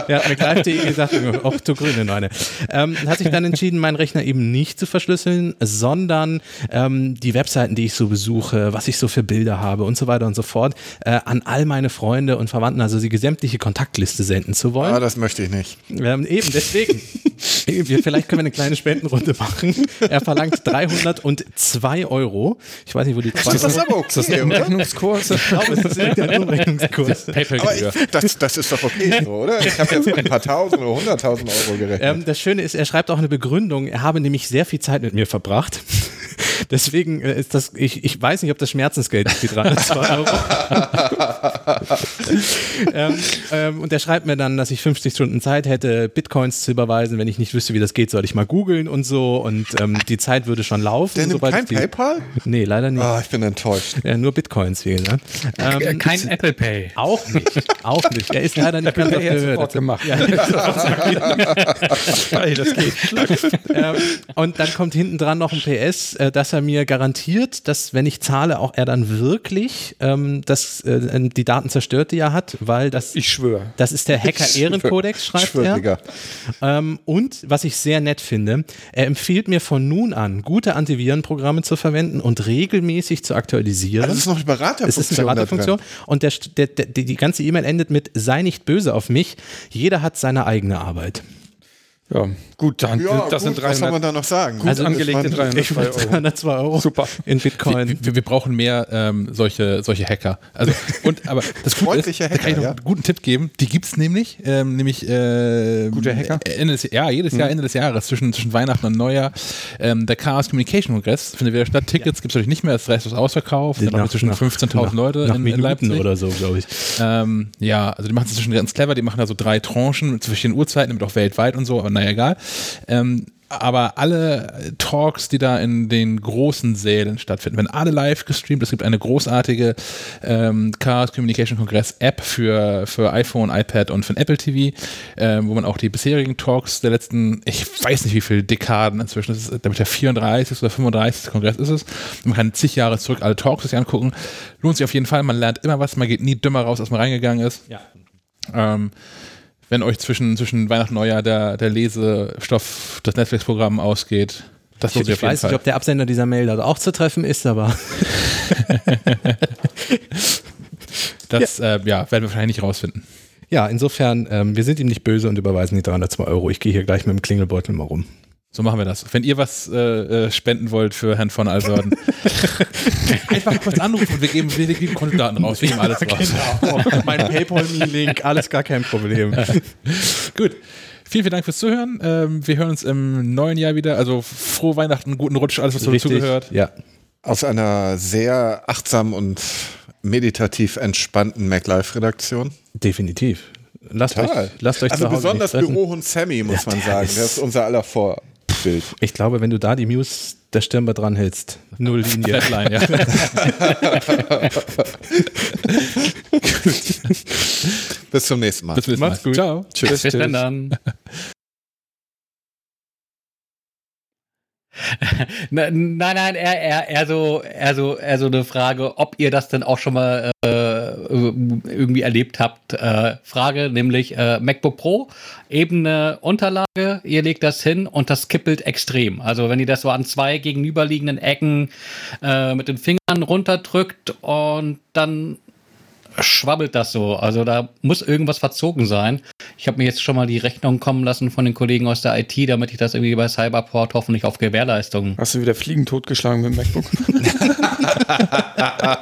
C: Ja, MacLive.de gesagt, auch du grüne Neune. Ähm, hat sich dann entschieden, meinen Rechner eben nicht zu verschlüsseln, sondern ähm, die Webseiten, die ich so besuche, was ich so für Bilder habe und so weiter und so fort, äh, an all meine Freunde und Verwandten, also die gesamtliche Kontaktliste senden zu wollen.
B: Ah, das möchte ich nicht.
C: Ähm, eben, deswegen. [laughs] wir, vielleicht können wir eine kleine Spendenrunde machen. Er verlangt 302 Euro. Ich weiß nicht, wo die
B: Das ist aber okay, oder?
F: Umrechnungskurs.
C: Ich glaube, es ist Umrechnungskurs.
B: Aber ich, das, das ist doch okay so, oder? Ich habe jetzt mit ein paar tausend oder hunderttausend Euro gerechnet.
C: Ähm, das Schöne ist, er schreibt auch eine Begründung. Er habe nämlich sehr viel Zeit mit mir verbracht. [laughs] Deswegen äh, ist das, ich, ich weiß nicht, ob das Schmerzensgeld ist, die 302 Euro. [laughs] ähm, ähm, und er schreibt mir dann, dass ich 50 Stunden Zeit hätte, Bitcoins zu überweisen. Wenn ich nicht wüsste, wie das geht, soll ich mal googeln und so. Und ähm, die Zeit würde schon laufen.
B: Der nimmt kein
C: die,
B: PayPal?
C: Nee, leider nicht.
B: Ah, ich bin enttäuscht.
C: Ja, nur Bitcoins wählen. Ne?
D: Ähm, kein Apple Pay.
C: Auch nicht. Auch nicht. Er ist leider nicht ganz auf der Höhe.
F: gemacht.
C: Ja, [laughs] das geht. ähm, und dann kommt hinten dran noch ein PS, äh, dass er mir garantiert, dass wenn ich zahle, auch er dann wirklich ähm, das, äh, die Daten zerstört, die er hat, weil das.
F: Ich schwöre.
C: Das ist der Hacker-Ehrenkodex, schreibt
B: schwör,
C: er.
B: Digga.
C: Ähm, und was ich sehr nett finde, er empfiehlt mir von nun an, gute Antivirenprogramme zu verwenden und regelmäßig zu aktualisieren.
B: Das ist noch eine Beraterfunktion.
C: Es ist eine Beraterfunktion. Und der, der, der, die ganze E-Mail endet mit: sei nicht böse auf mich. Jeder hat seine eigene Arbeit.
F: Ja, gut, dann,
B: Ja,
F: das
B: gut,
F: sind
B: was soll man
F: 300,
B: da noch sagen?
F: gut
C: Also,
F: angelegte
B: das waren-
F: 302 Euro.
C: 302 Euro
F: Super.
C: in Bitcoin.
A: Wir, wir brauchen mehr ähm, solche, solche Hacker. Also, und, aber das Gute ist, da kann ich noch
B: Hacker,
A: einen guten Tipp geben. Die gibt es nämlich, ähm, nämlich äh,
F: Gute Hacker?
A: Ende des, ja, jedes
C: Mhm.
A: Jahr, Ende des Jahres, zwischen, zwischen Weihnachten und Neujahr. Ähm, der Chaos Communication Kongress findet wieder statt. Tickets gibt es natürlich nicht mehr, das Rest ist ausverkauft. Sind
C: Nach-
A: noch zwischen
C: nach-
A: 15.000 Leute
C: nach
A: in, in
C: Minuten
A: Leipzig.
C: oder so, glaube ich.
A: Ähm, ja, also die machen es zwischen ganz clever, die machen da so drei Tranchen mit verschiedenen Uhrzeiten, damit auch weltweit und so, aber naja, egal. Ähm, aber alle Talks, die da in den großen Sälen stattfinden, werden alle live gestreamt. Es gibt eine großartige ähm, Chaos Communication Kongress App für, für iPhone, iPad und für Apple TV, ähm, wo man auch die bisherigen Talks der letzten, ich weiß nicht wie viele Dekaden inzwischen, das ist, damit der 34. oder 35. Kongress ist es. Man kann zig Jahre zurück alle Talks sich angucken. Lohnt sich auf jeden Fall, man lernt immer was, man geht nie dümmer raus, als man reingegangen ist.
C: Ja.
A: Ähm, wenn euch zwischen, zwischen Weihnachten und Neujahr der, der Lesestoff, das Netflix-Programm ausgeht. Das
C: Ich, ich weiß
A: Fall.
C: nicht, ob der Absender dieser Mail da auch zu treffen ist, aber [laughs]
A: das ja. Äh, ja, werden wir wahrscheinlich nicht rausfinden.
C: ja, insofern, ähm, wir sind ihm nicht böse und überweisen die 302 Euro. Ich gehe hier gleich mit dem Klingelbeutel mal rum.
A: So machen wir das. Wenn ihr was äh, äh, spenden wollt für Herrn von Alverden, [laughs] einfach kurz anrufen und wir geben, wir geben Kontodaten raus. Wir geben alles raus.
C: Genau. mein PayPal-Link, alles gar kein Problem. [laughs]
A: Gut. Vielen, vielen Dank fürs Zuhören. Ähm, wir hören uns im neuen Jahr wieder. Also frohe Weihnachten, guten Rutsch, alles, was dazu gehört.
C: Ja.
B: Aus einer sehr achtsamen und meditativ entspannten MacLife-Redaktion.
C: Definitiv. Lasst euch, lasst euch
B: also
C: zu Hause
B: besonders. Bürohund Sammy, muss
C: Ja,
B: man sagen.
C: ist-
B: Der ist unser aller Vorbild.
C: Ich glaube, wenn du da die Muse der Stirnband dran hältst, null [laughs] Linie.
A: Flatline, ja. [laughs]
B: Bis zum nächsten Mal.
A: Bis zum nächsten Mal.
C: Macht's gut.
A: Ciao.
B: Tschüss.
D: Bis dann [laughs] Nein, nein, eher, eher, eher, so, eher, so, eher so eine Frage, ob ihr das denn auch schon mal äh, irgendwie erlebt habt. Äh, Frage, nämlich äh, MacBook Pro, ebene Unterlage, ihr legt das hin und das kippelt extrem. Also wenn ihr das so an zwei gegenüberliegenden Ecken äh, mit den Fingern runterdrückt und dann schwabbelt das so. Also da muss irgendwas verzogen sein. Ich habe mir jetzt schon mal die Rechnung kommen lassen von den Kollegen aus der IT, damit ich das irgendwie bei Cyberport hoffentlich auf Gewährleistung
F: Hast du wieder Fliegen totgeschlagen mit dem MacBook? [laughs] [laughs]